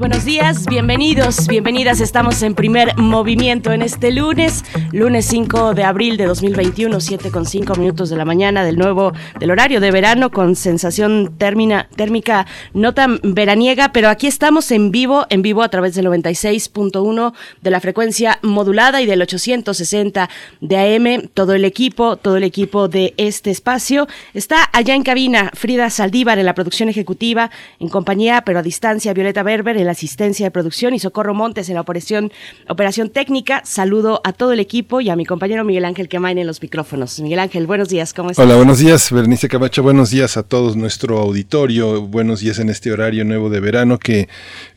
buenos días, bienvenidos, bienvenidas. Estamos en primer movimiento en este lunes, lunes 5 de abril de 2021, 7 con 5 minutos de la mañana del nuevo, del horario de verano con sensación térmica no tan veraniega, pero aquí estamos en vivo, en vivo a través del 96.1 de la frecuencia modulada y del 860 de AM. Todo el equipo, todo el equipo de este espacio está allá en cabina. Frida Saldívar en la producción ejecutiva, en compañía, pero a distancia, Violeta Berber en asistencia de producción y Socorro Montes en la operación, operación técnica. Saludo a todo el equipo y a mi compañero Miguel Ángel Quemain en los micrófonos. Miguel Ángel, buenos días, ¿cómo estás? Hola, buenos días, Bernice Camacho, buenos días a todos nuestro auditorio, buenos días en este horario nuevo de verano que,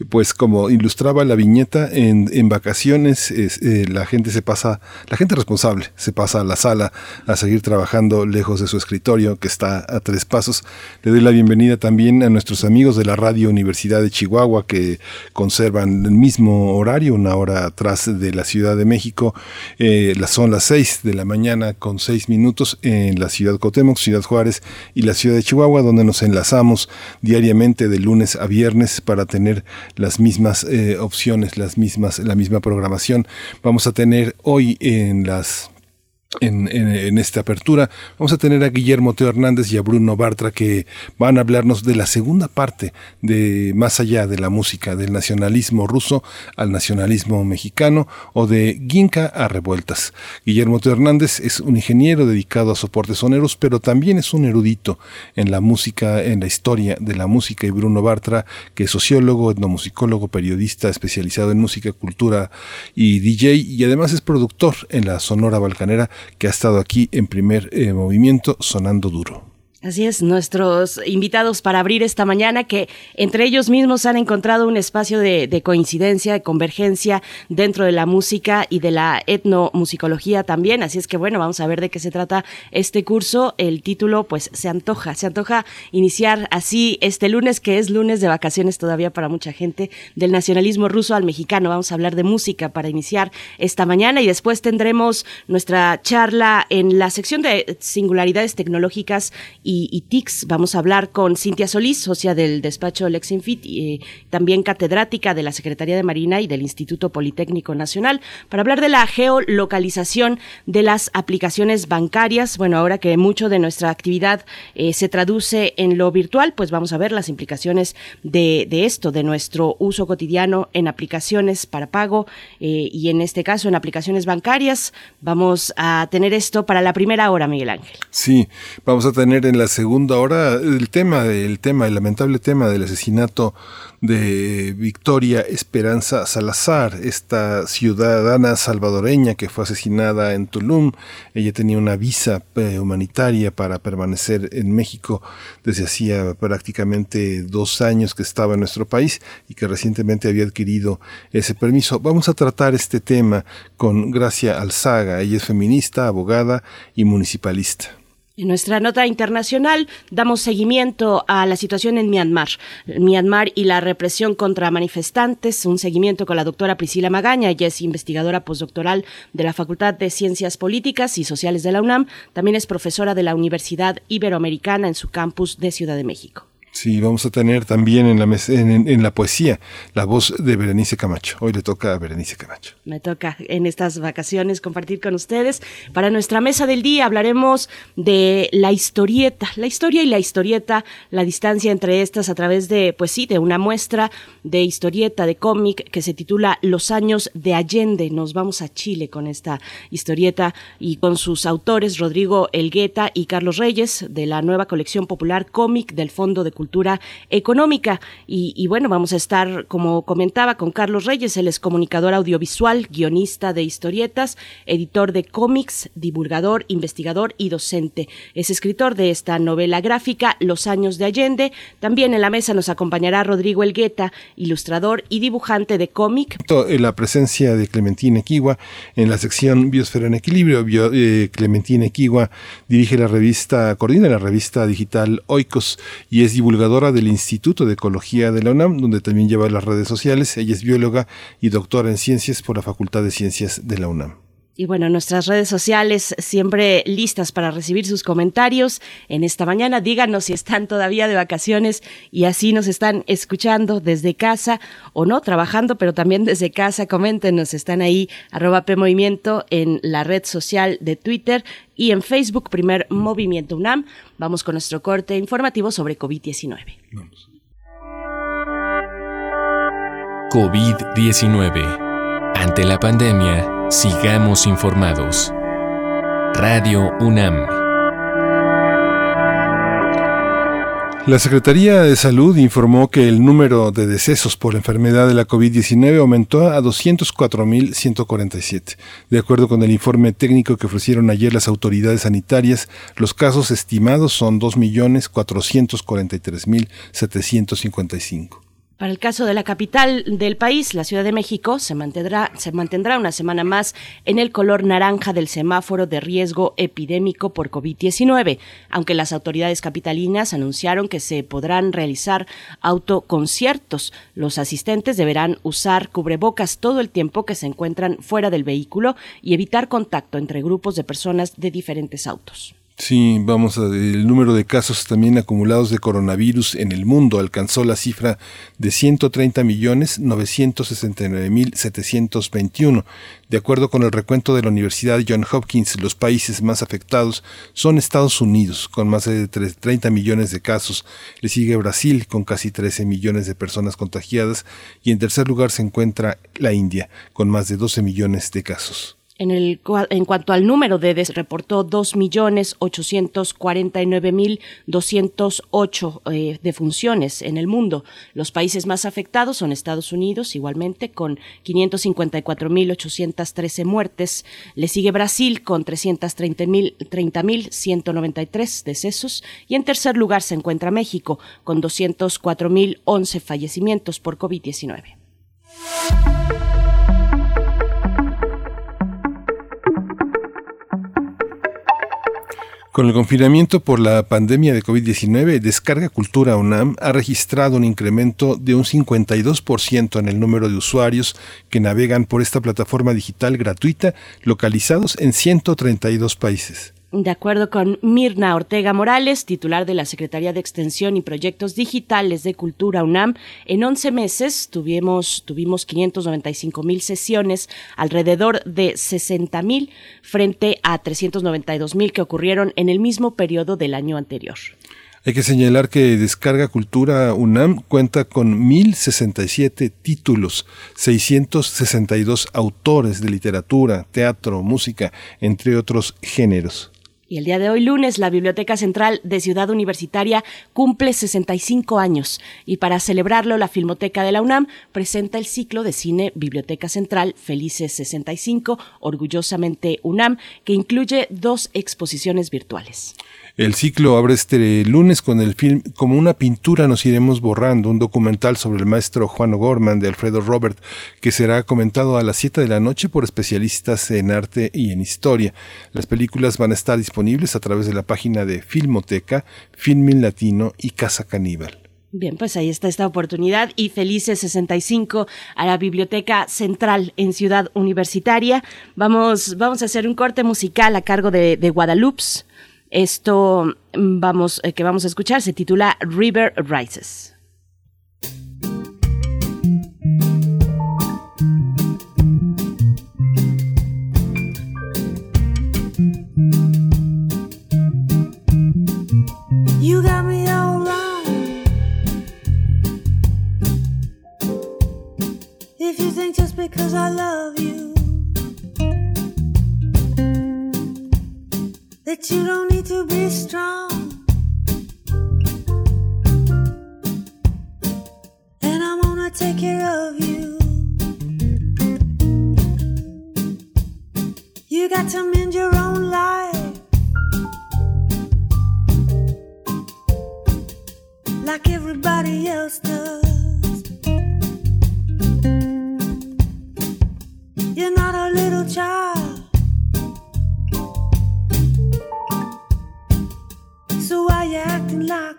pues como ilustraba la viñeta, en, vacaciones eh, la gente se pasa, la gente responsable se pasa a la sala a seguir trabajando lejos de su escritorio que está a tres pasos. Le doy la bienvenida también a nuestros amigos de la Radio Universidad de Chihuahua que conservan el mismo horario, una hora atrás de la Ciudad de México. Eh, son las seis de la mañana con seis minutos en la ciudad Cotemoc, Ciudad Juárez y la ciudad de Chihuahua, donde nos enlazamos diariamente de lunes a viernes para tener las mismas eh, opciones, las mismas, la misma programación. Vamos a tener hoy en las en, esta apertura. Vamos a tener a Guillermo Teo Hernández y a Bruno Bartra que van a hablarnos de la segunda parte de más allá de la música, del nacionalismo ruso al nacionalismo mexicano o de Ginka a revueltas. Guillermo Teo Hernández es un ingeniero dedicado a soportes soneros, pero también es un erudito en la música, en la historia de la música y Bruno Bartra, que es sociólogo, etnomusicólogo, periodista especializado en música, cultura y DJ y además es productor en la Sonora Balcanera que ha estado aquí en primer eh, movimiento sonando duro. Así es, nuestros invitados para abrir esta mañana que entre ellos mismos han encontrado un espacio de, coincidencia, de convergencia dentro de la música y de la etnomusicología también. Así es que bueno, vamos a ver de qué se trata este curso. El título pues se antoja, se antoja iniciar así este lunes que es lunes de vacaciones todavía para mucha gente del nacionalismo ruso al mexicano. Vamos a hablar de música para iniciar esta mañana y después tendremos nuestra charla en la sección de singularidades tecnológicas y y, TICS. Vamos a hablar con Cintia Solís, socia del despacho Lexinfit, y eh, también catedrática de la Secretaría de Marina y del Instituto Politécnico Nacional, para hablar de la geolocalización de las aplicaciones bancarias. Bueno, ahora que mucho de nuestra actividad eh, se traduce en lo virtual, pues vamos a ver las implicaciones de, esto, de nuestro uso cotidiano en aplicaciones para pago eh, y en este caso en aplicaciones bancarias. Vamos a tener esto para la primera hora, Miguel Ángel. Sí, vamos a tener en la la segunda hora el tema, el tema, el lamentable tema del asesinato de Victoria Esperanza Salazar, esta ciudadana salvadoreña que fue asesinada en Tulum. Ella tenía una visa eh, humanitaria para permanecer en México desde hacía prácticamente dos años que estaba en nuestro país y que recientemente había adquirido ese permiso. Vamos a tratar este tema con Gracia Alzaga. Ella es feminista, abogada y municipalista. En nuestra nota internacional damos seguimiento a la situación en Myanmar, Myanmar y la represión contra manifestantes, un seguimiento con la doctora Priscila Magaña, ella es investigadora postdoctoral de la Facultad de Ciencias Políticas y Sociales de la UNAM, también es profesora de la Universidad Iberoamericana en su campus de Ciudad de México. Sí, vamos a tener también en la, en, la poesía la voz de Berenice Camacho. Hoy le toca a Berenice Camacho. Me toca en estas vacaciones compartir con ustedes. Para nuestra mesa del día hablaremos de la historieta, la historia y la historieta, la distancia entre estas a través de, pues sí, de una muestra de historieta, de cómic que se titula Los años de Allende. Nos vamos a Chile con esta historieta y con sus autores Rodrigo Elgueta y Carlos Reyes de la nueva colección popular cómic del Fondo de Cultura cultura económica. Y, bueno, vamos a estar, como comentaba, con Carlos Reyes, él es comunicador audiovisual, guionista de historietas, editor de cómics, divulgador, investigador y docente. Es escritor de esta novela gráfica, Los años de Allende. También en la mesa nos acompañará Rodrigo Elgueta, ilustrador y dibujante de cómic. La presencia de Clementina Equigua en la sección Biosfera en Equilibrio. Eh, Clementina Equigua dirige la revista, coordina la revista digital Oikos y es divulgadora del Instituto de Ecología de la UNAM, donde también lleva las redes sociales. Ella es bióloga y doctora en ciencias por la Facultad de Ciencias de la UNAM. Y bueno, nuestras redes sociales siempre listas para recibir sus comentarios en esta mañana. Díganos si están todavía de vacaciones y así nos están escuchando desde casa o no, trabajando, pero también desde casa. Coméntenos, están ahí, arroba P Movimiento en la red social de Twitter y en Facebook, primer Movimiento UNAM. Vamos con nuestro corte informativo sobre COVID-19. Vamos. COVID-19. Ante la pandemia, Sigamos informados. Radio UNAM. La Secretaría de Salud informó que el número de decesos por enfermedad de la COVID-19 aumentó a 204.147. De acuerdo con el informe técnico que ofrecieron ayer las autoridades sanitarias, los casos estimados son 2.443.755. Para el caso de la capital del país, la Ciudad de México, se mantendrá, se mantendrá una semana más en el color naranja del semáforo de riesgo epidémico por COVID-19, aunque las autoridades capitalinas anunciaron que se podrán realizar autoconciertos. Los asistentes deberán usar cubrebocas todo el tiempo que se encuentran fuera del vehículo y evitar contacto entre grupos de personas de diferentes autos. Sí, vamos a el número de casos también acumulados de coronavirus en el mundo alcanzó la cifra de 130 millones 969 mil 721. De acuerdo con el recuento de la Universidad John Hopkins, los países más afectados son Estados Unidos, con más de 30 millones de casos. Le sigue Brasil, con casi 13 millones de personas contagiadas. Y en tercer lugar se encuentra la India, con más de 12 millones de casos. En, el, en cuanto al número de des, reportó 2.849.208 eh, defunciones en el mundo. Los países más afectados son Estados Unidos, igualmente, con 554.813 muertes. Le sigue Brasil, con 330.193 decesos. Y en tercer lugar se encuentra México, con 204.011 fallecimientos por COVID-19. Con el confinamiento por la pandemia de COVID-19, Descarga Cultura UNAM ha registrado un incremento de un 52% en el número de usuarios que navegan por esta plataforma digital gratuita localizados en 132 países. De acuerdo con Mirna Ortega Morales, titular de la Secretaría de Extensión y Proyectos Digitales de Cultura UNAM, en 11 meses tuvimos, tuvimos 595 mil sesiones, alrededor de 60 mil, frente a 392 mil que ocurrieron en el mismo periodo del año anterior. Hay que señalar que Descarga Cultura UNAM cuenta con 1067 títulos, 662 autores de literatura, teatro, música, entre otros géneros. Y el día de hoy, lunes, la Biblioteca Central de Ciudad Universitaria cumple 65 años y para celebrarlo, la Filmoteca de la UNAM presenta el ciclo de cine Biblioteca Central Felices 65, orgullosamente UNAM, que incluye dos exposiciones virtuales. El ciclo abre este lunes con el film Como una pintura nos iremos borrando, un documental sobre el maestro Juan O'Gorman de Alfredo Robert, que será comentado a las 7 de la noche por especialistas en arte y en historia. Las películas van a estar disponibles a través de la página de Filmoteca, Filmin Latino y Casa Caníbal. Bien, pues ahí está esta oportunidad y felices 65 a la Biblioteca Central en Ciudad Universitaria. Vamos, vamos a hacer un corte musical a cargo de, de Guadalupe. Esto mm, vamos, eh, que vamos a escuchar se titula River Rises. You got me all that you don't need to be strong. And I wanna take care of you. You got to mend your own life. Like everybody else does. You're not a little child. You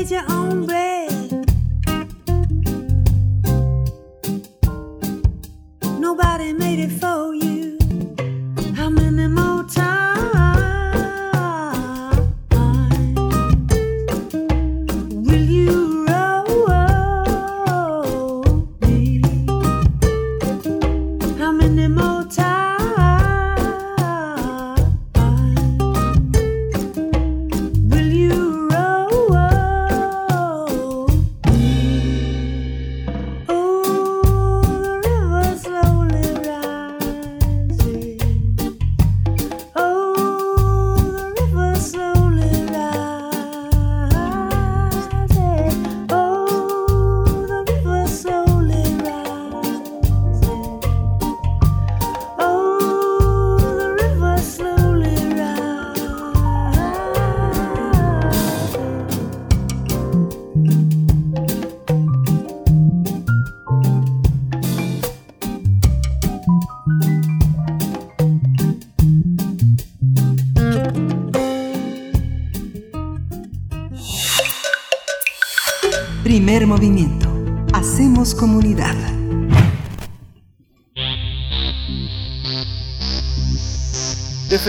made your own bed.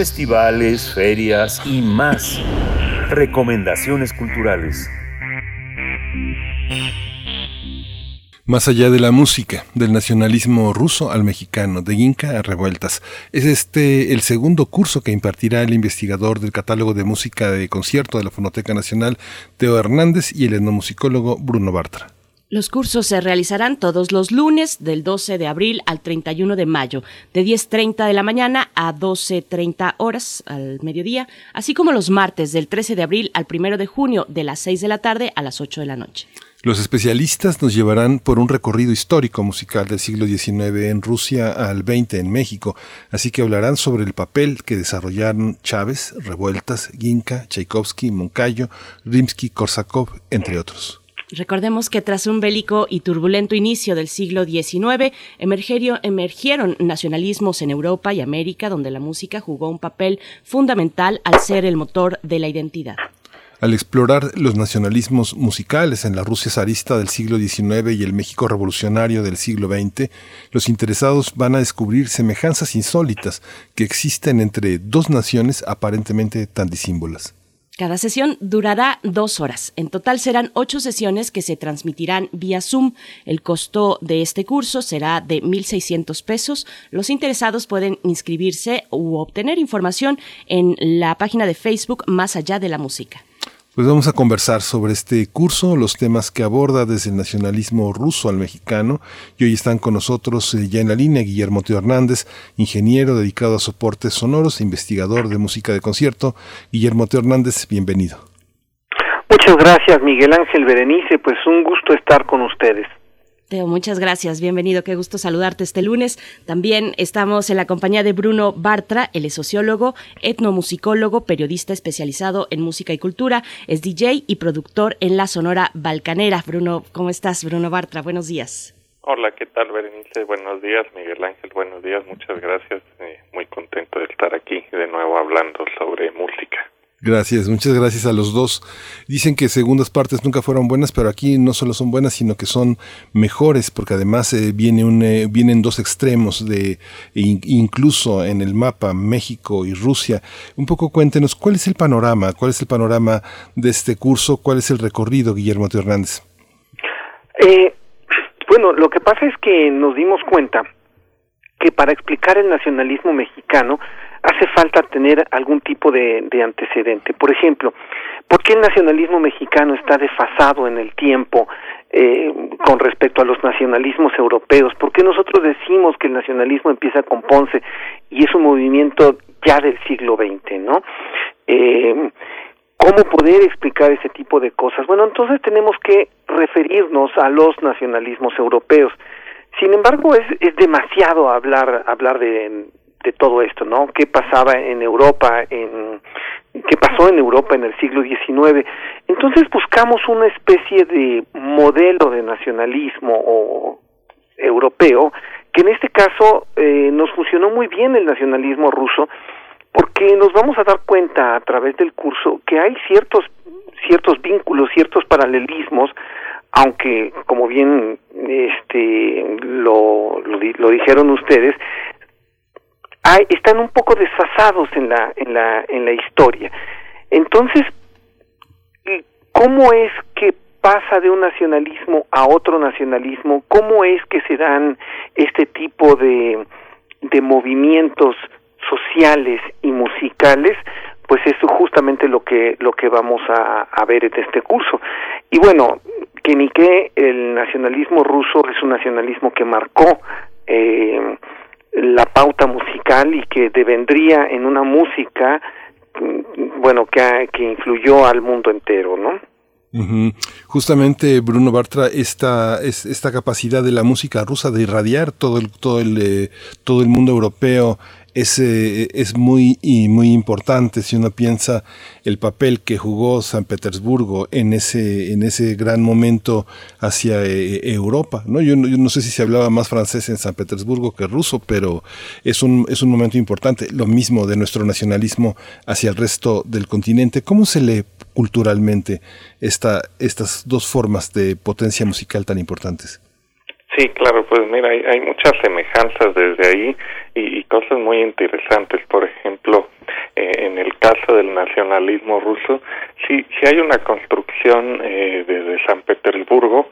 Festivales, ferias y más. Recomendaciones culturales. Más allá de la música, del nacionalismo ruso al mexicano, de Inca a revueltas. Es este el segundo curso que impartirá el investigador del catálogo de música de concierto de la Fonoteca Nacional, Teo Hernández, y el etnomusicólogo Bruno Bartra. Los cursos se realizarán todos los lunes del 12 de abril al 31 de mayo, de 10.30 de la mañana a 12.30 horas al mediodía, así como los martes del 13 de abril al 1 de junio, de las 6 de la tarde a las 8 de la noche. Los especialistas nos llevarán por un recorrido histórico musical del siglo XIX en Rusia al XX en México, así que hablarán sobre el papel que desarrollaron Chávez, Revueltas, Ginka, Tchaikovsky, Moncayo, Rimsky-Korsakov, entre otros. Recordemos que tras un bélico y turbulento inicio del siglo XIX, emergieron nacionalismos en Europa y América, donde la música jugó un papel fundamental al ser el motor de la identidad. Al explorar los nacionalismos musicales en la Rusia zarista del siglo XIX y el México revolucionario del siglo XX, los interesados van a descubrir semejanzas insólitas que existen entre dos naciones aparentemente tan disímbolas. Cada sesión durará dos horas. En total serán ocho sesiones que se transmitirán vía Zoom. El costo de este curso será de 1.600 pesos. Los interesados pueden inscribirse u obtener información en la página de Facebook Más allá de la música. Pues vamos a conversar sobre este curso, los temas que aborda desde el nacionalismo ruso al mexicano. Y hoy están con nosotros eh, ya en la línea Guillermo Teo Hernández, ingeniero dedicado a soportes sonoros, investigador de música de concierto. Guillermo Teo Hernández, bienvenido. Muchas gracias, Miguel Ángel Berenice. Pues un gusto estar con ustedes. Teo, muchas gracias. Bienvenido. Qué gusto saludarte este lunes. También estamos en la compañía de Bruno Bartra. Él es sociólogo, etnomusicólogo, periodista especializado en música y cultura. Es DJ y productor en la Sonora Balcanera. Bruno, ¿cómo estás? Bruno Bartra, buenos días. Hola, ¿qué tal, Berenice? Buenos días, Miguel Ángel. Buenos días, muchas gracias. Eh, muy contento de estar aquí de nuevo hablando sobre música. Gracias, muchas gracias a los dos. Dicen que segundas partes nunca fueron buenas, pero aquí no solo son buenas, sino que son mejores, porque además eh, viene un, eh, vienen dos extremos de in- incluso en el mapa México y Rusia. Un poco cuéntenos cuál es el panorama, cuál es el panorama de este curso, cuál es el recorrido, Guillermo Teo Hernández. Eh, bueno, lo que pasa es que nos dimos cuenta que para explicar el nacionalismo mexicano hace falta tener algún tipo de, de antecedente. Por ejemplo, ¿por qué el nacionalismo mexicano está desfasado en el tiempo eh, con respecto a los nacionalismos europeos? ¿Por qué nosotros decimos que el nacionalismo empieza con Ponce y es un movimiento ya del siglo XX, ¿no? Eh, ¿Cómo poder explicar ese tipo de cosas? Bueno, entonces tenemos que referirnos a los nacionalismos europeos. Sin embargo, es, es demasiado hablar hablar de, de todo esto, ¿no? ¿Qué pasaba en Europa, en qué pasó en Europa en el siglo XIX? Entonces buscamos una especie de modelo de nacionalismo europeo que en este caso eh, nos funcionó muy bien el nacionalismo ruso porque nos vamos a dar cuenta a través del curso que hay ciertos ciertos vínculos, ciertos paralelismos, aunque como bien este lo lo, lo dijeron ustedes, hay, están un poco desfasados en la en la en la historia. Entonces, ¿y ¿cómo es que pasa de un nacionalismo a otro nacionalismo? ¿Cómo es que se dan este tipo de de movimientos sociales y musicales, pues eso justamente lo que lo que vamos a, a ver en este curso. Y bueno, que ni que el nacionalismo ruso es un nacionalismo que marcó eh, la pauta musical y que devendría en una música mm, bueno que, que influyó al mundo entero, ¿no? Justamente Bruno Bartra esta es esta capacidad de la música rusa de irradiar todo el todo el eh, todo el mundo europeo es, eh, es muy y muy importante si uno piensa el papel que jugó San Petersburgo en ese en ese gran momento hacia eh, Europa no yo, no yo no sé si se hablaba más francés en San Petersburgo que ruso pero es un es un momento importante lo mismo de nuestro nacionalismo hacia el resto del continente cómo se lee culturalmente esta, estas dos formas de potencia musical tan importantes. Sí, claro, pues mira, hay, hay muchas semejanzas desde ahí y, y cosas muy interesantes. Por ejemplo, eh, en el caso del nacionalismo ruso, sí, sí hay una construcción eh, desde San Petersburgo,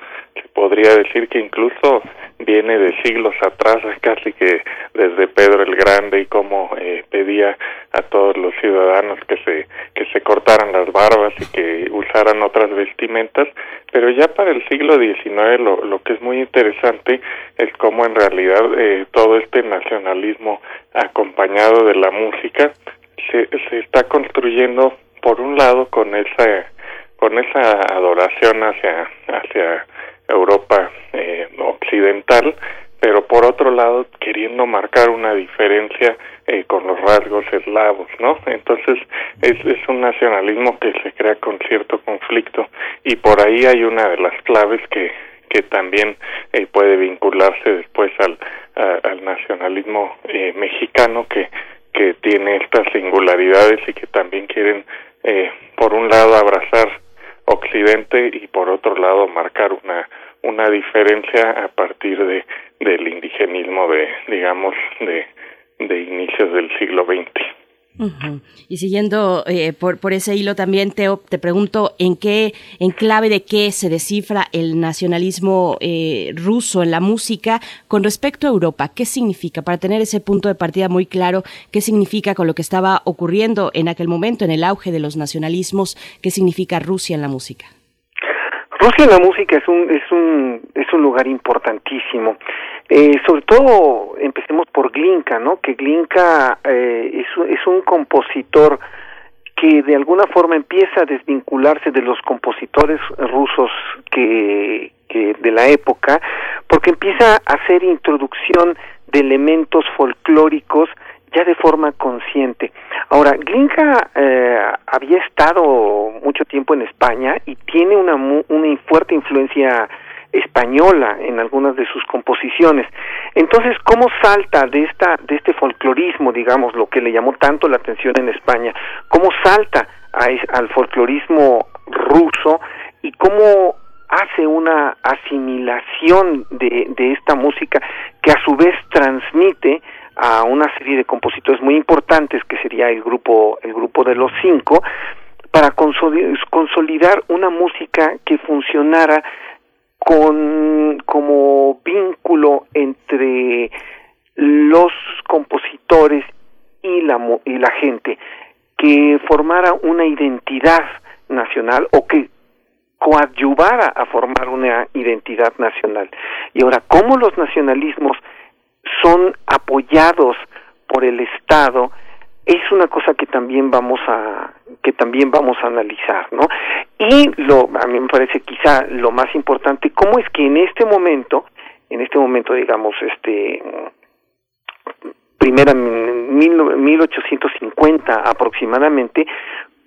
podría decir que incluso viene de siglos atrás, casi que desde Pedro el Grande y cómo eh, pedía a todos los ciudadanos que se que se cortaran las barbas y que usaran otras vestimentas, pero ya para el siglo XIX lo, lo que es muy interesante es cómo en realidad eh, todo este nacionalismo acompañado de la música se, se está construyendo por un lado con esa con esa adoración hacia hacia Europa eh, occidental, pero por otro lado queriendo marcar una diferencia eh, con los rasgos eslavos, ¿no? Entonces es, es un nacionalismo que se crea con cierto conflicto y por ahí hay una de las claves que que también eh, puede vincularse después al, al nacionalismo eh, mexicano que que tiene estas singularidades y que también quieren eh, por un lado abrazar Occidente y por otro lado marcar una una diferencia a partir de del indigenismo de digamos de de inicios del siglo XX. Y siguiendo eh, por, por ese hilo también, Teo, te pregunto en qué, en clave de qué se descifra el nacionalismo eh, ruso en la música con respecto a Europa. ¿Qué significa? Para tener ese punto de partida muy claro, ¿qué significa con lo que estaba ocurriendo en aquel momento, en el auge de los nacionalismos? ¿Qué significa Rusia en la música? Rusia en la música es un es un es un lugar importantísimo. Eh, sobre todo empecemos por Glinka, ¿no? Que Glinka eh, es, un- compositor que de alguna forma empieza a desvincularse de los compositores rusos que, que de la época, porque empieza a hacer introducción de elementos folclóricos ya de forma consciente. Ahora, Glinka eh, había estado mucho tiempo en España y tiene una, una fuerte influencia española en algunas de sus composiciones. Entonces, ¿cómo salta de esta de este folclorismo, digamos, lo que le llamó tanto la atención en España? ¿Cómo salta a al folclorismo ruso y cómo hace una asimilación de, de esta música que a su vez transmite a una serie de compositores muy importantes que sería el grupo el grupo de los cinco para consoli- consolidar una música que funcionara con como vínculo entre los compositores y la y la gente que formara una identidad nacional o que coadyuvara a formar una identidad nacional. Y ahora, ¿cómo los nacionalismos son apoyados por el Estado? Es una cosa que también vamos a que también vamos a analizar, ¿no? Y lo a mí me parece quizá lo más importante, cómo es que en este momento, en este momento digamos este primera mil, 1850 aproximadamente,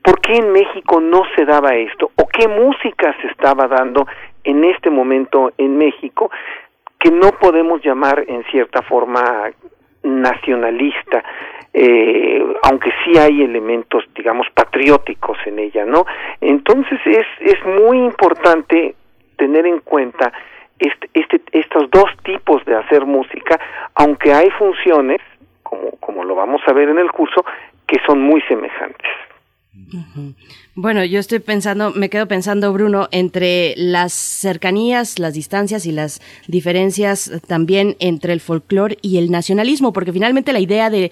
¿por qué en México no se daba esto? ¿O qué música se estaba dando en este momento en México que no podemos llamar en cierta forma nacionalista, eh, aunque sí hay elementos, digamos, patrióticos en ella, ¿no? Entonces es, es muy importante tener en cuenta este, este, estos dos tipos de hacer música, aunque hay funciones, como, como lo vamos a ver en el curso, que son muy semejantes. Bueno, yo estoy pensando, me quedo pensando, Bruno, entre las cercanías, las distancias y las diferencias también entre el folclore y el nacionalismo, porque finalmente la idea de,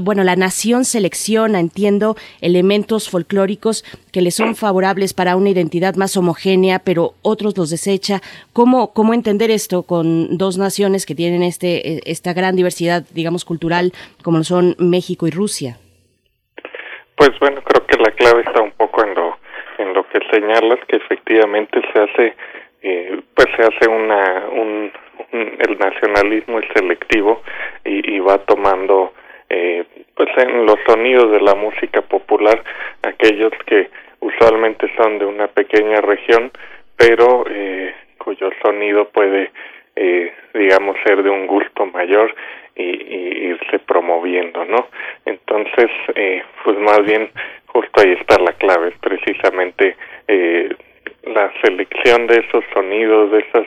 bueno, la nación selecciona, entiendo, elementos folclóricos que le son favorables para una identidad más homogénea, pero otros los desecha. ¿Cómo, cómo entender esto con dos naciones que tienen este, esta gran diversidad, digamos, cultural, como son México y Rusia? Pues bueno, creo la clave está un poco en lo en lo que señalas que efectivamente se hace eh, pues se hace una un, un- el nacionalismo es selectivo y, y va tomando eh, pues en los sonidos de la música popular aquellos que usualmente son de una pequeña región pero eh, cuyo sonido puede eh, digamos ser de un gusto mayor y, y irse promoviendo no entonces eh, pues más bien justo ahí está la clave precisamente eh, la selección de esos sonidos de esos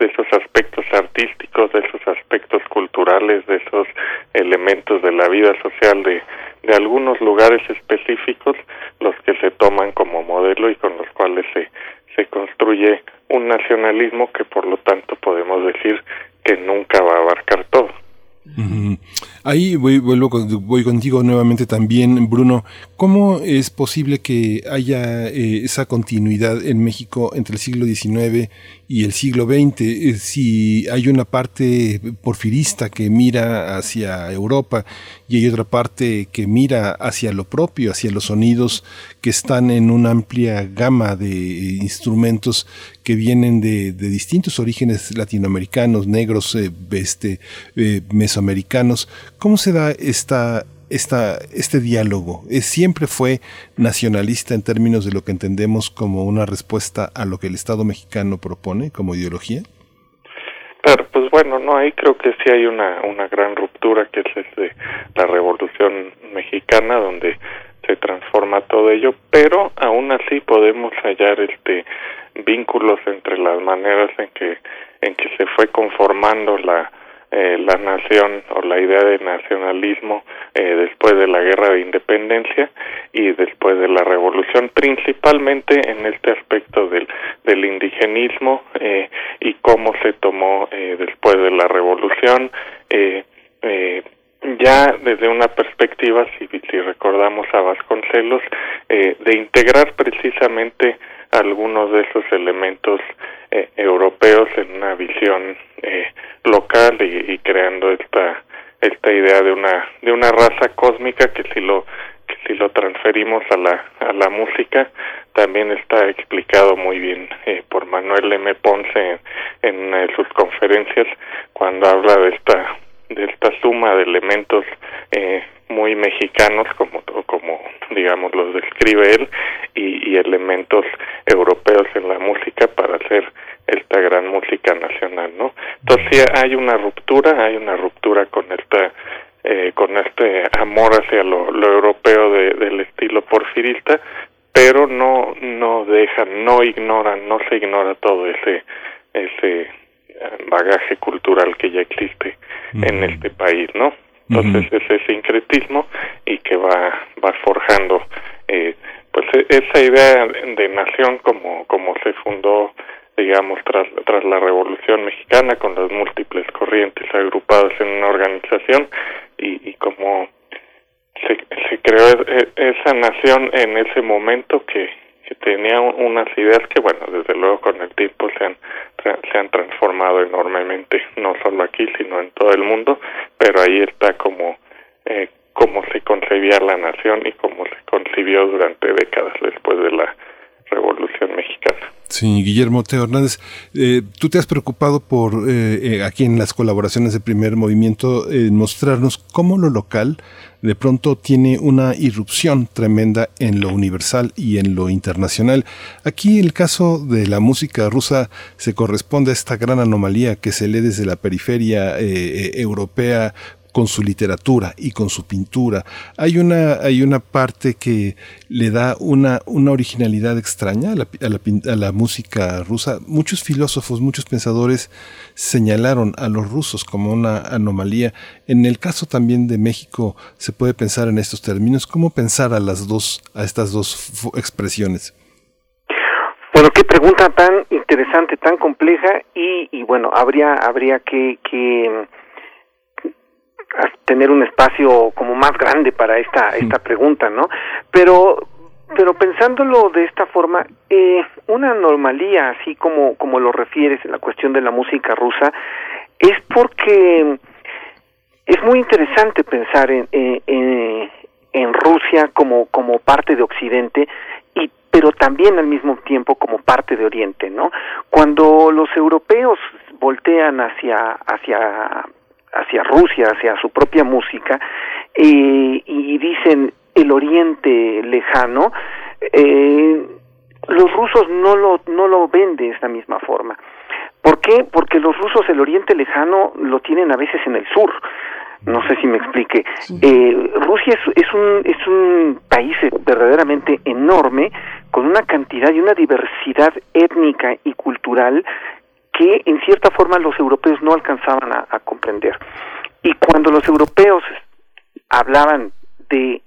de esos aspectos artísticos de esos aspectos culturales de esos elementos de la vida social de de algunos lugares específicos los que se toman como modelo y con los cuales se se construye un nacionalismo que por lo tanto podemos decir que nunca va a abarcar todo. Ahí voy, vuelvo voy contigo nuevamente también, Bruno. ¿Cómo es posible que haya eh, esa continuidad en México entre el siglo XIX y el siglo XX? Eh, si hay una parte porfirista que mira hacia Europa y hay otra parte que mira hacia lo propio, hacia los sonidos que están en una amplia gama de eh, instrumentos que vienen de, de distintos orígenes latinoamericanos, negros, eh, este, eh, mesoamericanos. ¿Cómo se da esta, esta, este diálogo? ¿Es, ¿Siempre fue nacionalista en términos de lo que entendemos como una respuesta a lo que el Estado mexicano propone como ideología? Claro, pues bueno, no, ahí creo que sí hay una, una gran ruptura que es desde la Revolución Mexicana donde se transforma todo ello, pero aún así podemos hallar este vínculos entre las maneras en que en que se fue conformando la eh, la nación o la idea de nacionalismo eh, después de la guerra de independencia y después de la revolución principalmente en este aspecto del del indigenismo eh, y cómo se tomó eh, después de la revolución ya desde una perspectiva, si, si recordamos a Vasconcelos, de integrar precisamente algunos de esos elementos eh, europeos en una visión eh, local y, y creando esta esta idea de una de una raza cósmica que si lo que si lo transferimos a la a la música también está explicado muy bien eh, por Manuel M. Ponce en, en sus conferencias cuando habla de esta de esta suma de elementos eh, muy mexicanos como como digamos los describe él y, y elementos europeos en la música para hacer esta gran música nacional no entonces sí, hay una ruptura hay una ruptura con esta eh, con este amor hacia lo, europeo del estilo porfirista, pero no no dejan, no ignoran, no se ignora todo ese ese bagaje cultural que ya existe en este país, ¿no? Entonces es ese sincretismo y que va va forjando eh, pues e, esa idea de nación como como se fundó digamos tras tras la Revolución Mexicana con las múltiples corrientes agrupadas en una organización y, y como se, se creó e, esa nación en ese momento que, tenía unas ideas que bueno desde luego con el tiempo se han se han transformado enormemente no solo aquí sino en todo el mundo pero ahí está como eh, cómo se concebía la nación y cómo se concibió durante décadas después de la Revolución Mexicana. Sí, Guillermo Teo Hernández, eh, tú te has preocupado por, eh, eh, aquí en las colaboraciones de primer movimiento, mostrarnos cómo lo local de pronto tiene una irrupción tremenda en lo universal y en lo internacional. Aquí el caso de la música rusa se corresponde a esta gran anomalía que se lee desde la periferia europea con su literatura y con su pintura. Hay una, hay una parte que le da una, una originalidad extraña a la, a, la, música rusa. Muchos filósofos, muchos pensadores señalaron a los rusos como una anomalía. En el caso también de México se puede pensar en estos términos. ¿Cómo pensar a las dos, a estas dos expresiones? Bueno, qué pregunta tan interesante, tan compleja y, y bueno, habría habría que, que tener un espacio como más grande para esta esta pregunta, ¿no? Pero pero pensándolo de esta forma, eh, una anomalía, así como como lo refieres en la cuestión de la música rusa, es porque es muy interesante pensar en, en, en Rusia como como parte de Occidente y pero también al mismo tiempo como parte de Oriente, ¿no? Cuando los europeos voltean hacia hacia hacia Rusia, hacia su propia música, eh, y dicen el Oriente lejano, eh, los rusos no lo, no lo ven de esta misma forma. ¿Por qué? Porque los rusos el Oriente lejano lo tienen a veces en el sur. No sé si me explique. Eh, Rusia es, es, un, es un país verdaderamente enorme, con una cantidad y una diversidad étnica y cultural que en cierta forma los europeos no alcanzaban a, comprender. Y cuando los europeos hablaban de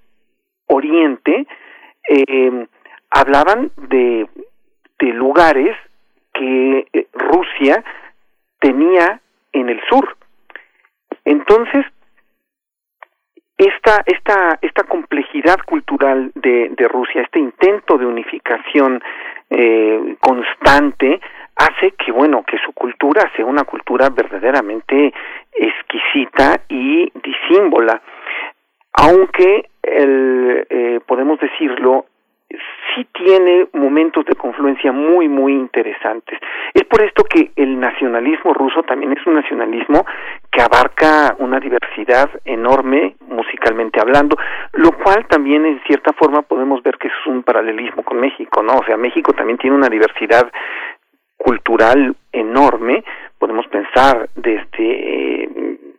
Oriente, eh, hablaban de, de lugares que eh, Rusia tenía en el sur. Entonces, esta, esta, esta complejidad cultural de, de Rusia, este intento de unificación eh, constante, hace que bueno que su cultura sea una cultura verdaderamente exquisita y disímbola. Aunque el, eh, podemos decirlo sí tiene momentos de confluencia muy muy interesantes. Es por esto que el nacionalismo ruso también es un nacionalismo que abarca una diversidad enorme musicalmente hablando lo cual también en cierta forma podemos ver que es un paralelismo con México no o sea México también tiene una diversidad cultural enorme, podemos pensar desde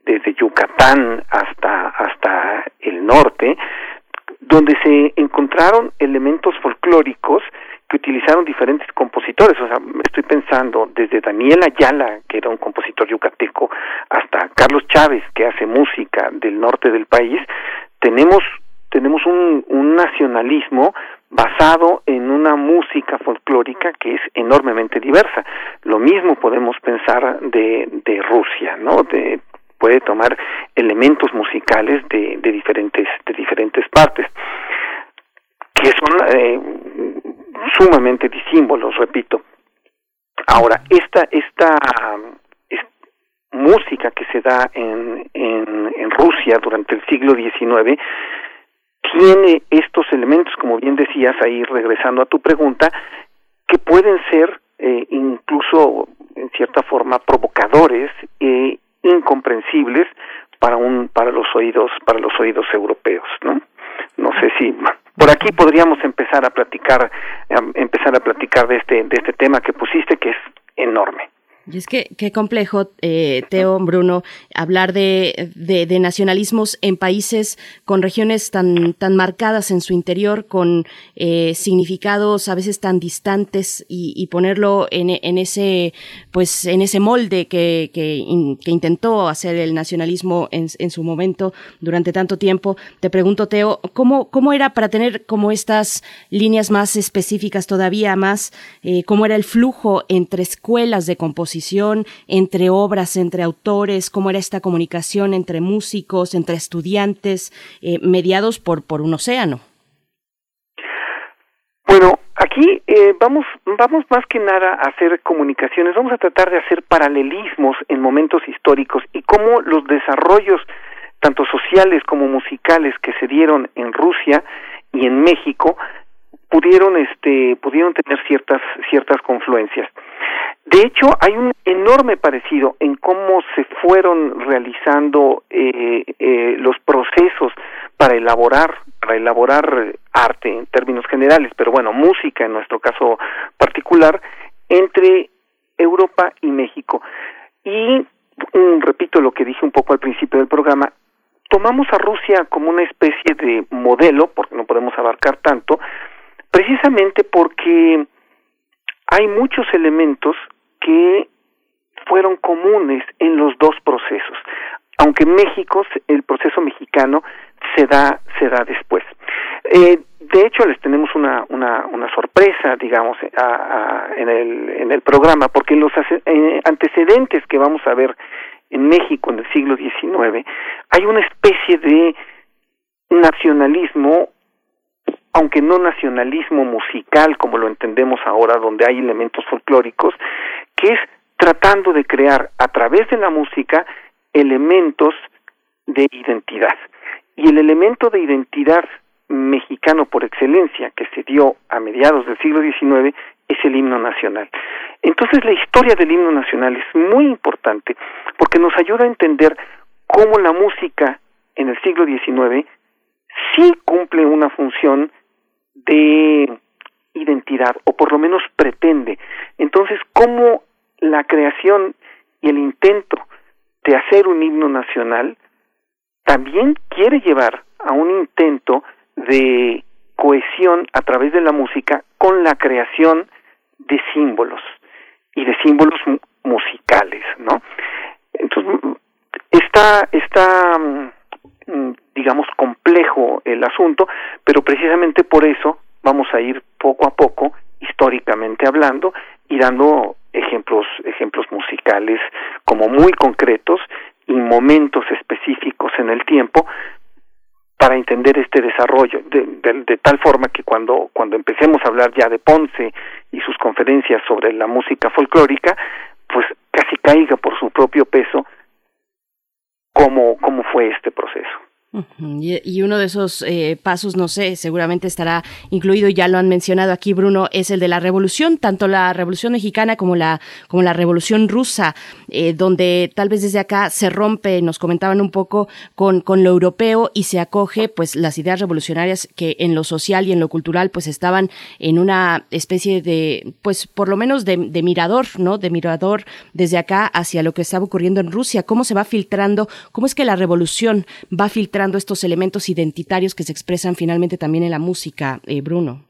desde Yucatán hasta hasta el norte, donde se encontraron elementos folclóricos que utilizaron diferentes compositores, o sea, estoy pensando desde Daniel Ayala, que era un compositor yucateco, hasta Carlos Chávez, que hace música del norte del país, tenemos tenemos un nacionalismo basado en una música folclórica que es enormemente diversa. Lo mismo podemos pensar de, de Rusia, ¿no? De, puede tomar elementos musicales de, de diferentes de diferentes partes que son eh, sumamente disímbolos, repito. Ahora, esta esta música que se da en, en, en Rusia durante el siglo XIX tiene estos elementos, como bien decías ahí, regresando a tu pregunta, que pueden ser eh, incluso en cierta forma provocadores e incomprensibles para un para los oídos para los oídos europeos, ¿no? No sé si por aquí podríamos empezar a platicar empezar a platicar de este de este tema que pusiste que es enorme. Y es que qué complejo, eh, Teo, Bruno, hablar de, de, nacionalismos en países con regiones tan, tan marcadas en su interior, con eh, significados a veces tan distantes y, ponerlo en, en, ese, pues, en ese molde que, que, intentó hacer el nacionalismo en, en, su momento durante tanto tiempo. Te pregunto, Teo, ¿cómo, cómo era para tener como estas líneas más específicas todavía más, eh, cómo era el flujo entre escuelas de composición? Entre obras, entre autores, cómo era esta comunicación entre músicos, entre estudiantes, eh, mediados por, por un océano. Bueno, aquí eh, vamos, vamos más que nada a hacer comunicaciones, vamos a tratar de hacer paralelismos en momentos históricos y cómo los desarrollos, tanto sociales como musicales, que se dieron en Rusia y en México, pudieron este pudieron tener ciertas ciertas confluencias de hecho hay un enorme parecido en cómo se fueron realizando eh, eh, los procesos para elaborar para elaborar arte en términos generales pero bueno música en nuestro caso particular entre Europa y México. Y mm, repito lo que dije un poco al principio del programa tomamos a Rusia como una especie de modelo porque no podemos abarcar tanto precisamente porque hay muchos elementos que fueron comunes en los dos procesos, aunque México el proceso mexicano se da se da después. Eh, de hecho, les tenemos una, una, sorpresa, digamos, en, el, en el programa, porque los eh, antecedentes que vamos a ver en México en el siglo XIX, hay una especie de nacionalismo aunque no nacionalismo musical como lo entendemos ahora, donde hay elementos folclóricos, es tratando de crear a través de la música elementos de identidad. Y el elemento de identidad mexicano por excelencia que se dio a mediados del siglo XIX es el himno nacional. Entonces la historia del himno nacional es muy importante porque nos ayuda a entender cómo la música en el siglo XIX sí cumple una función de identidad, o por lo menos pretende. Entonces, ¿cómo la creación y el intento de hacer un himno nacional también quiere llevar a un intento de cohesión a través de la música con la creación de símbolos y de símbolos musicales, ¿no? Entonces, está, está mm, digamos, complejo el asunto, pero precisamente por eso vamos a ir poco a poco, históricamente hablando, y dando ejemplos, ejemplos musicales como muy concretos y momentos específicos en el tiempo para entender este desarrollo, de, tal forma que cuando, cuando empecemos a hablar ya de Ponce y sus conferencias sobre la música folclórica, pues casi caiga por su propio peso cómo, cómo fue este proceso. Y, uno de esos eh, pasos, no sé, seguramente estará incluido, ya lo han mencionado aquí, Bruno, es el de la revolución, tanto la revolución mexicana como la, como la revolución rusa, eh, donde tal vez desde acá se rompe, nos comentaban un poco, con, con lo europeo y se acoge pues las ideas revolucionarias que en lo social y en lo cultural pues estaban en una especie de, pues por lo menos de, de mirador, ¿no? De mirador desde acá hacia lo que estaba ocurriendo en Rusia, cómo se va filtrando, cómo es que la revolución va filtrando estos elementos identitarios que se expresan finalmente también en la música, eh, Bruno.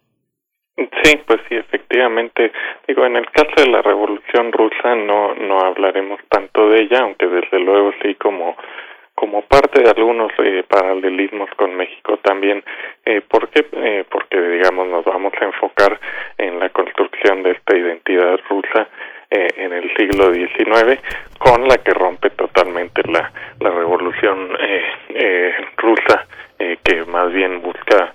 Sí, pues sí, efectivamente. Digo, en el caso de la Revolución Rusa no no hablaremos tanto de ella, aunque desde luego sí como como parte de algunos eh, paralelismos con México también. Eh, ¿Por qué? Eh, porque, digamos, nos vamos a enfocar en la construcción de esta identidad rusa eh, en el siglo XIX, con la que rompe totalmente la, la revolución eh, eh, rusa, que más bien busca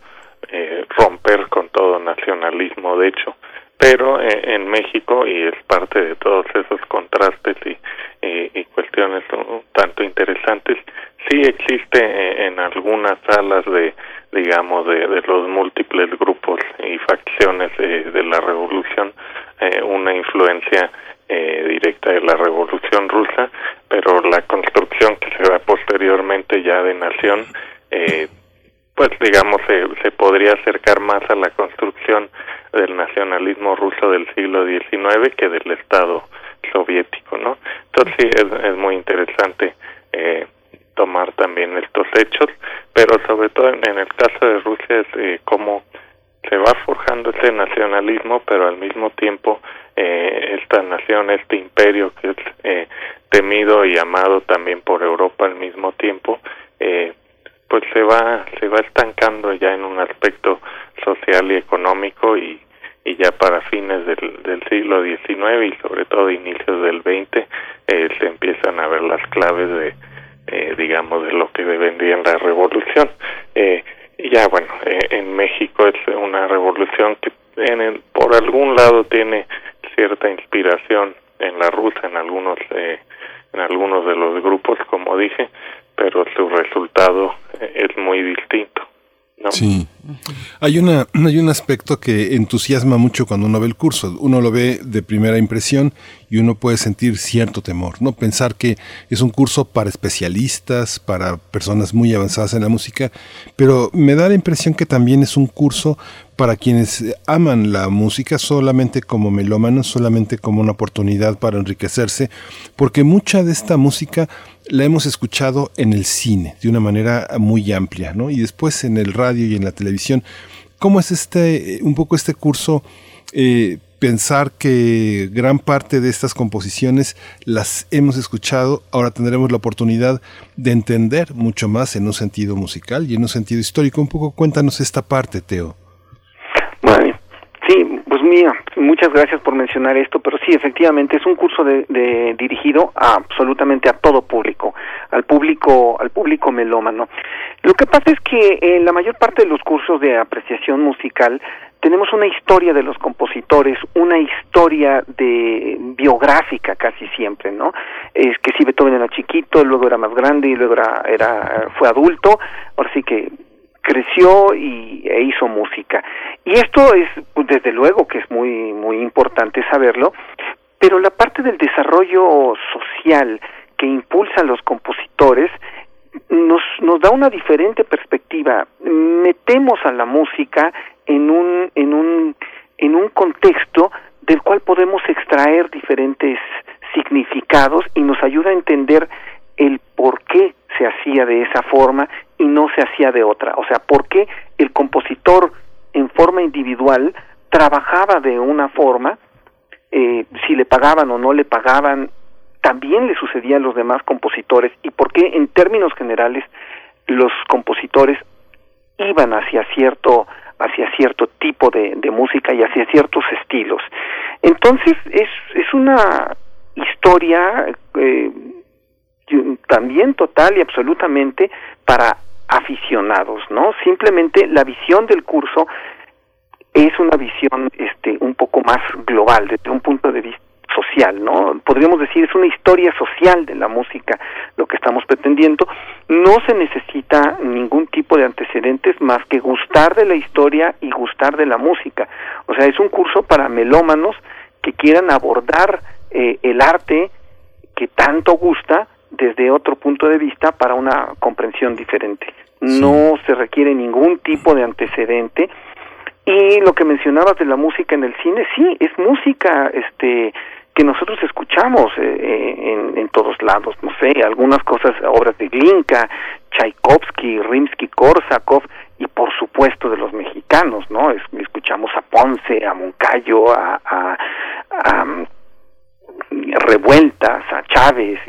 romper con todo nacionalismo, de hecho. Pero en México, y es parte de todos esos contrastes y, cuestiones tanto interesantes, sí existe en algunas salas de digamos de, de los múltiples grupos y facciones de la revolución eh, una influencia eh, directa de la revolución rusa pero la construcción que se da posteriormente ya de nación eh, pues digamos se, se podría acercar más a la construcción del nacionalismo ruso del siglo XIX que del Estado soviético, ¿no? Entonces sí, es, muy interesante eh, tomar también estos hechos, pero sobre todo en, en el caso de Rusia es eh, cómo se va forjando ese nacionalismo, pero al mismo tiempo eh, esta nación, este imperio que es eh, temido y amado también por Europa al mismo tiempo, eh, pues se va se va estancando ya en un aspecto social y económico y, y ya para fines del, siglo XIX y sobre todo inicios del XX eh, se empiezan a ver las claves de eh, digamos de lo que vendría en la revolución. Eh, ya bueno eh, en México es una revolución que en el- por algún lado tiene cierta inspiración en la rusa en algunos eh, en algunos de los grupos como dije pero su resultado eh, es muy distinto Sí. Hay, una, hay un aspecto que entusiasma mucho cuando uno ve el curso. Uno lo ve de primera impresión y uno puede sentir cierto temor, ¿no? Pensar que es un curso para especialistas, para personas muy avanzadas en la música, pero me da la impresión que también es un curso para quienes aman la música solamente como melómanos, solamente como una oportunidad para enriquecerse, porque mucha de esta música la hemos escuchado en el cine de una manera muy amplia, ¿no? Y después en el radio y en la televisión. ¿Cómo es este, eh, un poco este curso, eh, pensar que gran parte de estas composiciones las hemos escuchado, ahora tendremos la oportunidad de entender mucho más en un sentido musical y en un sentido histórico? Un poco cuéntanos esta parte, Teo. Bueno, sí, pues mira, muchas gracias por mencionar esto, pero sí, efectivamente es un curso de, de- dirigido a, absolutamente a todo público, al público, al público melómano. Lo que pasa es que en la mayor parte de los cursos de apreciación musical tenemos una historia de los compositores, una historia de biográfica casi siempre, ¿no? Es que si Beethoven era chiquito, luego era más grande y luego era, era fue adulto, ahora sí que creció y e hizo música. Y esto es pues, desde luego que es muy muy importante saberlo, pero la parte del desarrollo social que impulsan los compositores nos nos da una diferente perspectiva. Metemos a la música en un en un en un contexto del cual podemos extraer diferentes significados y nos ayuda a entender el por qué se hacía de esa forma y no se hacía de otra. O sea, por qué el compositor en forma individual trabajaba de una forma, eh, si le pagaban o no le pagaban, también le sucedía a los demás compositores y por qué en términos generales los compositores iban hacia cierto hacia cierto tipo de, música y hacia ciertos estilos. Entonces es, es una historia eh, también total y absolutamente para aficionados, ¿no? Simplemente la visión del curso es una visión este un poco más global desde un punto de vista social, ¿no? Podríamos decir es una historia social de la música lo que estamos pretendiendo. No se necesita ningún tipo de antecedentes más que gustar de la historia y gustar de la música. O sea, es un curso para melómanos que quieran abordar eh, el arte que tanto gusta desde otro punto de vista para una comprensión diferente. No se requiere ningún tipo de antecedente y lo que mencionabas de la música en el cine, sí, es música este que nosotros escuchamos eh, eh, en, en todos lados, no sé, algunas cosas, obras de Glinka, Tchaikovsky, Rimsky-Korsakov y por supuesto de los mexicanos, ¿no? Es- escuchamos a Ponce, a Moncayo, a, a, a, mm, Revueltas, a Chávez,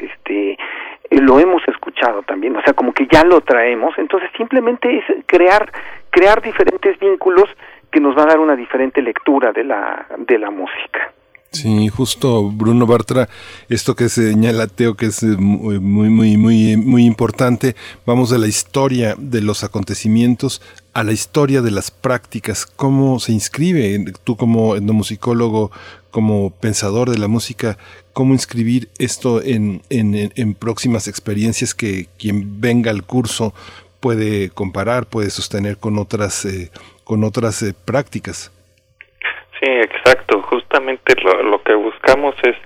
lo hemos escuchado también, o sea, como que ya lo traemos, entonces simplemente es crear crear diferentes vínculos que nos va a dar una diferente lectura de la de la música. Sí, justo Bruno Bartra, esto que señala Teo que es eh, muy, muy, muy, muy, importante, vamos de la historia de los acontecimientos a la historia de las prácticas, cómo se inscribe, tú como etnomusicólogo, como pensador de la música, cómo inscribir esto en- en próximas experiencias que quien venga al curso puede comparar, puede sostener con otras, eh, con otras eh, prácticas. Sí, exacto. Justamente lo, lo que buscamos es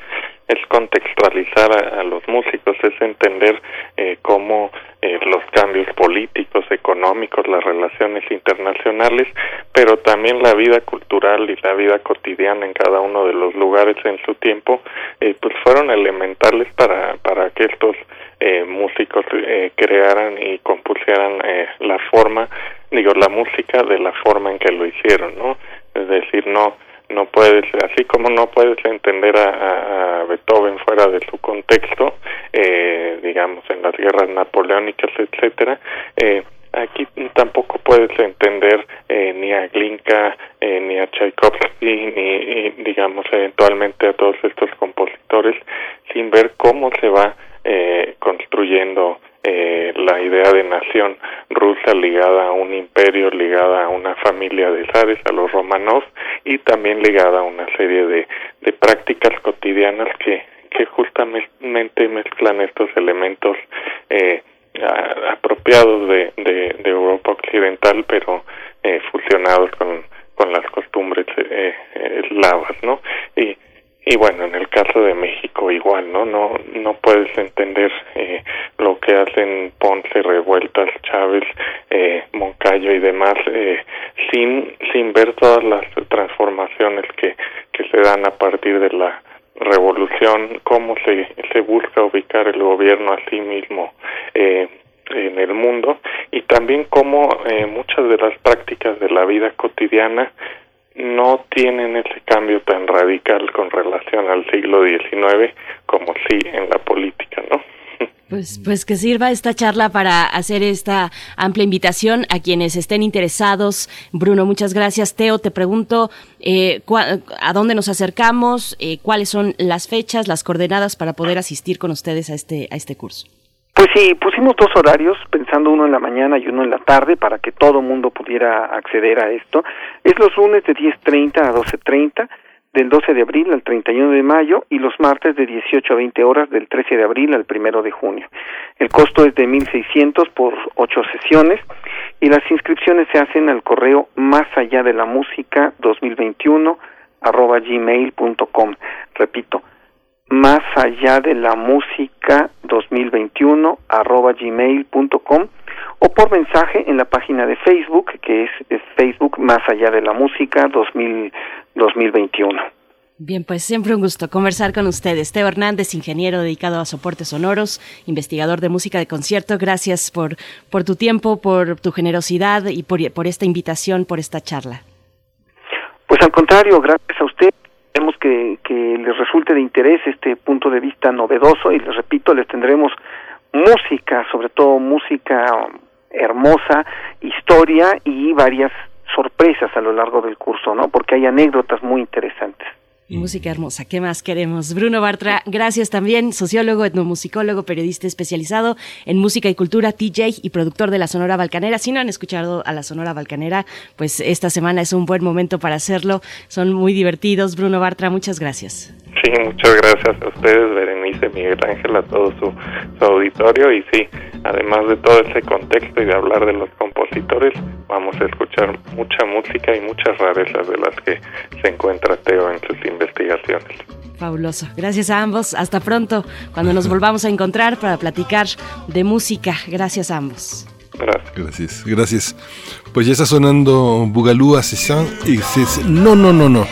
es contextualizar a, los músicos, es entender eh, cómo eh, los cambios políticos, económicos, las relaciones internacionales, pero también la vida cultural y la vida cotidiana en cada uno de los lugares en su tiempo, eh, pues fueron elementales para, para que estos eh, músicos eh, crearan y compusieran eh, la forma, digo, la música de la forma en que lo hicieron, ¿no? Es decir, no no puedes, así como no puedes entender a, a Beethoven fuera de su contexto, eh, digamos, en las guerras napoleónicas, etcétera, eh, aquí tampoco puedes entender eh, ni a Glinka eh, ni a Tchaikovsky ni, digamos eventualmente a todos estos compositores sin ver cómo se va eh, construyendo eh, la idea de nación rusa ligada a un imperio, ligada a una familia de zares, a los Romanov, y también ligada a una serie de, de prácticas cotidianas que, que justamente mezclan estos elementos eh, apropiados de, de, Europa Occidental, pero eh, fusionados con, con las costumbres eh, eslavas, ¿no? Y y bueno en el caso de México igual no no no puedes entender eh, lo que hacen Ponce Revueltas Chávez eh, Moncayo y demás eh, sin sin ver todas las transformaciones que que se dan a partir de la revolución cómo se se busca ubicar el gobierno a sí mismo eh, en el mundo y también cómo eh, muchas de las prácticas de la vida cotidiana no tienen ese cambio tan radical con relación al siglo XIX como sí en la política, ¿no? Pues, pues que sirva esta charla para hacer esta amplia invitación a quienes estén interesados. Bruno, muchas gracias. Teo, te pregunto eh, a dónde nos acercamos, eh, cuáles son las fechas, las coordenadas para poder asistir con ustedes a este, a este curso. Pues sí, pusimos dos horarios, pensando uno en la mañana y uno en la tarde, para que todo mundo pudiera acceder a esto. Es los lunes de 10.30 a 12.30, del 12 de abril al 31 de mayo, y los martes de 18 a 20 horas, del 13 de abril al 1 de junio. El costo es de 1.600 por ocho sesiones, y las inscripciones se hacen al correo más allá de la música 2021 arroba gmail.com. Repito, más allá de la música 2021 arroba gmail.com o por mensaje en la página de Facebook que es, Facebook más allá de la música 2000, 2021. Bien, pues siempre un gusto conversar con ustedes. Teo Hernández, ingeniero dedicado a soportes sonoros, investigador de música de concierto. Gracias por, por tu tiempo, por tu generosidad y por, por esta invitación, por esta charla. Pues al contrario, gracias que, que les resulte de interés este punto de vista novedoso y les repito, les tendremos música, sobre todo música hermosa, historia y varias sorpresas a lo largo del curso, ¿no? Porque hay anécdotas muy interesantes. Música hermosa, ¿qué más queremos? Bruno Bartra, gracias también, sociólogo, etnomusicólogo, periodista especializado en música y cultura, TJ y productor de la Sonora Balcanera. Si no han escuchado a la Sonora Balcanera, pues esta semana es un buen momento para hacerlo. Son muy divertidos. Bruno Bartra, muchas gracias. Sí, muchas gracias a ustedes, Berenice, Miguel Ángel, a todo su, su auditorio. Y sí, además de todo ese contexto y de hablar de los compositores, vamos a escuchar mucha música y muchas rarezas de las que se encuentra Teo en sus investigaciones. Fabuloso. Gracias a ambos. Hasta pronto, cuando nos volvamos a encontrar para platicar de música. Gracias a ambos. Gracias. Gracias, gracias. Pues ya está sonando Bugalú Asesán y dices, no, no, no, no.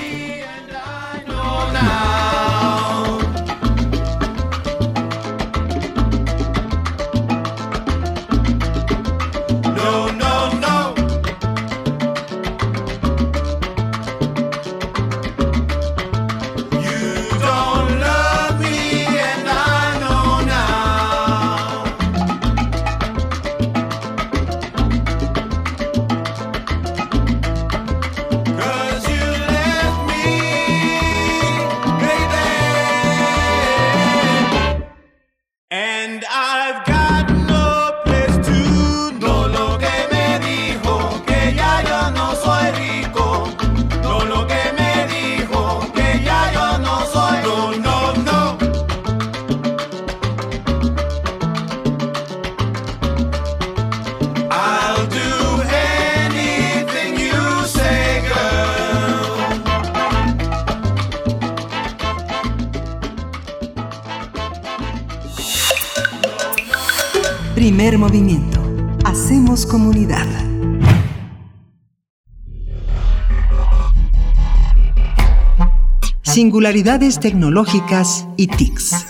Singularidades tecnológicas y TICs.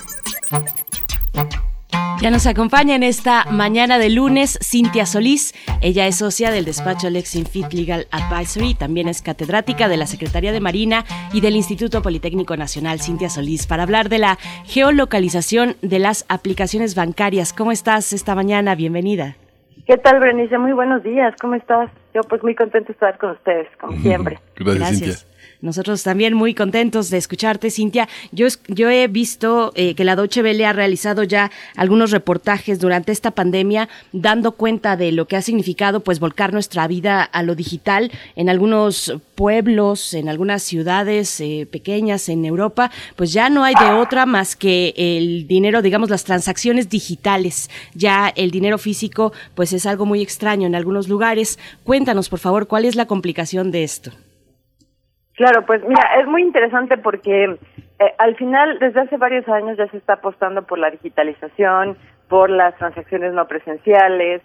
Ya nos acompaña en esta mañana de lunes Cintia Solís. Ella es socia del despacho Lexinfit Legal Advisory, también es catedrática de la Secretaría de Marina y del Instituto Politécnico Nacional Cintia Solís para hablar de la geolocalización de las aplicaciones bancarias. ¿Cómo estás esta mañana? Bienvenida. ¿Qué tal, Berenice? Muy buenos días. ¿Cómo estás? Yo pues muy contento de estar con ustedes, como siempre. Gracias, Gracias. Cintia. Nosotros también muy contentos de escucharte, Cintia. Yo, yo he visto eh, que la Deutsche Welle ha realizado ya algunos reportajes durante esta pandemia dando cuenta de lo que ha significado pues volcar nuestra vida a lo digital en algunos pueblos, en algunas ciudades eh, pequeñas en Europa, pues ya no hay de otra más que el dinero, digamos las transacciones digitales. Ya el dinero físico pues es algo muy extraño en algunos lugares. Cuéntanos, por favor, ¿cuál es la complicación de esto? Claro, pues mira, es muy interesante porque eh, al final, desde hace varios años ya se está apostando por la digitalización, por las transacciones no presenciales,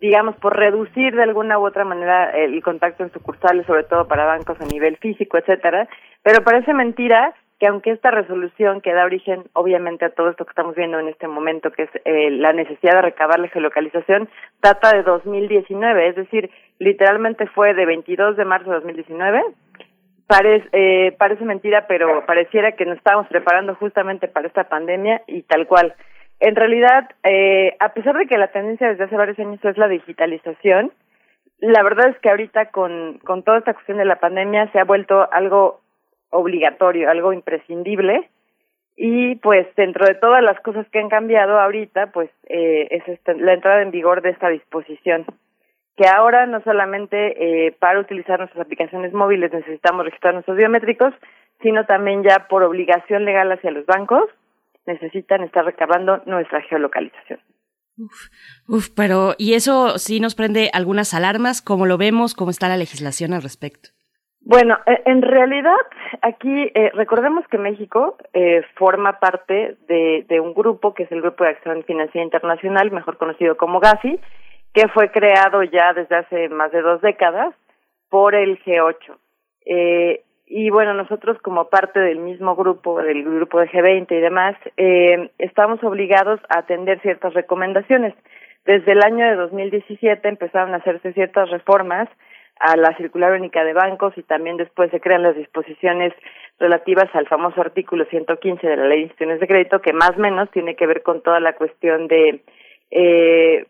digamos, por reducir de alguna u otra manera el contacto en sucursales, sobre todo para bancos a nivel físico, etcétera. Pero parece mentira que aunque esta resolución que da origen, obviamente, a todo esto que estamos viendo en este momento, que es eh, la necesidad de recabar la geolocalización, data de 2019, es decir, literalmente fue de 22 de marzo de 2019 Parece, eh, parece mentira, pero pareciera que nos estábamos preparando justamente para esta pandemia y tal cual. En realidad, eh, a pesar de que la tendencia desde hace varios años es la digitalización, la verdad es que ahorita con, con toda esta cuestión de la pandemia se ha vuelto algo obligatorio, algo imprescindible. Y pues dentro de todas las cosas que han cambiado ahorita, pues eh, es esta- la entrada en vigor de esta disposición que ahora no solamente eh, para utilizar nuestras aplicaciones móviles necesitamos registrar nuestros biométricos, sino también ya por obligación legal hacia los bancos necesitan estar recabando nuestra geolocalización. Uf, pero y eso sí nos prende algunas alarmas, ¿cómo lo vemos? ¿Cómo está la legislación al respecto? Bueno, eh, en realidad aquí eh, recordemos que México eh, forma parte de, de un grupo que es el Grupo de Acción Financiera Internacional, mejor conocido como GAFI, que fue creado ya desde hace más de dos décadas por el G8. Eh, y bueno, nosotros como parte del mismo grupo, del grupo de G20 y demás, eh, estamos obligados a atender ciertas recomendaciones. Desde el año de 2017 empezaron a hacerse ciertas reformas a la circular única de bancos y también después se crean las disposiciones relativas al famoso artículo 115 de la ley de instituciones de crédito que más o menos tiene que ver con toda la cuestión de eh,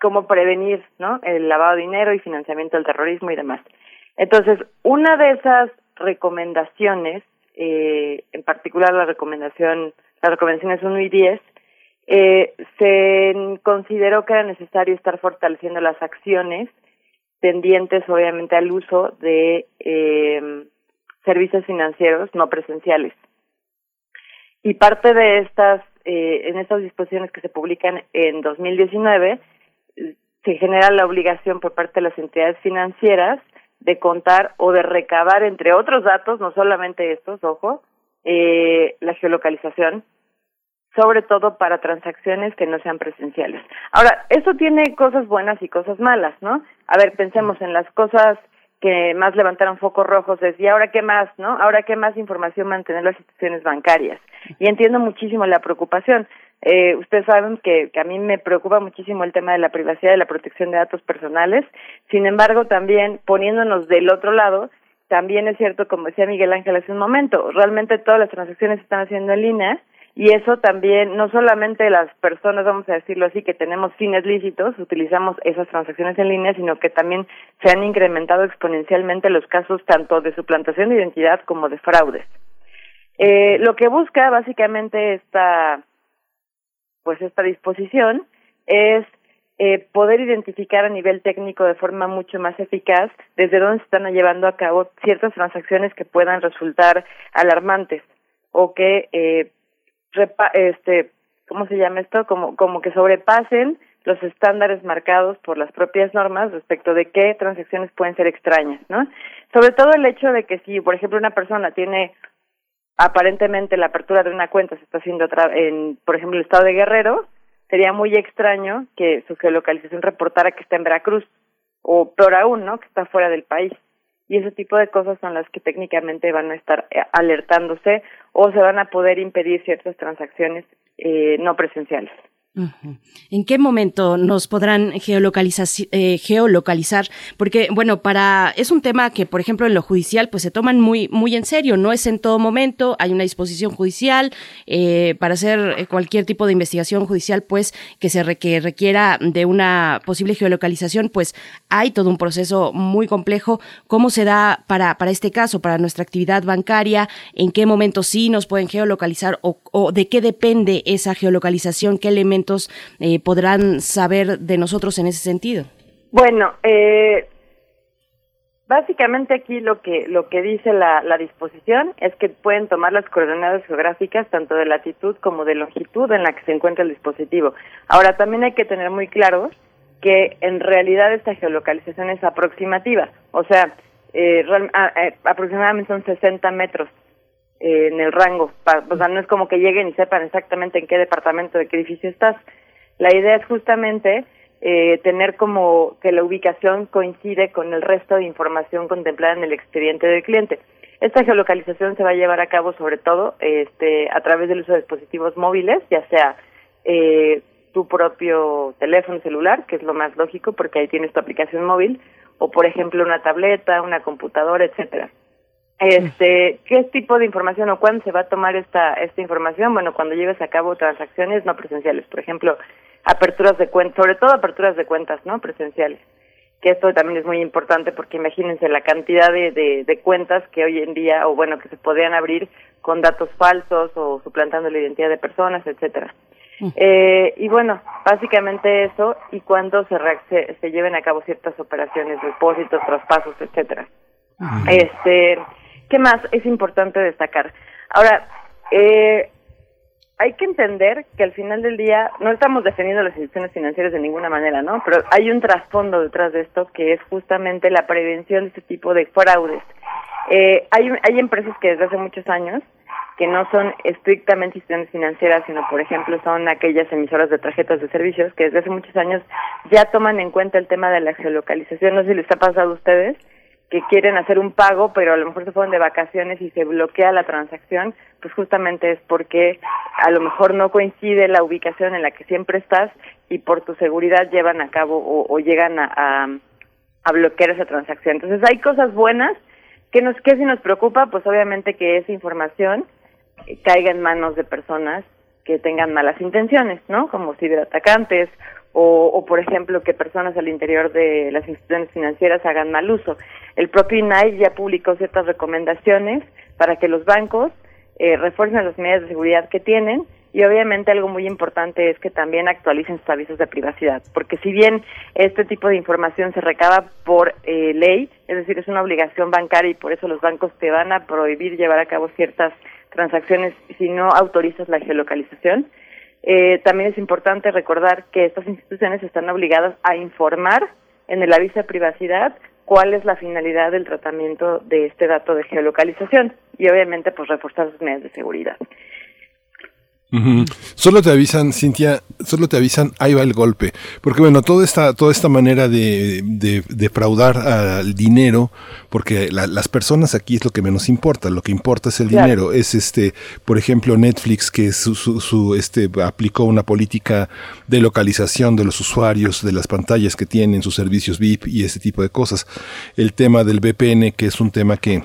cómo prevenir el lavado de dinero y financiamiento del terrorismo y demás. Entonces, una de esas recomendaciones, eh, en particular la recomendación, las recomendaciones 1 y 10, eh, se consideró que era necesario estar fortaleciendo las acciones tendientes, obviamente, al uso de eh, servicios financieros no presenciales. Y parte de estas, eh, en estas disposiciones que se publican en 2019, se genera la obligación por parte de las entidades financieras de contar o de recabar, entre otros datos, no solamente estos, ojo, eh, la geolocalización, sobre todo para transacciones que no sean presenciales. Ahora, eso tiene cosas buenas y cosas malas, ¿no? A ver, pensemos en las cosas que más levantaron focos rojos es, ¿y ahora qué más, no? Ahora qué más información mantener las instituciones bancarias. Y entiendo muchísimo la preocupación. Eh, ustedes saben que, a mí me preocupa muchísimo el tema de la privacidad y la protección de datos personales. Sin embargo, también poniéndonos del otro lado, también es cierto, como decía Miguel Ángel hace un momento, realmente todas las transacciones se están haciendo en línea y eso también, no solamente las personas, vamos a decirlo así, que tenemos fines lícitos, utilizamos esas transacciones en línea, sino que también se han incrementado exponencialmente los casos tanto de suplantación de identidad como de fraudes. Eh, lo que busca básicamente esta, pues esta disposición es eh, poder identificar a nivel técnico de forma mucho más eficaz desde dónde se están llevando a cabo ciertas transacciones que puedan resultar alarmantes o que eh, repa este cómo se llama esto como como que sobrepasen los estándares marcados por las propias normas respecto de qué transacciones pueden ser extrañas, ¿no? Sobre todo el hecho de que si, por ejemplo, una persona tiene aparentemente la apertura de una cuenta se está haciendo en, por ejemplo, el estado de Guerrero, sería muy extraño que su geolocalización reportara que está en Veracruz o peor aún, ¿no? Que está fuera del país. Y ese tipo de cosas son las que técnicamente van a estar eh, alertándose o se van a poder impedir ciertas transacciones eh, no presenciales. ¿En qué momento nos podrán geolocalizar, eh, geolocalizar? Porque, bueno, para es un tema que, por ejemplo, en lo judicial, pues se toman muy, muy en serio. No es en todo momento. Hay una disposición judicial eh, para hacer eh, cualquier tipo de investigación judicial, pues que se re- que requiera de una posible geolocalización, pues hay todo un proceso muy complejo. ¿Cómo se da para para este caso, para nuestra actividad bancaria? ¿En qué momento sí nos pueden geolocalizar o, o de qué depende esa geolocalización? ¿Qué elementos eh, podrán saber de nosotros en ese sentido? Bueno, eh, básicamente aquí lo que lo que dice la, la disposición es que pueden tomar las coordenadas geográficas tanto de latitud como de longitud en la que se encuentra el dispositivo. Ahora también hay que tener muy claro que en realidad esta geolocalización es aproximativa, o sea, eh, real- a- eh, aproximadamente son 60 metros eh, en el rango, pa- o sea, no es como que lleguen y sepan exactamente en qué departamento de qué edificio estás. La idea es justamente eh, tener como que la ubicación coincide con el resto de información contemplada en el expediente del cliente. Esta geolocalización se va a llevar a cabo sobre todo este, a través del uso de dispositivos móviles, ya sea eh, tu propio teléfono celular, que es lo más lógico porque ahí tienes tu aplicación móvil, o por ejemplo una tableta, una computadora, etcétera. Este, ¿qué tipo de información o cuándo se va a tomar esta esta información? Bueno, cuando lleves a cabo transacciones no presenciales, por ejemplo, aperturas de cuentas, sobre todo aperturas de cuentas, ¿no? Presenciales. Que esto también es muy importante porque imagínense la cantidad de, de, de cuentas que hoy en día, o bueno, que se podrían abrir con datos falsos o suplantando la identidad de personas, etcétera. Eh, y bueno, básicamente eso y cuando se, se, se lleven a cabo ciertas operaciones, depósitos, traspasos, etcétera. Este, ¿qué más es importante destacar? Ahora, eh, hay que entender que al final del día no estamos defendiendo las instituciones financieras de ninguna manera, ¿no? Pero hay un trasfondo detrás de esto que es justamente la prevención de este tipo de fraudes. Eh, hay, hay empresas que desde hace muchos años que no son estrictamente instituciones financieras, sino por ejemplo son aquellas emisoras de tarjetas de servicios que desde hace muchos años ya toman en cuenta el tema de la geolocalización. No sé si les ha pasado a ustedes que quieren hacer un pago, pero a lo mejor se fueron de vacaciones y se bloquea la transacción, pues justamente es porque a lo mejor no coincide la ubicación en la que siempre estás y por tu seguridad llevan a cabo o, o llegan a, a, bloquear esa transacción. Entonces hay cosas buenas que nos que si nos preocupa, pues obviamente que esa información caiga en manos de personas que tengan malas intenciones, ¿no? Como ciberatacantes o, o, por ejemplo, que personas al interior de las instituciones financieras hagan mal uso. El propio INAI ya publicó ciertas recomendaciones para que los bancos eh, refuercen las medidas de seguridad que tienen y obviamente algo muy importante es que también actualicen sus avisos de privacidad, porque si bien este tipo de información se recaba por eh, ley, es decir, es una obligación bancaria y por eso los bancos te van a prohibir llevar a cabo ciertas transacciones si no autorizas la geolocalización, eh, también es importante recordar que estas instituciones están obligadas a informar en el aviso de privacidad cuál es la finalidad del tratamiento de este dato de geolocalización y obviamente pues reforzar sus medidas de seguridad. Solo te avisan, Cintia, solo te avisan, ahí va el golpe. Porque bueno, toda esta, toda esta manera de, de, defraudar al dinero, porque la- las personas aquí es lo que menos importa, lo que importa es el Claro. dinero. Es este, por ejemplo, Netflix que su, su, su, este aplicó una política de localización de los usuarios, de las pantallas que tienen, sus servicios VIP y ese tipo de cosas. El tema del VPN, que es un tema que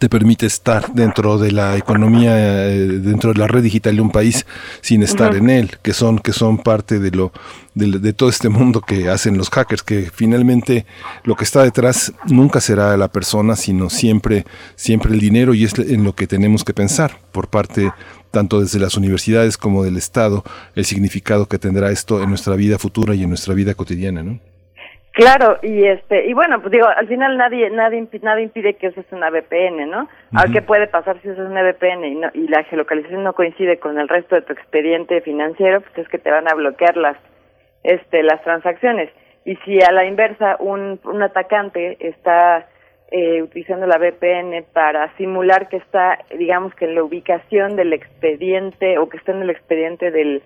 te permite estar dentro de la economía, eh, dentro de la red digital de un país sin estar en él, que son, que son parte de lo, de, de todo este mundo que hacen los hackers, que finalmente lo que está detrás nunca será la persona, sino siempre, siempre el dinero y es en lo que tenemos que pensar por parte tanto desde las universidades como del Estado, el significado que tendrá esto en nuestra vida futura y en nuestra vida cotidiana, ¿no? Claro, y este y bueno, pues digo, al final nadie nadie nada impide que uses una VPN, ¿no? Ahora. ¿qué puede pasar si usas una VPN y, no- y la geolocalización no coincide con el resto de tu expediente financiero? Pues es que te van a bloquear las este las transacciones. Y si a la inversa un, un atacante está eh, utilizando la VPN para simular que está, digamos que en la ubicación del expediente o que está en el expediente del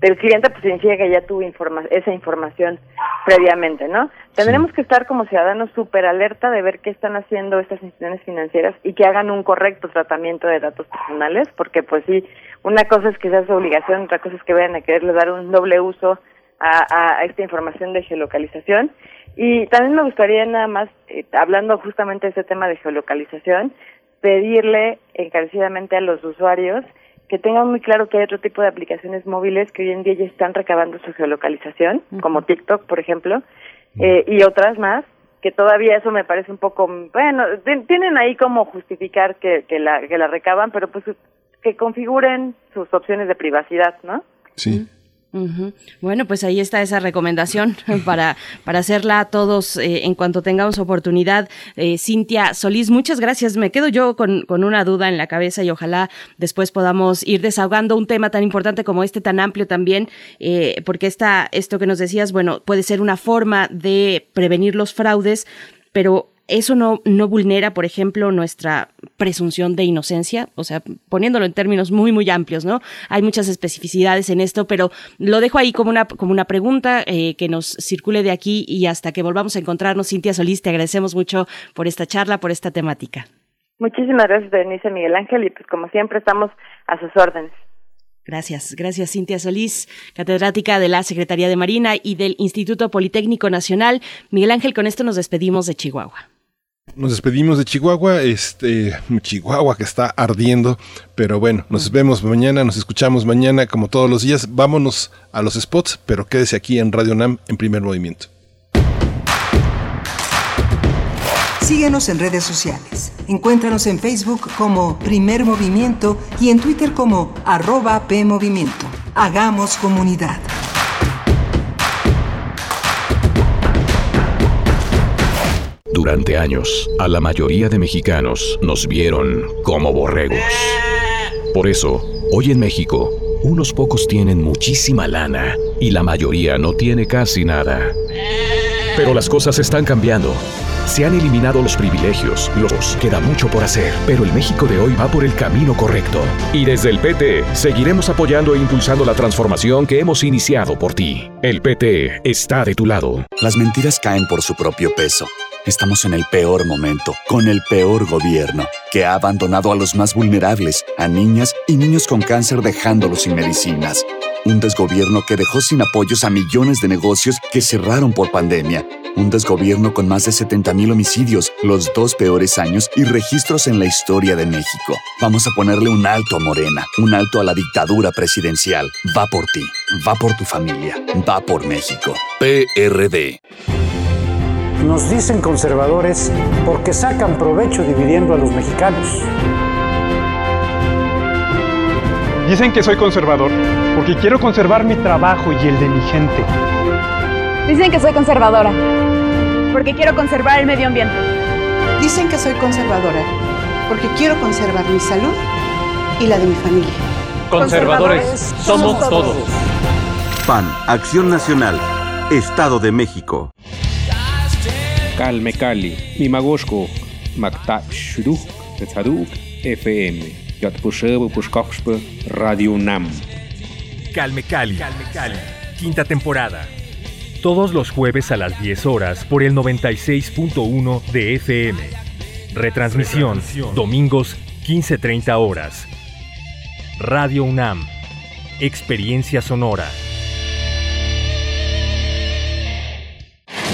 del cliente, pues significa que ya tuvo informa esa información previamente, ¿no? Tendremos que estar como ciudadanos súper alerta de ver qué están haciendo estas instituciones financieras y que hagan un correcto tratamiento de datos personales, porque pues sí, una cosa es que sea su obligación, otra cosa es que vayan a quererle dar un doble uso a, a esta información de geolocalización. Y también me gustaría nada más, eh, hablando justamente de ese tema de geolocalización, pedirle encarecidamente a los usuarios que tengan muy claro que hay otro tipo de aplicaciones móviles que hoy en día ya están recabando su geolocalización, como TikTok, por ejemplo, eh, y otras más, que todavía eso me parece un poco, bueno, ti- tienen ahí como justificar que, que, la, que la recaban, pero pues que configuren sus opciones de privacidad, ¿no? Sí. Bueno, pues ahí está esa recomendación para, para hacerla a todos eh, en cuanto tengamos oportunidad. Eh, Cintia Solís, muchas gracias. Me quedo yo con, con una duda en la cabeza y ojalá después podamos ir desahogando un tema tan importante como este, tan amplio también, eh, porque esta, esto que nos decías, bueno, puede ser una forma de prevenir los fraudes, pero eso no, no vulnera, por ejemplo, nuestra presunción de inocencia, o sea, poniéndolo en términos muy, muy amplios, ¿no? Hay muchas especificidades en esto, pero lo dejo ahí como una, como una pregunta eh, que nos circule de aquí y hasta que volvamos a encontrarnos. Cintia Solís, te agradecemos mucho por esta charla, por esta temática. Muchísimas gracias, Denise Miguel Ángel, y pues como siempre estamos a sus órdenes. Gracias, gracias Cintia Solís, catedrática de la Secretaría de Marina y del Instituto Politécnico Nacional. Miguel Ángel, con esto nos despedimos de Chihuahua. Nos despedimos de Chihuahua, este Chihuahua que está ardiendo, pero bueno, nos vemos mañana, nos escuchamos mañana como todos los días. Vámonos a los spots, pero quédese aquí en Radio Nam en primer movimiento. Síguenos en redes sociales. Encuéntranos en Facebook como Primer Movimiento y en Twitter como arroba PMovimiento. Hagamos comunidad. Durante años, a la mayoría de mexicanos nos vieron como borregos. Por eso, hoy en México, unos pocos tienen muchísima lana y la mayoría no tiene casi nada. Pero las cosas están cambiando. Se han eliminado los privilegios, los queda mucho por hacer, pero el México de hoy va por el camino correcto. Y desde el PT seguiremos apoyando e impulsando la transformación que hemos iniciado por ti. El PT está de tu lado. Las mentiras caen por su propio peso. Estamos en el peor momento, con el peor gobierno, que ha abandonado a los más vulnerables, a niñas y niños con cáncer dejándolos sin medicinas. Un desgobierno que dejó sin apoyos a millones de negocios que cerraron por pandemia. Un desgobierno con más de 70 mil homicidios, los dos peores años y registros en la historia de México. Vamos a ponerle un alto a Morena, un alto a la dictadura presidencial. Va por ti, va por tu familia, va por México. PRD. Nos dicen conservadores porque sacan provecho dividiendo a los mexicanos. Dicen que soy conservador porque quiero conservar mi trabajo y el de mi gente. Dicen que soy conservadora porque quiero conservar el medio ambiente. Dicen que soy conservadora porque quiero conservar mi salud y la de mi familia. Conservadores somos todos. PAN, Acción Nacional, Estado de México. Calme Cali, Mimagoshko, Makta Shuduk, Tetzaduk, FM, Yatpushebo Pushkoxpe, Radio UNAM. Calme Cali. Quinta temporada. Todos los jueves a las 10 horas por el 96.1 de FM. Retransmisión, domingos 15.30 horas. Radio UNAM. Experiencia sonora.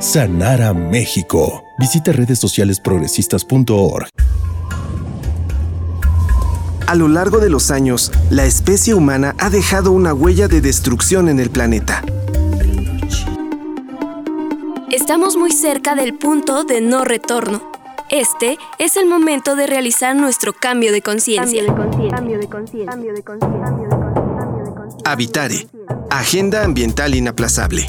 sanar a México. Visita redes sociales progresistas.org. A lo largo de los años, la especie humana ha dejado una huella de destrucción en el planeta. Estamos muy cerca del punto de no retorno. Este es el momento de realizar nuestro cambio de conciencia. Habitare, Agenda Ambiental Inaplazable.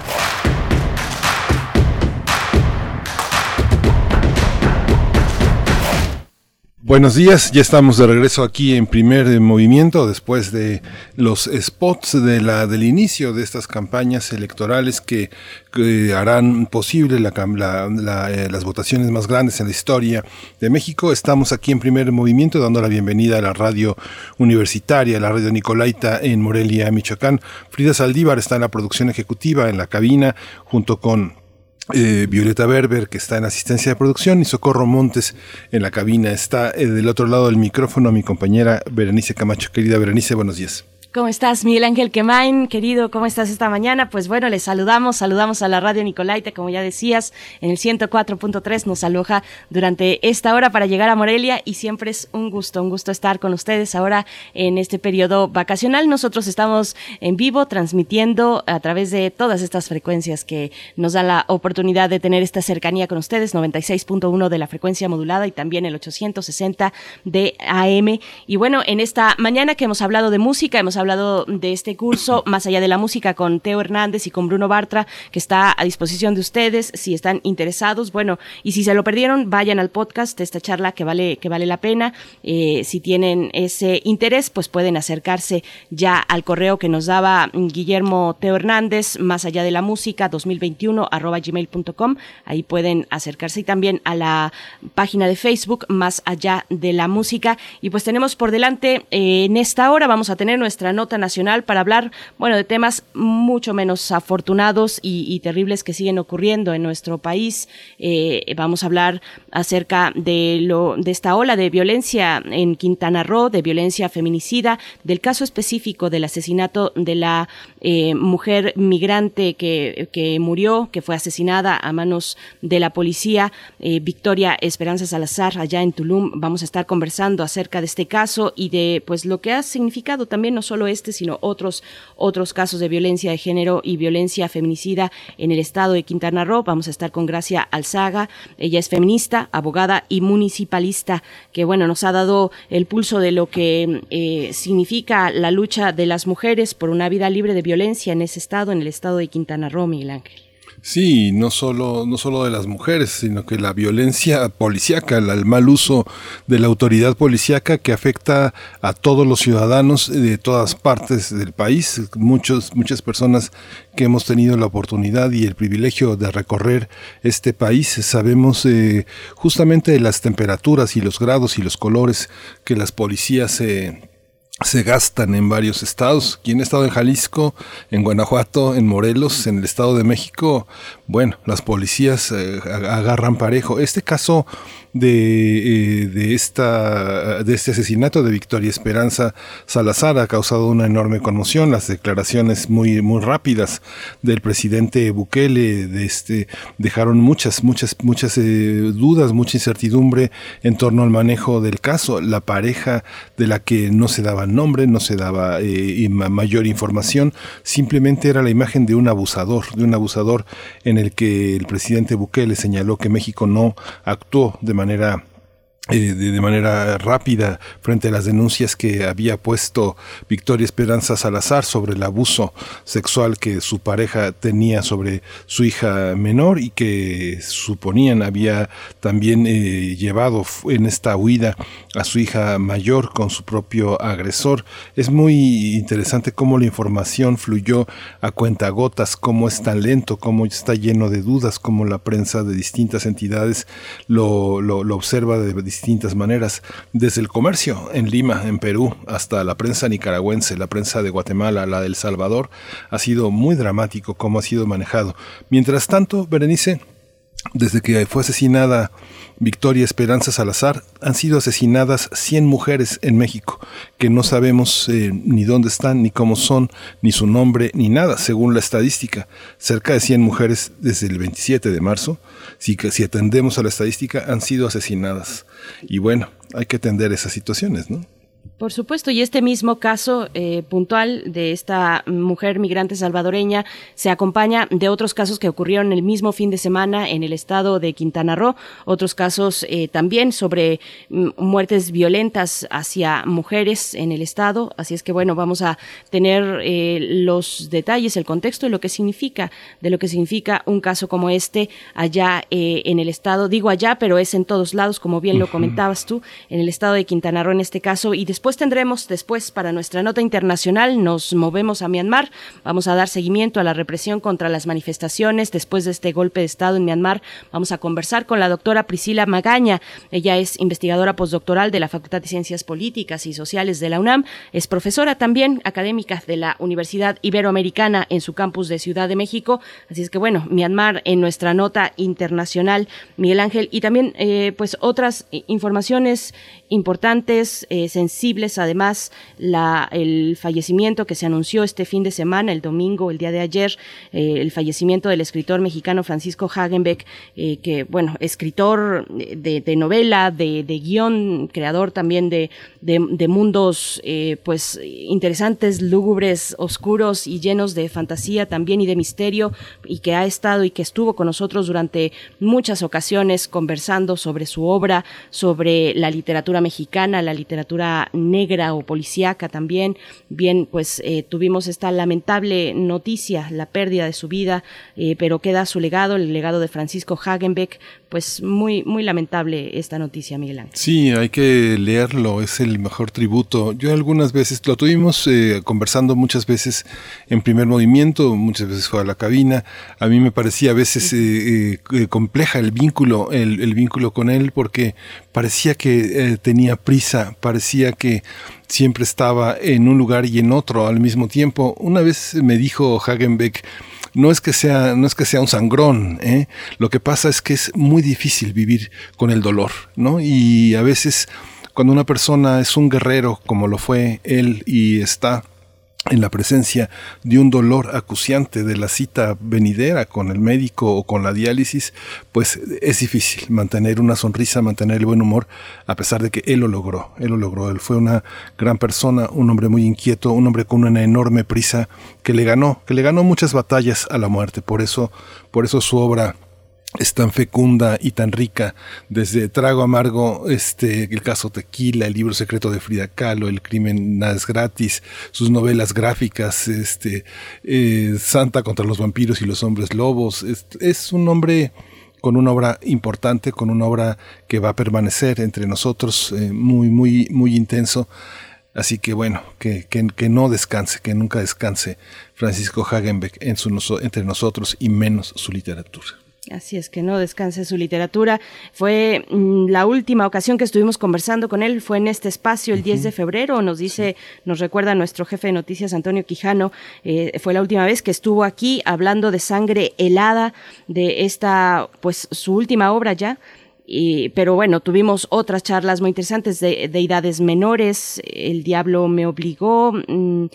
Buenos días, ya estamos de regreso aquí en primer movimiento después de los spots de la, del inicio de estas campañas electorales que, harán posible la, eh, las votaciones más grandes en la historia de México. Estamos aquí en primer movimiento dando la bienvenida a la radio universitaria, la radio Nicolaita en Morelia, Michoacán. Frida Saldívar está en la producción ejecutiva, en la cabina, junto con eh, Violeta Berber, que está en asistencia de producción, y Socorro Montes en la cabina. Está eh, del otro lado del micrófono mi compañera Berenice Camacho. Querida Berenice, buenos días. ¿Cómo estás, Miguel Ángel Quemain? Querido, ¿cómo estás esta mañana? Pues bueno, les saludamos, saludamos a la radio Nicolaita, como ya decías, en el 104.3 nos aloja durante esta hora para llegar a Morelia y siempre es un gusto, un gusto estar con ustedes ahora en este periodo vacacional. Nosotros estamos en vivo transmitiendo a través de todas estas frecuencias que nos dan la oportunidad de tener esta cercanía con ustedes, 96.1 de la frecuencia modulada y también el 860 de AM. Y bueno, en esta mañana que hemos hablado de música, hemos hablado de este curso Más allá de la música con Teo Hernández y con Bruno Bartra, que está a disposición de ustedes si están interesados. Bueno, y si se lo perdieron, vayan al podcast de esta charla que vale, que vale la pena. Eh, si tienen ese interés, pues pueden acercarse ya al correo que nos daba Guillermo Teo Hernández, Más allá de la música 2021 arroba gmail.com. Ahí pueden acercarse y también a la página de Facebook Más allá de la música. Y pues tenemos por delante eh, en esta hora vamos a tener nuestra nota nacional para hablar, bueno, de temas mucho menos afortunados y, y terribles que siguen ocurriendo en nuestro país. Eh, vamos a hablar acerca de lo, de esta ola de violencia en Quintana Roo, de violencia feminicida, del caso específico del asesinato de la eh, mujer migrante que, que murió, que fue asesinada a manos de la policía, eh, Victoria Esperanza Salazar, allá en Tulum. Vamos a estar conversando acerca de este caso y de pues lo que ha significado también no solo este, sino otros, otros casos de violencia de género y violencia feminicida en el estado de Quintana Roo. Vamos a estar con Gracia Alzaga. Ella es feminista, abogada y municipalista, que bueno, nos ha dado el pulso de lo que eh, significa la lucha de las mujeres por una vida libre de violencia en ese estado, en el estado de Quintana Roo, Miguel Ángel. Sí, no solo, no solo de las mujeres, sino que la violencia policíaca, el, mal uso de la autoridad policíaca que afecta a todos los ciudadanos de todas partes del país. Muchos, muchas personas que hemos tenido la oportunidad y el privilegio de recorrer este país sabemos eh, justamente las temperaturas y los grados y los colores que las policías eh, se gastan en varios estados. Quien ha estado en Jalisco, en Guanajuato, en Morelos, en el Estado de México, bueno, las policías eh, agarran parejo. Este caso de, eh, de, esta, de este asesinato de Victoria Esperanza Salazar ha causado una enorme conmoción. Las declaraciones muy, muy rápidas del presidente Bukele de este, dejaron muchas, muchas, muchas eh, dudas, mucha incertidumbre en torno al manejo del caso. La pareja de la que no se daba nombre, no se daba eh, mayor información, simplemente era la imagen de un abusador, de un abusador en el que el presidente Bukele señaló que México no actuó de manera Neumannile eh, de, manera rápida frente a las denuncias que había puesto Victoria Esperanza Salazar sobre el abuso sexual que su pareja tenía sobre su hija menor y que suponían había también eh, llevado en esta huida a su hija mayor con su propio agresor. Es muy interesante cómo la información fluyó a cuentagotas, cómo es tan lento, cómo está lleno de dudas, cómo la prensa de distintas entidades lo, lo, observa de distintas maneras, desde el comercio en Lima, en Perú, hasta la prensa nicaragüense, la prensa de Guatemala, la del Salvador, ha sido muy dramático cómo ha sido manejado. Mientras tanto, Berenice, desde que fue asesinada Victoria Esperanza Salazar, han sido asesinadas 100 mujeres en México, que no sabemos eh, ni dónde están, ni cómo son, ni su nombre, ni nada, según la estadística. Cerca de 100 mujeres desde el 27 de marzo, si, si atendemos a la estadística, han sido asesinadas. Y bueno, hay que atender esas situaciones, ¿no? Por supuesto, y este mismo caso eh, puntual de esta mujer migrante salvadoreña se acompaña de otros casos que ocurrieron el mismo fin de semana en el estado de Quintana Roo, otros casos eh, también sobre mm, muertes violentas hacia mujeres en el estado. Así es que bueno, vamos a tener eh, los detalles, el contexto de lo que significa, de lo que significa un caso como este allá en el estado. Digo allá, pero es en todos lados, como bien lo comentabas tú, en el estado de Quintana Roo en este caso, y después tendremos, después para nuestra nota internacional, nos movemos a Myanmar. Vamos a dar seguimiento a la represión contra las manifestaciones después de este golpe de Estado en Myanmar. Vamos a conversar con la doctora Priscila Magaña. Ella es investigadora postdoctoral de la Facultad de Ciencias Políticas y Sociales de la UNAM. Es profesora también académica de la Universidad Iberoamericana en su campus de Ciudad de México. Así es que bueno, Myanmar en nuestra nota internacional, Miguel Ángel, y también eh, pues otras informaciones importantes, eh, sensibles. Además, el fallecimiento que se anunció este fin de semana, el domingo, el día de ayer, eh, el fallecimiento del escritor mexicano Francisco Hagenbeck, eh, que, bueno, escritor de, novela, de, de, guion, creador también de, de mundos, pues, interesantes, lúgubres, oscuros y llenos de fantasía también y de misterio, y que ha estado y que estuvo con nosotros durante muchas ocasiones conversando sobre su obra, sobre la literatura mexicana, la literatura negra o policíaca también. Bien, pues eh, tuvimos esta lamentable noticia, la pérdida de su vida, eh, pero queda su legado, el legado de Francisco Hagenbeck, pues muy, muy lamentable esta noticia, Miguel Ángel. Sí, hay que leerlo, es el mejor tributo. Yo algunas veces, lo tuvimos eh, conversando muchas veces en primer movimiento, muchas veces fue a la cabina, a mí me parecía a veces compleja el vínculo, el, el, vínculo con él, porque parecía que tenía prisa, parecía que siempre estaba en un lugar y en otro al mismo tiempo. Una vez me dijo Hagenbeck, no es que sea, no es que sea un sangrón, ¿eh? lo que pasa es que es muy difícil vivir con el dolor, ¿no? Y a veces cuando una persona es un guerrero, como lo fue él, y está en la presencia de un dolor acuciante de la cita venidera con el médico o con la diálisis, pues es difícil mantener una sonrisa, mantener el buen humor, a pesar de que él lo logró, él lo logró, él fue una gran persona, un hombre muy inquieto, un hombre con una enorme prisa que le ganó, que le ganó muchas batallas a la muerte, por eso, por eso su obra es tan fecunda y tan rica, desde Trago Amargo, este, el caso Tequila, el libro secreto de Frida Kahlo, El crimen es gratis, sus novelas gráficas, este, eh, Santa contra los vampiros y los hombres lobos, es, un hombre con una obra importante, con una obra que va a permanecer entre nosotros, eh, muy, muy, muy intenso. Así que bueno, que, que, no descanse, que nunca descanse Francisco Hagenbeck entre nosotros y menos su literatura. Así es que no descanse su literatura. Fue mm, la última ocasión que estuvimos conversando con él, fue en este espacio el 10 de febrero, nos dice, nos recuerda nuestro jefe de noticias Antonio Quijano, eh, fue la última vez que estuvo aquí hablando de sangre helada, de esta, pues su última obra ya, pero bueno, tuvimos otras charlas muy interesantes de deidades menores, El Diablo me obligó, mm,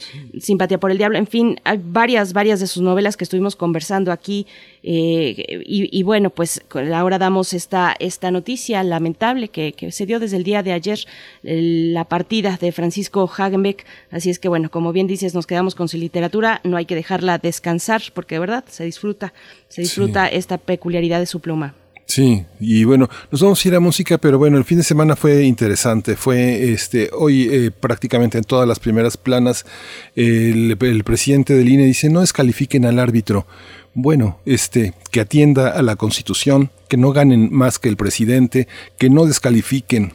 Simpatía por el Diablo, en fin, hay varias, varias de sus novelas que estuvimos conversando aquí. Eh, y, bueno, pues ahora damos esta, esta noticia lamentable que, se dio desde el día de ayer, la partida de Francisco Hagenbeck. Así es que bueno, como bien dices, nos quedamos con su literatura, no hay que dejarla descansar porque de verdad se disfruta, se disfruta esta peculiaridad de su pluma. Sí, y bueno, nos vamos a ir a música, pero bueno, el fin de semana fue interesante. Fue este hoy eh, prácticamente en todas las primeras planas el, presidente del INE dice no descalifiquen al árbitro. Bueno, este que atienda a la Constitución, que no ganen más que el presidente, que no descalifiquen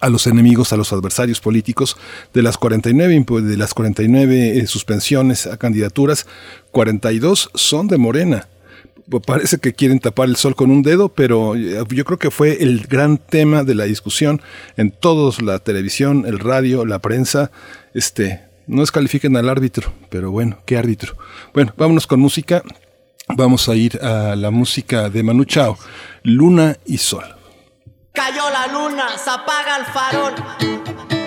a los enemigos, a los adversarios políticos. De las 49, de las 49 eh, suspensiones a candidaturas, 42 son de Morena parece que quieren tapar el sol con un dedo, pero eh, yo creo que fue el gran tema de la discusión en todos, la televisión, el radio, la prensa, este, no descalifiquen al árbitro, pero bueno, ¿qué árbitro? Bueno, vámonos con música. Vamos a ir a la música de Manu Chao, Luna y Sol. Cayó la luna, se apaga el farol.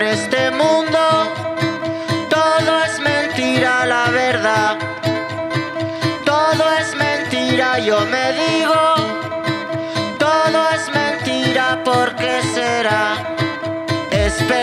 Este mundo todo es mentira, la verdad. Todo es mentira, yo me digo. Todo es mentira, ¿por qué será? Esperando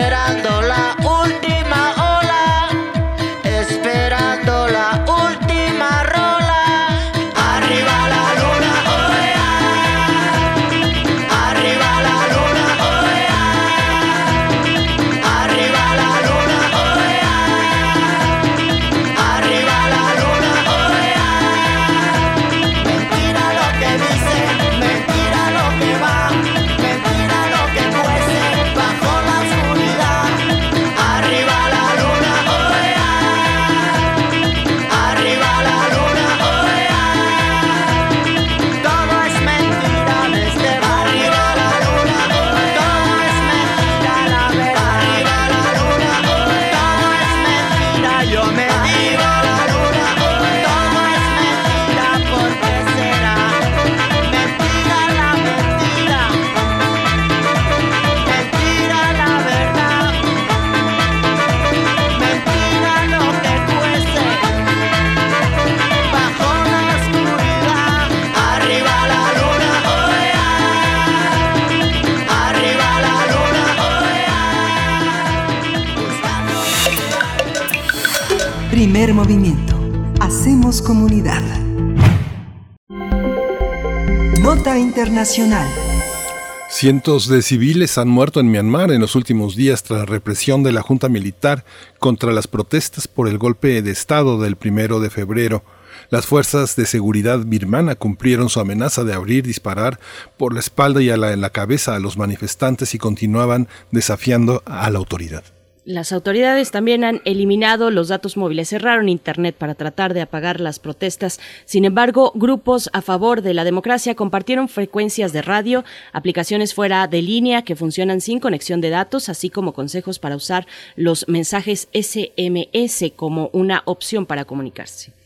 Cientos de civiles han muerto en Myanmar en los últimos días tras la represión de la Junta Militar contra las protestas por el golpe de Estado del primero de febrero. Las fuerzas de seguridad birmana cumplieron su amenaza de abrir, disparar por la espalda y a la cabeza a los manifestantes y continuaban desafiando a la autoridad. Las autoridades también han eliminado los datos móviles, cerraron Internet para tratar de apagar las protestas. Sin embargo, grupos a favor de la democracia compartieron frecuencias de radio, aplicaciones fuera de línea que funcionan sin conexión de datos, así como consejos para usar los mensajes SMS como una opción para comunicarse.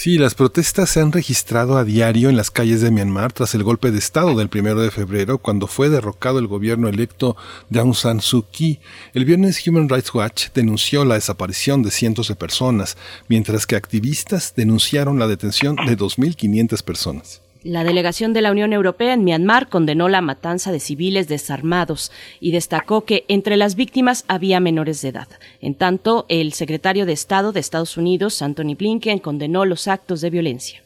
Sí, las protestas se han registrado a diario en las calles de Myanmar tras el golpe de Estado del primero de febrero, cuando fue derrocado el gobierno electo de Aung San Suu Kyi. El viernes Human Rights Watch denunció la desaparición de cientos de personas, mientras que activistas denunciaron la detención de 2.500 personas. La delegación de la Unión Europea en Myanmar condenó la matanza de civiles desarmados y destacó que entre las víctimas había menores de edad. En tanto, el secretario de Estado de Estados Unidos, Anthony Blinken, condenó los actos de violencia.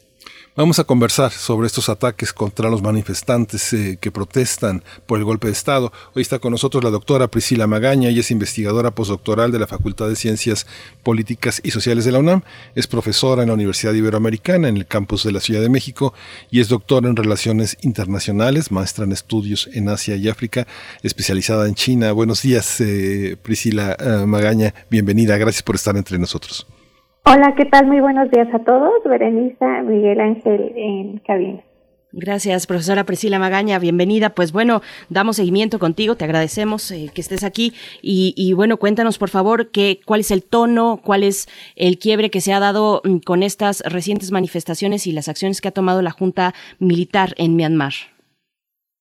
Vamos a conversar sobre estos ataques contra los manifestantes eh, que protestan por el golpe de Estado. Hoy está con nosotros la doctora Priscila Magaña, ella es investigadora postdoctoral de la Facultad de Ciencias Políticas y Sociales de la UNAM, es profesora en la Universidad Iberoamericana en el campus de la Ciudad de México y es doctora en Relaciones Internacionales, maestra en estudios en Asia y África, especializada en China. Buenos días, eh, Priscila eh, Magaña, bienvenida, gracias por estar entre nosotros. Hola, ¿qué tal? Muy buenos días a todos. Berenice, Miguel Ángel en cabina. Gracias, profesora Priscila Magaña, bienvenida. Pues bueno, damos seguimiento contigo, te agradecemos eh, que estés aquí y, bueno, cuéntanos por favor que, cuál es el tono, cuál es el quiebre que se ha dado mm, con estas recientes manifestaciones y las acciones que ha tomado la Junta Militar en Myanmar.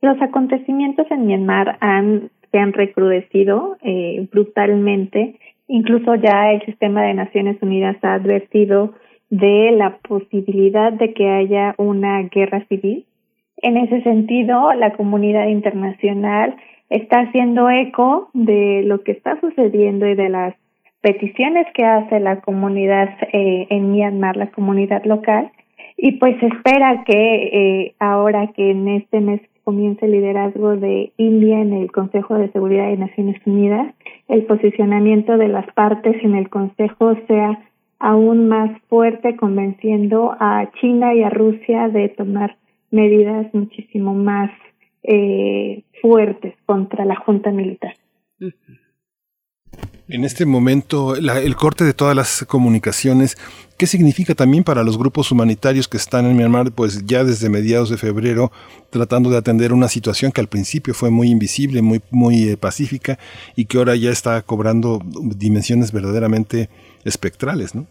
Los acontecimientos en Myanmar han, se han recrudecido eh, brutalmente Incluso ya el sistema de Naciones Unidas ha advertido de la posibilidad de que haya una guerra civil. En ese sentido, la comunidad internacional está haciendo eco de lo que está sucediendo y de las peticiones que hace la comunidad eh, en Myanmar, la comunidad local, y pues espera que eh, ahora que en este mes comience el liderazgo de India en el Consejo de Seguridad de Naciones Unidas, el posicionamiento de las partes en el Consejo sea aún más fuerte, convenciendo a China y a Rusia de tomar medidas muchísimo más eh, fuertes contra la Junta Militar. En este momento, el corte de todas las comunicaciones, ¿qué significa también para los grupos humanitarios que están en Myanmar, pues ya desde mediados de febrero, tratando de atender una situación que al principio fue muy invisible, muy, muy eh, pacífica y que ahora ya está cobrando dimensiones verdaderamente espectrales, ¿no?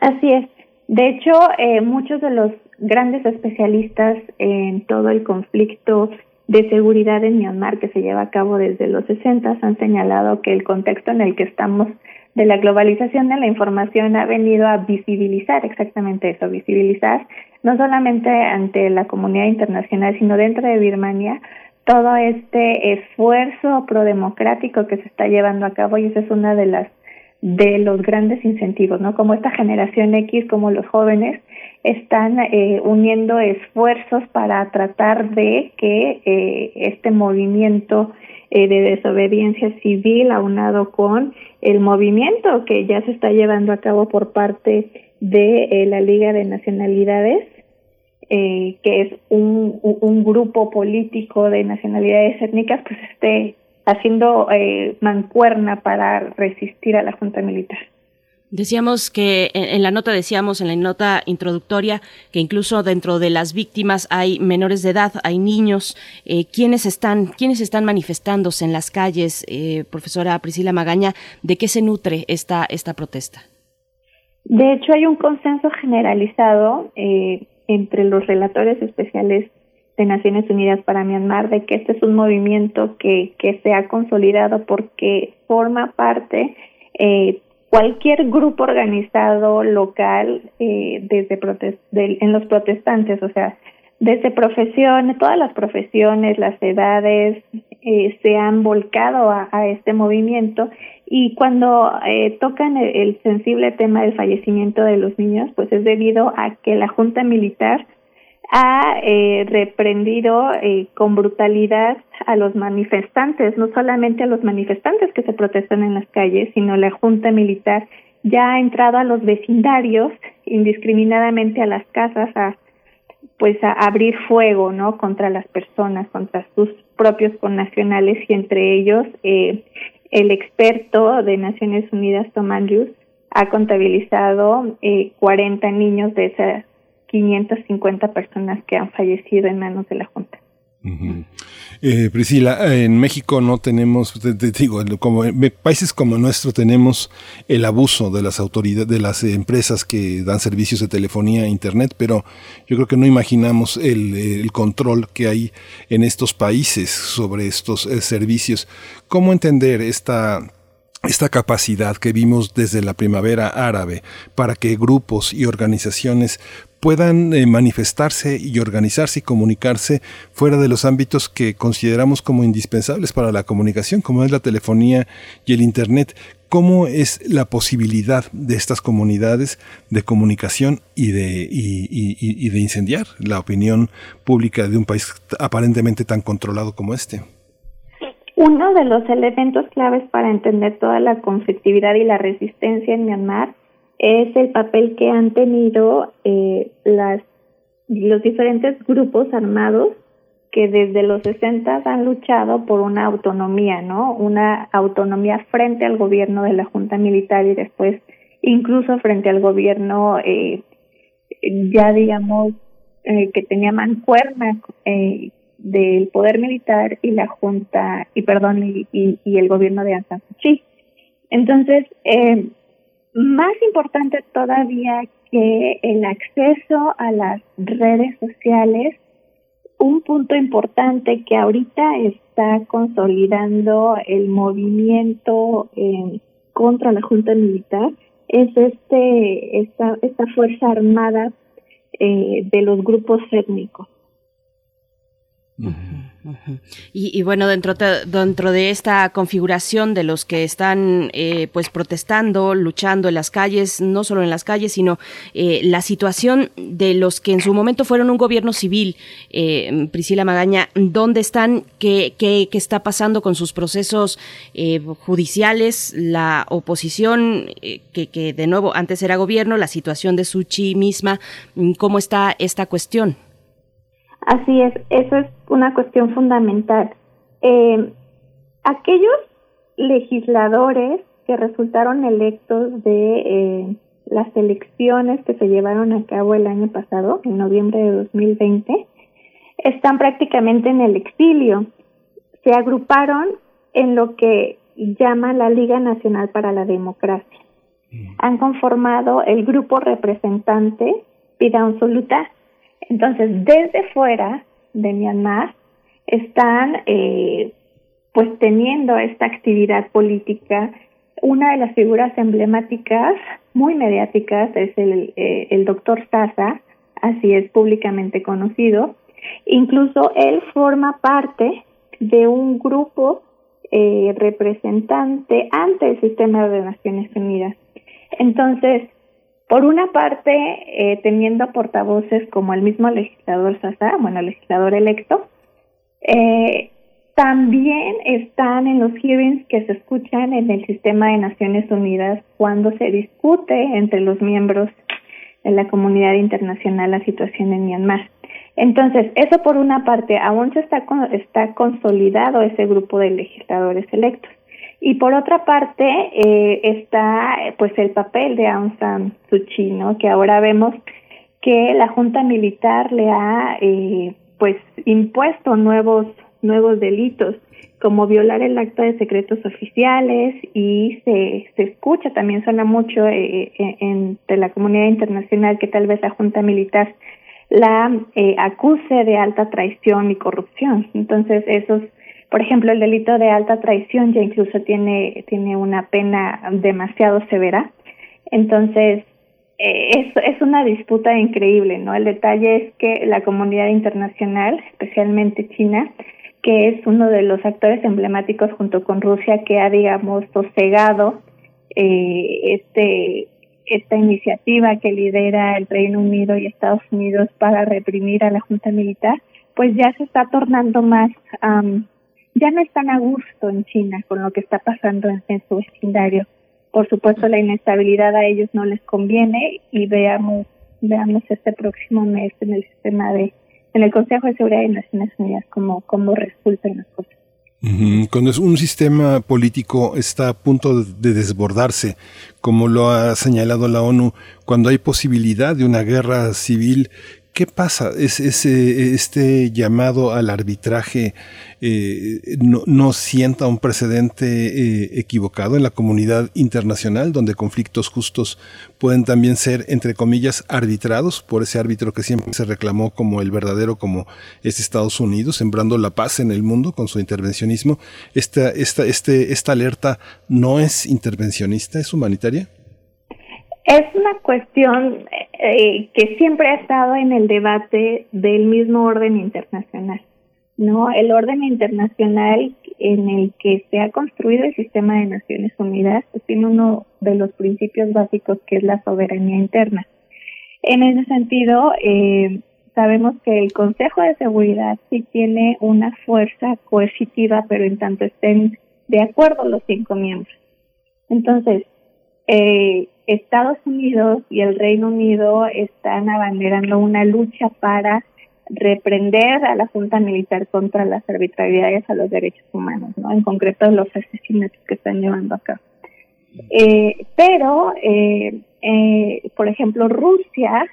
Así es. De hecho, eh, muchos de los grandes especialistas en todo el conflicto de seguridad en Myanmar que se lleva a cabo desde los 60 han señalado que el contexto en el que estamos de la globalización de la información ha venido a visibilizar exactamente eso, visibilizar no solamente ante la comunidad internacional, sino dentro de Birmania todo este esfuerzo prodemocrático que se está llevando a cabo y esa es una de las de los grandes incentivos, ¿no? Como esta generación X, como los jóvenes, están eh, uniendo esfuerzos para tratar de que eh, este movimiento eh, de desobediencia civil, aunado con el movimiento que ya se está llevando a cabo por parte de la Liga de Nacionalidades, que es un, un grupo político de nacionalidades étnicas, pues esté haciendo eh, mancuerna para resistir a la Junta Militar. Decíamos que en, la nota decíamos en la nota introductoria que incluso dentro de las víctimas hay menores de edad, hay niños. Eh, ¿Quiénes están quiénes están manifestándose en las calles, eh, profesora Priscila Magaña? ¿De qué se nutre esta esta protesta? De hecho, hay un consenso generalizado eh, entre los relatores especiales de Naciones Unidas para Myanmar de que este es un movimiento que, que se ha consolidado porque forma parte eh, cualquier grupo organizado local eh, desde en los protestantes, o sea, desde profesiones, todas las profesiones, las edades eh, se han volcado a, este movimiento. Y cuando eh, tocan el, sensible tema del fallecimiento de los niños, pues es debido a que la Junta Militar ha eh, reprendido eh, con brutalidad a los manifestantes, no solamente a los manifestantes que se protestan en las calles, sino la Junta Militar ya ha entrado a los vecindarios indiscriminadamente a las casas a pues a abrir fuego no contra las personas contra sus propios connacionales y entre ellos eh, el experto de Naciones Unidas Tom Andrews ha contabilizado eh, 40 niños de esa 550 personas que han fallecido en manos de la Junta. eh, Priscila, en México no tenemos, te, digo, como países como nuestro tenemos el abuso de las autoridades, de las empresas que dan servicios de telefonía e internet, pero yo creo que no imaginamos el, el control que hay en estos países sobre estos eh, servicios. ¿Cómo entender esta esta capacidad que vimos desde la primavera árabe para que grupos y organizaciones puedan eh, manifestarse y organizarse y comunicarse fuera de los ámbitos que consideramos como indispensables para la comunicación, como es la telefonía y el Internet. ¿Cómo es la posibilidad de estas comunidades de comunicación y de, y de incendiar la opinión pública de un país aparentemente tan controlado como este? Uno de los elementos claves para entender toda la conflictividad y la resistencia en Myanmar es el papel que han tenido eh, las, los diferentes grupos armados que desde los 60 han luchado por una autonomía, ¿no? Una autonomía frente al gobierno de la Junta Militar y después incluso frente al gobierno eh, ya digamos eh, que tenía mancuerna eh, del poder militar y la junta y perdón y, y, el gobierno de Aung San Suu Kyi. Entonces, eh, más importante todavía que el acceso a las redes sociales, un punto importante que ahorita está consolidando el movimiento eh, contra la junta militar es este esta, esta fuerza armada eh, de los grupos étnicos y, bueno, dentro, dentro de esta configuración de los que están eh, pues protestando, luchando en las calles, no solo en las calles, sino eh, la situación de los que en su momento fueron un gobierno civil, eh, Priscila Magaña, ¿dónde están? ¿Qué, qué, qué está pasando con sus procesos judiciales? La oposición, que, que de nuevo antes era gobierno, la situación de Suchi misma, ¿cómo está esta cuestión? Así es, eso es una cuestión fundamental. Eh, aquellos legisladores que resultaron electos de eh, las elecciones que se llevaron a cabo el año pasado, en noviembre de 2020, están prácticamente en el exilio. Se agruparon en lo que llama la Liga Nacional para la Democracia. Mm. Han conformado el grupo representante Pidaun Soluta, entonces, desde fuera de Myanmar están eh, pues teniendo esta actividad política. Una de las figuras emblemáticas, muy mediáticas, es el, eh, el doctor Sasa, así es públicamente conocido. Incluso él forma parte de un grupo eh, representante ante el sistema de Naciones Unidas. Entonces, por una parte, eh, teniendo portavoces como el mismo legislador Sasa, bueno, legislador electo, eh, también están en los hearings que se escuchan en el sistema de Naciones Unidas cuando se discute entre los miembros de la comunidad internacional la situación en Myanmar. Entonces, eso por una parte, aún se está, está consolidado ese grupo de legisladores electos. Y por otra parte eh, está pues el papel de Aung San Suu Kyi, ¿no? que ahora vemos que la Junta Militar le ha eh, pues impuesto nuevos nuevos delitos como violar el acta de secretos oficiales y se, se escucha también suena mucho eh, eh entre la comunidad internacional que tal vez la Junta Militar la eh, acuse de alta traición y corrupción. Entonces esos por ejemplo, el delito de alta traición ya incluso tiene, tiene una pena demasiado severa. Entonces, eh, es, es una disputa increíble, ¿no? El detalle es que la comunidad internacional, especialmente China, que es uno de los actores emblemáticos junto con Rusia que ha, digamos, sosegado eh, este esta iniciativa que lidera el Reino Unido y Estados Unidos para reprimir a la Junta Militar, pues ya se está tornando más ya no están a gusto en China con lo que está pasando en, su vecindario. Por supuesto, la inestabilidad a ellos no les conviene y veamos este próximo mes en el sistema de en el Consejo de Seguridad de Naciones Unidas cómo cómo resultan las cosas. Cuando un sistema político está a punto de desbordarse, como lo ha señalado la ONU, cuando hay posibilidad de una guerra civil ¿Qué pasa? ¿Es, este llamado al arbitraje eh, no, sienta un precedente eh, equivocado en la comunidad internacional, donde conflictos justos pueden también ser, entre comillas, arbitrados por ese árbitro que siempre se reclamó como el verdadero, como es Estados Unidos, sembrando la paz en el mundo con su intervencionismo? ¿Esta, este, esta alerta no es intervencionista, es humanitaria? Es una cuestión eh, que siempre ha estado en el debate del mismo orden internacional, ¿no? El orden internacional en el que se ha construido el sistema de Naciones Unidas pues, tiene uno de los principios básicos que es la soberanía interna. En ese sentido, eh, sabemos que el Consejo de Seguridad sí tiene una fuerza coercitiva, pero en tanto estén de acuerdo los cinco miembros. Entonces, eh, Estados Unidos y el Reino Unido están abanderando una lucha para reprender a la Junta Militar contra las arbitrariedades a los derechos humanos, ¿no? En concreto los asesinatos que están llevando a cabo. Eh, pero, eh, eh, por ejemplo, Rusia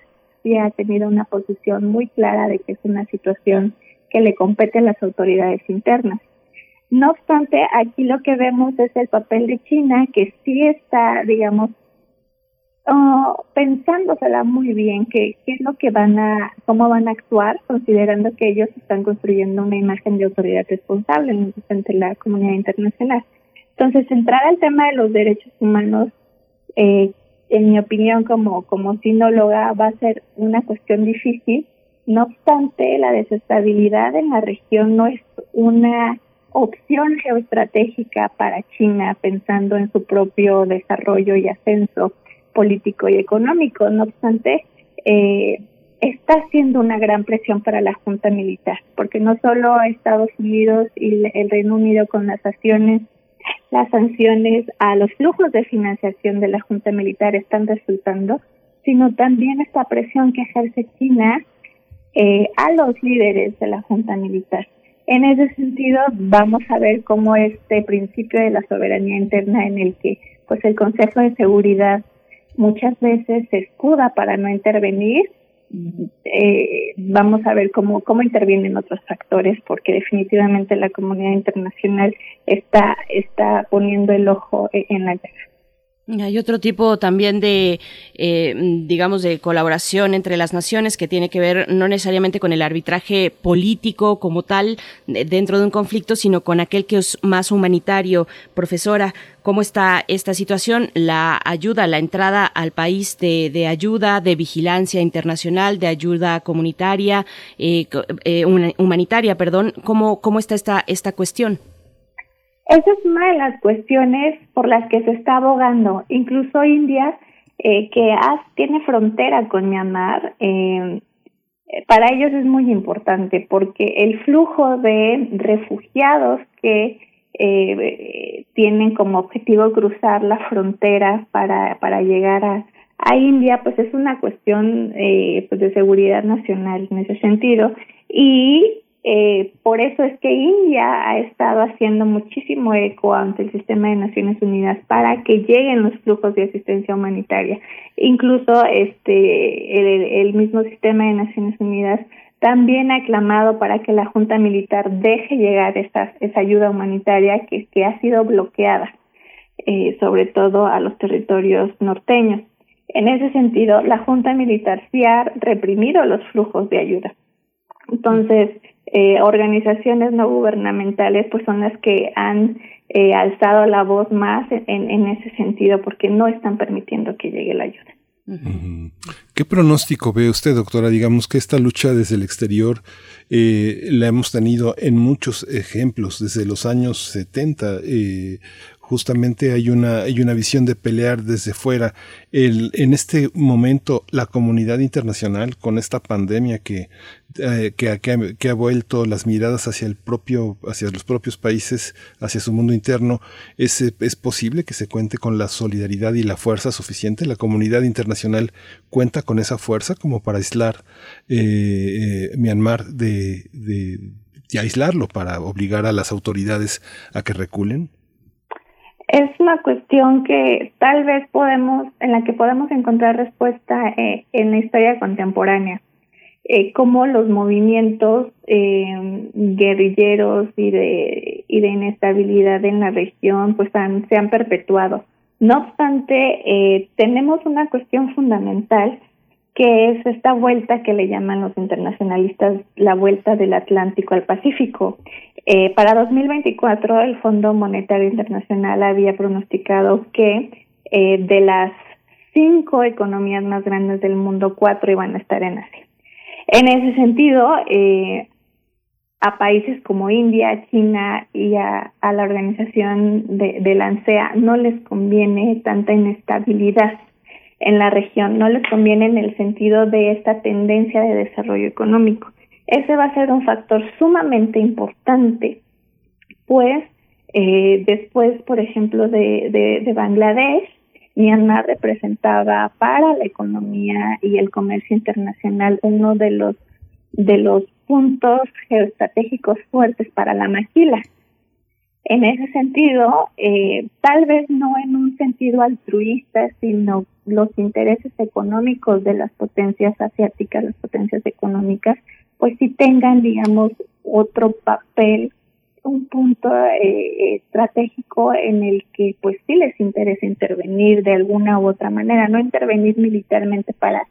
sí ha tenido una posición muy clara de que es una situación que le compete a las autoridades internas. No obstante, aquí lo que vemos es el papel de China, que sí está, digamos, uh, pensándosela muy bien qué es lo que van a, cómo van a actuar, considerando que ellos están construyendo una imagen de autoridad responsable ante la comunidad internacional. Entonces, entrar al tema de los derechos humanos, eh, en mi opinión, como, como sinóloga, va a ser una cuestión difícil. No obstante, la desestabilidad en la región no es una opción geoestratégica para China pensando en su propio desarrollo y ascenso político y económico. No obstante, eh, está haciendo una gran presión para la Junta Militar, porque no solo Estados Unidos y el Reino Unido con las acciones, las sanciones a los flujos de financiación de la Junta Militar están resultando, sino también esta presión que ejerce China eh, a los líderes de la Junta Militar. En ese sentido, vamos a ver cómo este principio de la soberanía interna en el que pues el Consejo de Seguridad muchas veces se escuda para no intervenir. Eh, vamos a ver cómo, cómo intervienen otros factores, porque definitivamente la comunidad internacional está, está poniendo el ojo en la guerra. Hay otro tipo también de, eh, digamos, de colaboración entre las naciones que tiene que ver no necesariamente con el arbitraje político como tal dentro de un conflicto, sino con aquel que es más humanitario. Profesora, ¿cómo está esta situación? La ayuda, la entrada al país de, ayuda, de vigilancia internacional, de ayuda comunitaria, eh, eh, humanitaria, perdón. ¿Cómo, cómo está esta, esta cuestión? Esa es una de las cuestiones por las que se está abogando. Incluso India, eh, que tiene frontera con Myanmar, eh, para ellos es muy importante porque el flujo de refugiados que eh, tienen como objetivo cruzar la frontera para, para llegar a, a India, pues es una cuestión eh, pues de seguridad nacional en ese sentido. Y eh, por eso es que India ha estado haciendo muchísimo eco ante el sistema de Naciones Unidas para que lleguen los flujos de asistencia humanitaria. Incluso este el, mismo sistema de Naciones Unidas también ha clamado para que la Junta Militar deje llegar esa, esa ayuda humanitaria que, ha sido bloqueada, eh, sobre todo a los territorios norteños. En ese sentido, la Junta Militar sí ha reprimido los flujos de ayuda. Entonces, eh, organizaciones no gubernamentales pues son las que han eh, alzado la voz más en, ese sentido porque no están permitiendo que llegue la ayuda. ¿Qué pronóstico ve usted, doctora? Digamos que esta lucha desde el exterior eh, la hemos tenido en muchos ejemplos, desde los años 70. Eh, justamente hay una, hay una visión de pelear desde fuera. En este momento, la comunidad internacional, con esta pandemia que, eh, que, que, ha vuelto las miradas hacia el propio, hacia los propios países, hacia su mundo interno, ¿es, es posible que se cuente con la solidaridad y la fuerza suficiente? ¿La comunidad internacional cuenta con esa fuerza como para aislar eh, eh, Myanmar de, de aislarlo, para obligar a las autoridades a que reculen? Es una cuestión que tal vez podemos, en la que podemos encontrar respuesta eh, en la historia contemporánea. eh, cómo los movimientos eh, guerrilleros y de, y de inestabilidad en la región pues han, se han perpetuado. No obstante, eh, tenemos una cuestión fundamental que es esta vuelta que le llaman los internacionalistas la vuelta del Atlántico al Pacífico. Eh, para 2024 el Fondo Monetario Internacional había pronosticado que eh, de las cinco economías más grandes del mundo, cuatro iban a estar en Asia. En ese sentido, eh, a países como India, China y a, la organización de, de la ANSEA no les conviene tanta inestabilidad en la región, no les conviene en el sentido de esta tendencia de desarrollo económico. Ese va a ser un factor sumamente importante, pues eh, después, por ejemplo, de, de, de Bangladesh, Myanmar representaba para la economía y el comercio internacional uno de los de los puntos geoestratégicos fuertes para la maquila. En ese sentido, eh, tal vez no en un sentido altruista, sino los intereses económicos de las potencias asiáticas, las potencias económicas, pues sí tengan, digamos, otro papel un punto eh, estratégico en el que pues sí les interesa intervenir de alguna u otra manera, no intervenir militarmente para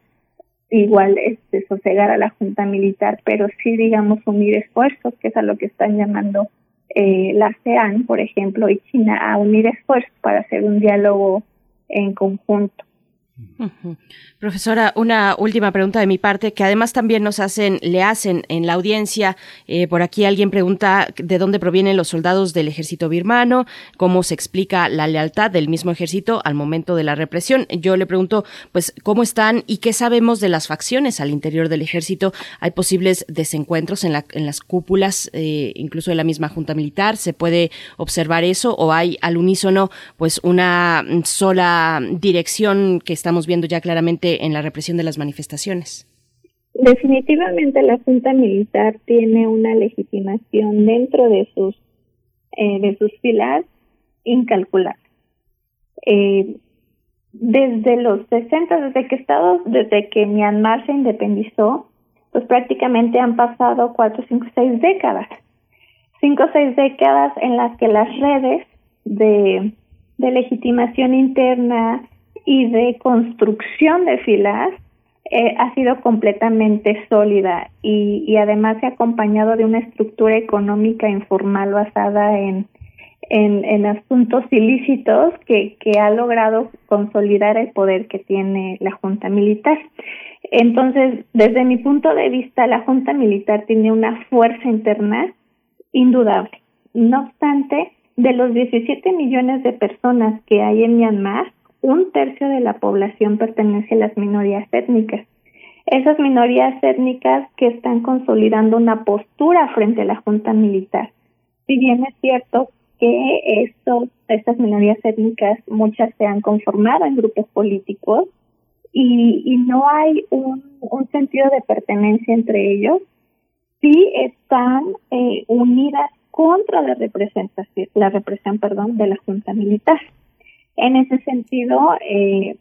igual este sosegar a la junta militar, pero sí digamos unir esfuerzos, que es a lo que están llamando eh, la ASEAN, por ejemplo, y China a unir esfuerzos para hacer un diálogo en conjunto. Profesora, una última pregunta de mi parte, que además también nos hacen, le hacen en la audiencia. Eh, por aquí alguien pregunta de dónde provienen los soldados del ejército birmano, cómo se explica la lealtad del mismo ejército al momento de la represión. Yo le pregunto, pues, cómo están y qué sabemos de las facciones al interior del ejército. Hay posibles desencuentros en, la, en las cúpulas, eh, incluso de la misma junta militar. ¿Se puede observar eso o hay al unísono, pues, una sola dirección que estamos viendo ya claramente en la represión de las manifestaciones. Definitivamente la Junta Militar tiene una legitimación dentro de sus eh, de sus filas incalculable. Eh, desde los 60, desde que Estados, desde que Myanmar se independizó, pues prácticamente han pasado cuatro, cinco, seis décadas. Cinco o seis décadas en las que las redes de, de legitimación interna, y de construcción de filas eh, ha sido completamente sólida y, además se ha acompañado de una estructura económica informal basada en, en, en asuntos ilícitos que, que ha logrado consolidar el poder que tiene la Junta Militar. Entonces, desde mi punto de vista, la Junta Militar tiene una fuerza interna indudable. No obstante, de los 17 millones de personas que hay en Myanmar, un tercio de la población pertenece a las minorías étnicas. Esas minorías étnicas que están consolidando una postura frente a la junta militar. Si bien es cierto que estas minorías étnicas, muchas se han conformado en grupos políticos y, no hay un, un sentido de pertenencia entre ellos, sí están eh, unidas contra la representación, la represión, perdón, de la junta militar. En ese sentido, eh,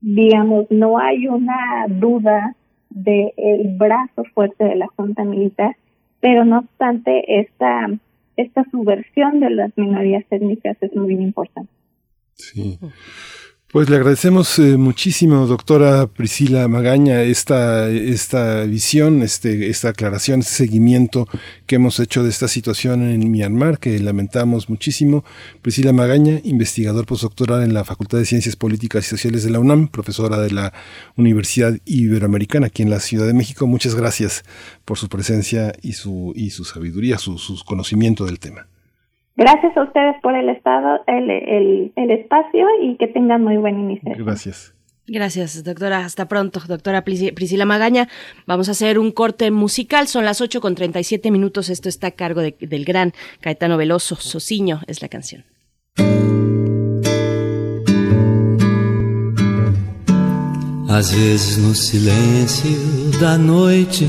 digamos, no hay una duda del el brazo fuerte de la Junta Militar, pero no obstante, esta, esta subversión de las minorías étnicas es muy importante. Sí. Pues le agradecemos eh, muchísimo, doctora Priscila Magaña, esta, esta visión, este, esta aclaración, este seguimiento que hemos hecho de esta situación en Myanmar, que lamentamos muchísimo. Priscila Magaña, investigador postdoctoral en la Facultad de Ciencias Políticas y Sociales de la UNAM, profesora de la Universidad Iberoamericana aquí en la Ciudad de México. Muchas gracias por su presencia y su, y su sabiduría, su, su conocimiento del tema. Gracias a ustedes por el estado, el, el, el espacio y que tengan muy buen inicio. Gracias. Gracias, doctora. Hasta pronto, doctora Priscila Magaña. Vamos a hacer un corte musical. Son las 8 con 37 minutos. Esto está a cargo de, del gran Caetano Veloso. Sociño es la canción. Às vezes no silêncio da noite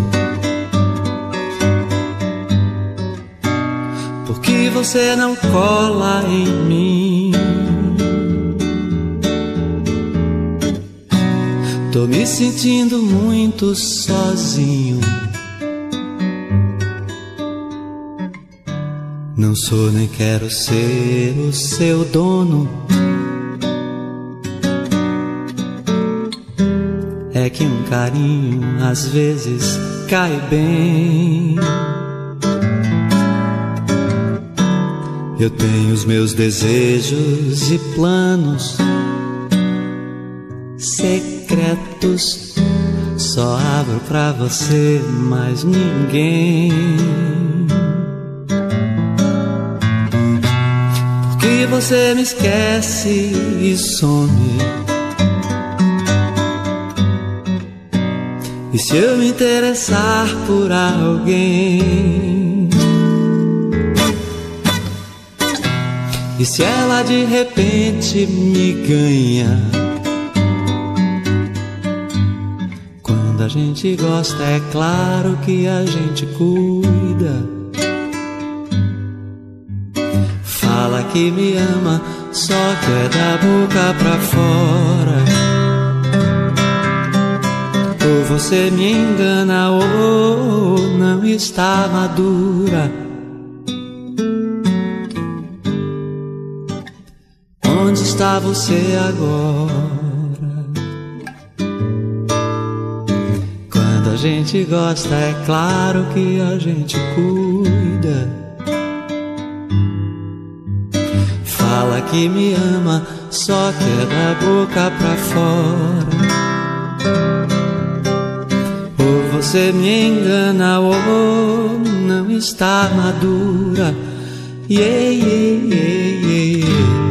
Você não cola em mim? Tô me sentindo muito sozinho. Não sou nem quero ser o seu dono. É que um carinho às vezes cai bem. Eu tenho os meus desejos e planos secretos. Só abro pra você, mais ninguém. Porque você me esquece e some. E se eu me interessar por alguém? E se ela de repente me ganha? Quando a gente gosta, é claro que a gente cuida. Fala que me ama, só que é da boca pra fora. Ou você me engana, ou não está madura. Está você agora? Quando a gente gosta, é claro que a gente cuida. Fala que me ama, só que é da boca pra fora. Ou você me engana, ou não está madura. Yeah, yeah, yeah, yeah.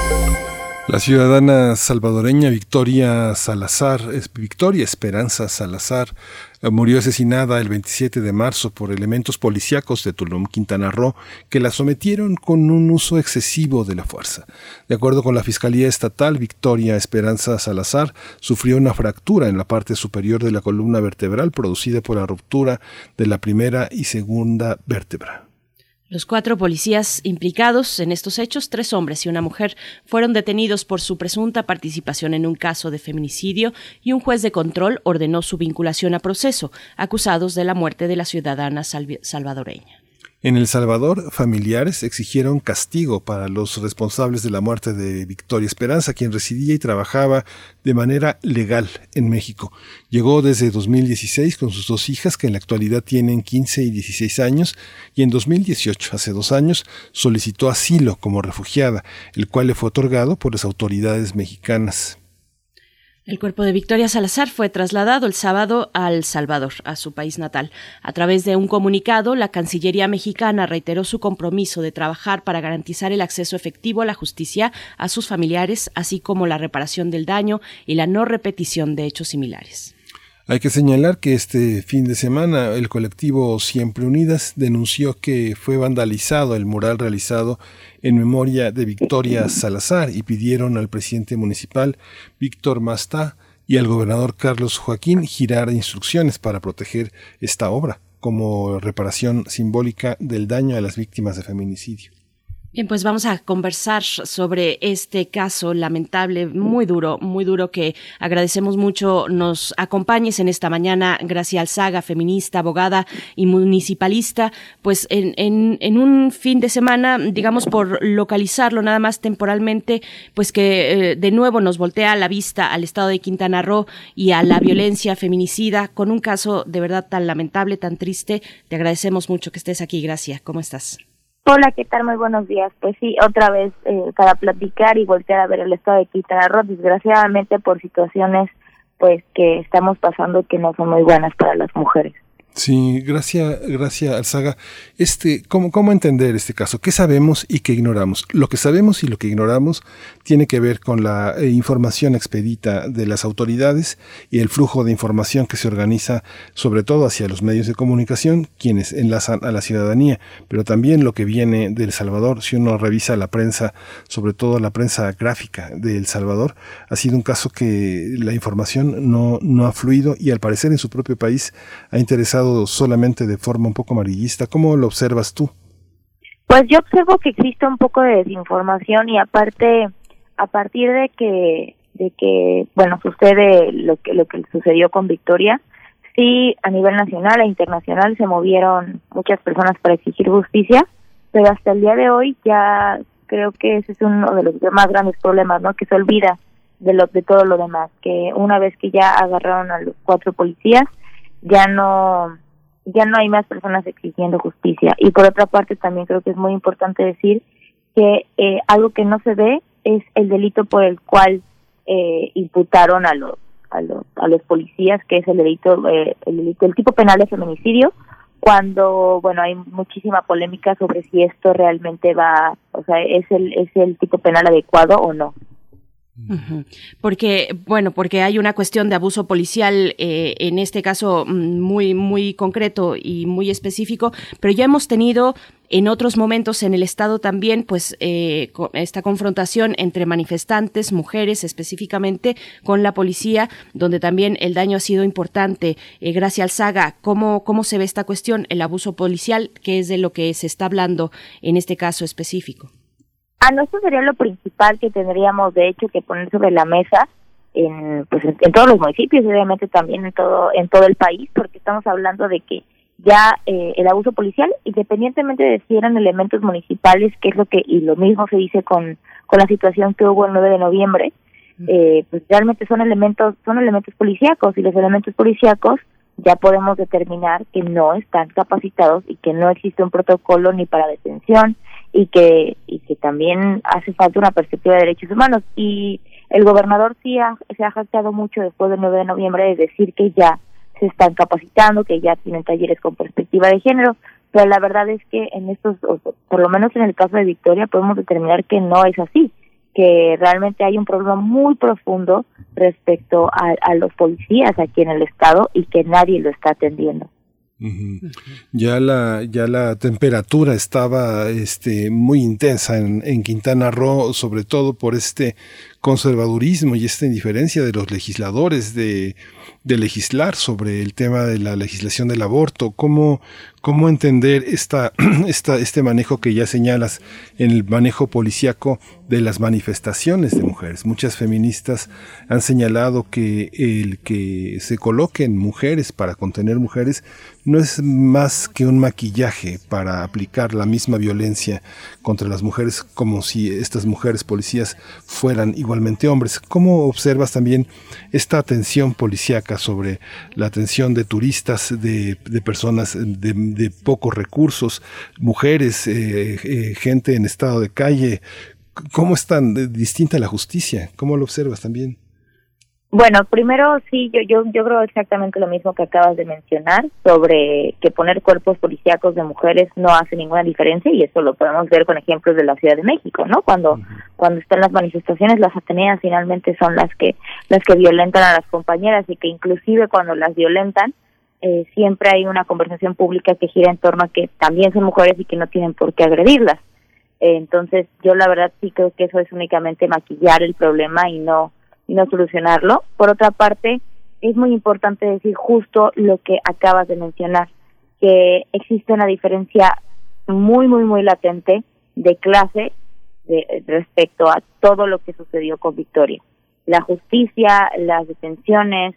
La ciudadana salvadoreña Victoria Salazar, Victoria Esperanza Salazar, eh, murió asesinada el 27 de marzo por elementos policíacos de Tulum, Quintana Roo, que la sometieron con un uso excesivo de la fuerza. De acuerdo con la Fiscalía Estatal, Victoria Esperanza Salazar sufrió una fractura en la parte superior de la columna vertebral producida por la ruptura de la primera y segunda vértebra. Los cuatro policías implicados en estos hechos, tres hombres y una mujer, fueron detenidos por su presunta participación en un caso de feminicidio y un juez de control ordenó su vinculación a proceso, acusados de la muerte de la ciudadana salvadoreña. En El Salvador, familiares exigieron castigo para los responsables de la muerte de Victoria Esperanza, quien residía y trabajaba de manera legal en México. Llegó desde 2016 con sus dos hijas, que en la actualidad tienen 15 y 16 años, y en 2018, hace dos años, solicitó asilo como refugiada, el cual le fue otorgado por las autoridades mexicanas. El cuerpo de Victoria Salazar fue trasladado el sábado a El Salvador, a su país natal. A través de un comunicado, la Cancillería mexicana reiteró su compromiso de trabajar para garantizar el acceso efectivo a la justicia a sus familiares, así como la reparación del daño y la no repetición de hechos similares. Hay que señalar que este fin de semana el colectivo Siempre Unidas denunció que fue vandalizado el mural realizado en memoria de Victoria Salazar y pidieron al presidente municipal Víctor Mastá y al gobernador Carlos Joaquín girar instrucciones para proteger esta obra como reparación simbólica del daño a las víctimas de feminicidio. Bien, pues vamos a conversar sobre este caso lamentable, muy duro, muy duro, que agradecemos mucho nos acompañes en esta mañana, Gracia Alzaga, feminista, abogada y municipalista, pues en, en, en, un fin de semana, digamos por localizarlo nada más temporalmente, pues que eh, de nuevo nos voltea la vista al estado de Quintana Roo y a la violencia feminicida, con un caso de verdad tan lamentable, tan triste. Te agradecemos mucho que estés aquí, Gracia. ¿Cómo estás? Hola, ¿qué tal? Muy buenos días. Pues sí, otra vez eh, para platicar y voltear a ver el estado de Quintana desgraciadamente por situaciones pues que estamos pasando que no son muy buenas para las mujeres. Sí, gracias, gracias Alzaga. Este, ¿cómo, ¿Cómo entender este caso? ¿Qué sabemos y qué ignoramos? Lo que sabemos y lo que ignoramos tiene que ver con la eh, información expedita de las autoridades y el flujo de información que se organiza sobre todo hacia los medios de comunicación, quienes enlazan a la ciudadanía, pero también lo que viene de El Salvador. Si uno revisa la prensa, sobre todo la prensa gráfica de El Salvador, ha sido un caso que la información no, no ha fluido y al parecer en su propio país ha interesado solamente de forma un poco amarillista. ¿Cómo lo observas tú? Pues yo observo que existe un poco de desinformación y aparte, a partir de que, de que, bueno, sucede lo que, lo que sucedió con Victoria, sí, a nivel nacional e internacional se movieron muchas personas para exigir justicia, pero hasta el día de hoy ya creo que ese es uno de los más grandes problemas, ¿no? Que se olvida de lo de todo lo demás, que una vez que ya agarraron a los cuatro policías, ya no ya no hay más personas exigiendo justicia. Y por otra parte también creo que es muy importante decir que eh, algo que no se ve es el delito por el cual eh, imputaron a los a los a los policías que es el delito eh, el delito el tipo penal de feminicidio cuando bueno hay muchísima polémica sobre si esto realmente va o sea es el es el tipo penal adecuado o no porque, bueno, porque hay una cuestión de abuso policial, eh, en este caso mm, muy, muy concreto y muy específico, pero ya hemos tenido en otros momentos en el Estado también, pues, eh, esta confrontación entre manifestantes, mujeres específicamente, con la policía, donde también el daño ha sido importante. Eh, gracias al Saga, ¿cómo, ¿cómo se ve esta cuestión, el abuso policial, que es de lo que se está hablando en este caso específico? Ah, no, eso sería lo principal que tendríamos, de hecho, que poner sobre la mesa en, pues, en, todos los municipios, obviamente también en todo, en todo el país, porque estamos hablando de que ya eh, el abuso policial, independientemente de si eran elementos municipales, que es lo que, y lo mismo se dice con, con la situación que hubo el 9 de noviembre, eh, pues realmente son elementos, son elementos policíacos, y los elementos policíacos ya podemos determinar que no están capacitados y que no existe un protocolo ni para detención y que y que también hace falta una perspectiva de derechos humanos y el gobernador sí se ha jactado mucho después del 9 de noviembre de decir que ya se están capacitando, que ya tienen talleres con perspectiva de género, pero la verdad es que en estos, por lo menos en el caso de Victoria, podemos determinar que no es así, que realmente hay un problema muy profundo respecto a, a los policías aquí en el estado y que nadie lo está atendiendo. Ya la, ya la temperatura estaba este, muy intensa en, en Quintana Roo, sobre todo por este conservadurismo y esta indiferencia de los legisladores de, de legislar sobre el tema de la legislación del aborto, cómo, cómo entender esta, esta, este manejo que ya señalas en el manejo policíaco de las manifestaciones de mujeres. Muchas feministas han señalado que el que se coloquen mujeres para contener mujeres no es más que un maquillaje para aplicar la misma violencia contra las mujeres como si estas mujeres policías fueran igualmente hombres. ¿Cómo observas también esta atención policíaca sobre la atención de turistas, de, de personas de, pocos recursos, mujeres, eh, eh, gente en estado de calle? ¿Cómo es tan distinta la justicia? ¿Cómo lo observas también? Bueno, primero sí, yo, yo, yo creo exactamente lo mismo que acabas de mencionar sobre que poner cuerpos policíacos de mujeres no hace ninguna diferencia y eso lo podemos ver con ejemplos de la Ciudad de México, ¿no? Cuando cuando están las manifestaciones, las Ateneas finalmente son las que las que violentan a las compañeras y que inclusive cuando las violentan eh, siempre hay una conversación pública que gira en torno a que también son mujeres y que no tienen por qué agredirlas. Eh, entonces, yo la verdad sí creo que eso es únicamente maquillar el problema y no no solucionarlo. Por otra parte, es muy importante decir justo lo que acabas de mencionar, que existe una diferencia muy, muy, muy latente de clase de, respecto a todo lo que sucedió con Victoria. La justicia, las detenciones,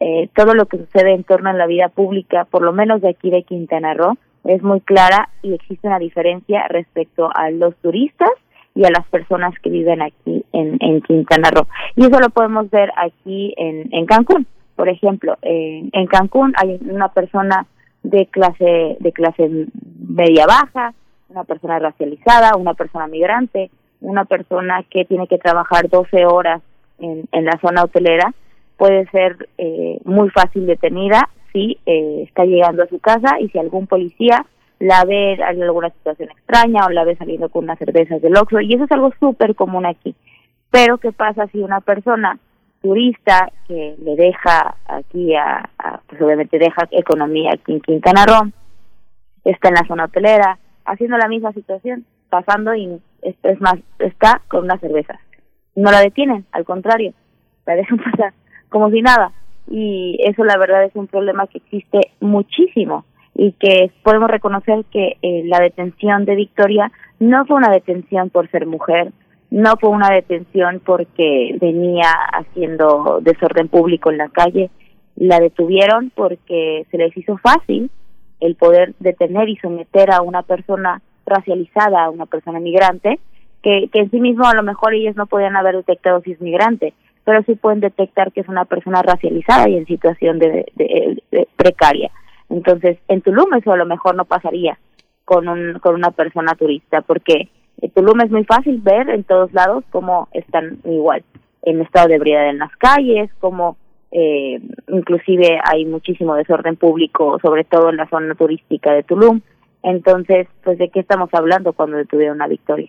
eh, todo lo que sucede en torno a la vida pública, por lo menos de aquí de Quintana Roo, es muy clara y existe una diferencia respecto a los turistas y a las personas que viven aquí en, en Quintana Roo. Y eso lo podemos ver aquí en, en Cancún. Por ejemplo, en, en Cancún hay una persona de clase de clase media baja, una persona racializada, una persona migrante, una persona que tiene que trabajar 12 horas en, en la zona hotelera, puede ser eh, muy fácil detenida si eh, está llegando a su casa y si algún policía la ve en alguna situación extraña o la ve saliendo con unas cervezas del Oxxo y eso es algo súper común aquí. Pero ¿qué pasa si una persona turista que le deja aquí a, pues obviamente deja economía aquí en Quintana Roo, está en la zona hotelera, haciendo la misma situación, pasando y es más, está con unas cervezas. No la detienen, al contrario, la dejan pasar como si nada. Y eso la verdad es un problema que existe muchísimo y que podemos reconocer que eh, la detención de Victoria no fue una detención por ser mujer, no fue una detención porque venía haciendo desorden público en la calle, la detuvieron porque se les hizo fácil el poder detener y someter a una persona racializada, a una persona migrante, que, que en sí mismo a lo mejor ellos no podían haber detectado si es migrante, pero sí pueden detectar que es una persona racializada y en situación de, de precaria. Entonces, en Tulum eso a lo mejor no pasaría con, un, con una persona turista, porque Tulum es muy fácil ver en todos lados cómo están igual en estado de ebriedad en las calles, cómo eh, inclusive hay muchísimo desorden público, sobre todo en la zona turística de Tulum. Entonces, pues de qué estamos hablando cuando detuvieron a Victoria.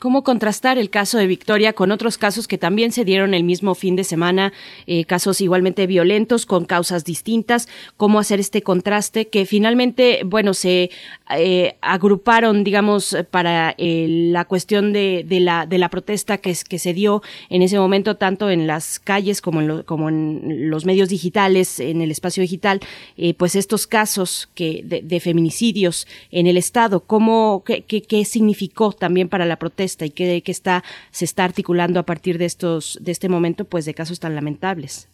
¿Cómo contrastar el caso de Victoria con otros casos que también se dieron el mismo fin de semana, eh, casos igualmente violentos con causas distintas? ¿Cómo hacer este contraste que finalmente, bueno, se eh, agruparon, digamos, para eh, la cuestión de, la, de la protesta que, que se dio en ese momento, tanto en las calles como en, como en los medios digitales, en el espacio digital, pues estos casos que, de, feminicidios en el Estado, ¿cómo, qué, qué, qué significó también? También para la protesta y que, que está se está articulando a partir de estos de este momento pues de casos tan lamentables.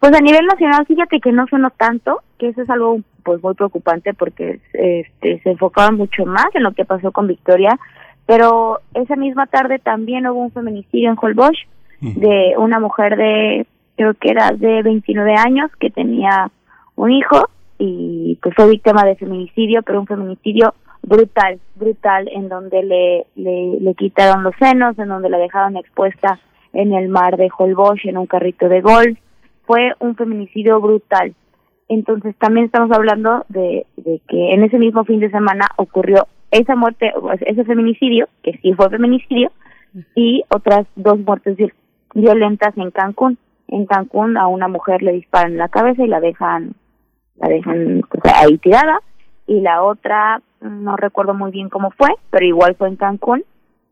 Pues a nivel nacional, fíjate que no sonó tanto, que eso es algo pues muy preocupante porque este se enfocaba mucho más en lo que pasó con Victoria, pero esa misma tarde también hubo un feminicidio en Holbox de una mujer de creo que era de 29 años que tenía un hijo y pues fue víctima de feminicidio, pero un feminicidio brutal, brutal, en donde le, le, quitaron los senos, en donde la dejaron expuesta en el mar de Holbox en un carrito de golf. Fue un feminicidio brutal. Entonces también estamos hablando de, de que en ese mismo fin de semana ocurrió esa muerte, ese feminicidio, que sí fue feminicidio, y otras dos muertes violentas en Cancún. En Cancún a una mujer le disparan en la cabeza y la dejan, la dejan ahí tirada y la otra no recuerdo muy bien cómo fue, pero igual fue en Cancún,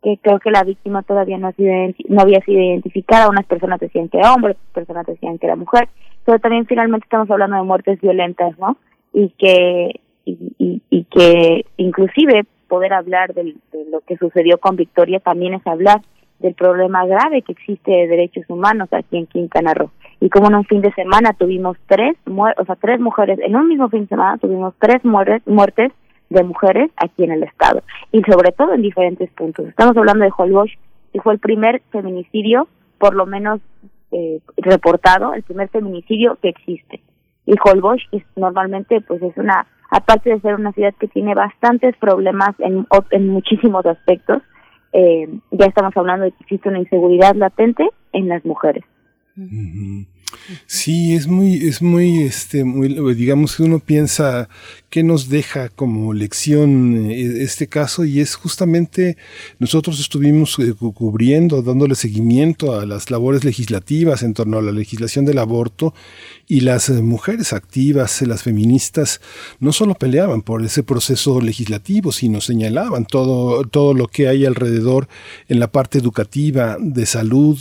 que creo que la víctima todavía no, ha sido no había sido identificada, unas personas decían que era hombre, otras personas decían que era mujer, pero también finalmente estamos hablando de muertes violentas, ¿no? Y que y, que inclusive poder hablar de lo que sucedió con Victoria también es hablar del problema grave que existe de derechos humanos aquí en Quintana Roo y como en un fin de semana tuvimos tres, o sea, tres mujeres, en un mismo fin de semana tuvimos tres muertes, de mujeres aquí en el estado y sobre todo en diferentes puntos. Estamos hablando de Holbox y fue el primer feminicidio, por lo menos eh, reportado, el primer feminicidio que existe. Y Holbox normalmente pues es una, aparte de ser una ciudad que tiene bastantes problemas en, en muchísimos aspectos, eh, ya estamos hablando de que existe una inseguridad latente en las mujeres. Sí, es muy, es muy, este, muy, digamos que uno piensa qué nos deja como lección eh, este caso y es justamente nosotros estuvimos eh, cubriendo, dándole seguimiento a las labores legislativas en torno a la legislación del aborto y las eh, mujeres activas, las feministas, no solo peleaban por ese proceso legislativo, sino señalaban todo, todo lo que hay alrededor en la parte educativa, de salud,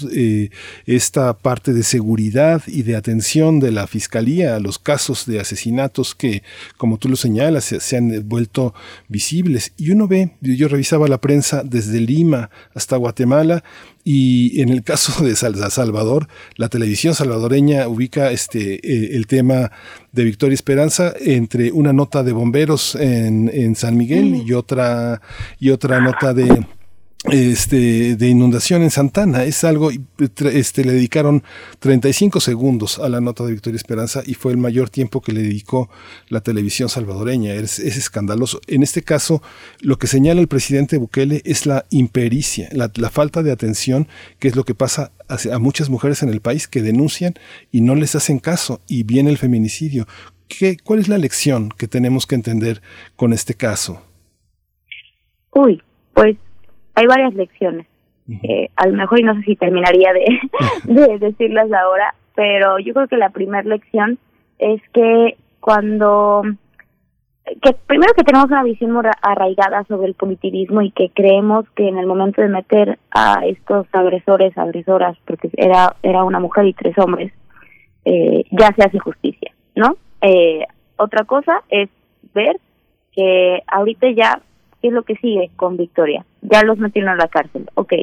esta parte de seguridad y de atención de la fiscalía a los casos de asesinatos que, como tú lo señalas, se, han vuelto visibles. Y uno ve, yo revisaba la prensa desde Lima hasta Guatemala y en el caso de Salvador, la televisión salvadoreña ubica este, eh, el tema de Victoria Esperanza entre una nota de bomberos en, en San Miguel y otra, y otra nota de este, de inundación en Santana. Es algo, este, le dedicaron 35 segundos a la nota de Victoria Esperanza y fue el mayor tiempo que le dedicó la televisión salvadoreña. Es, es escandaloso. En este caso, lo que señala el presidente Bukele es la impericia, la, falta de atención, que es lo que pasa a, a muchas mujeres en el país que denuncian y no les hacen caso y viene el feminicidio. ¿Qué, ¿Cuál es la lección que tenemos que entender con este caso? Uy, pues hay varias lecciones. Eh, a lo mejor, y no sé si terminaría de, decirlas ahora, pero yo creo que la primera lección es que cuando que primero que tenemos una visión muy arraigada sobre el punitivismo y que creemos que en el momento de meter a estos agresores, agresoras, porque era era una mujer y tres hombres, eh, ya se hace justicia, ¿no? Eh, otra cosa es ver que ahorita ya ¿Qué es lo que sigue con Victoria? Ya los metieron a la cárcel, ok.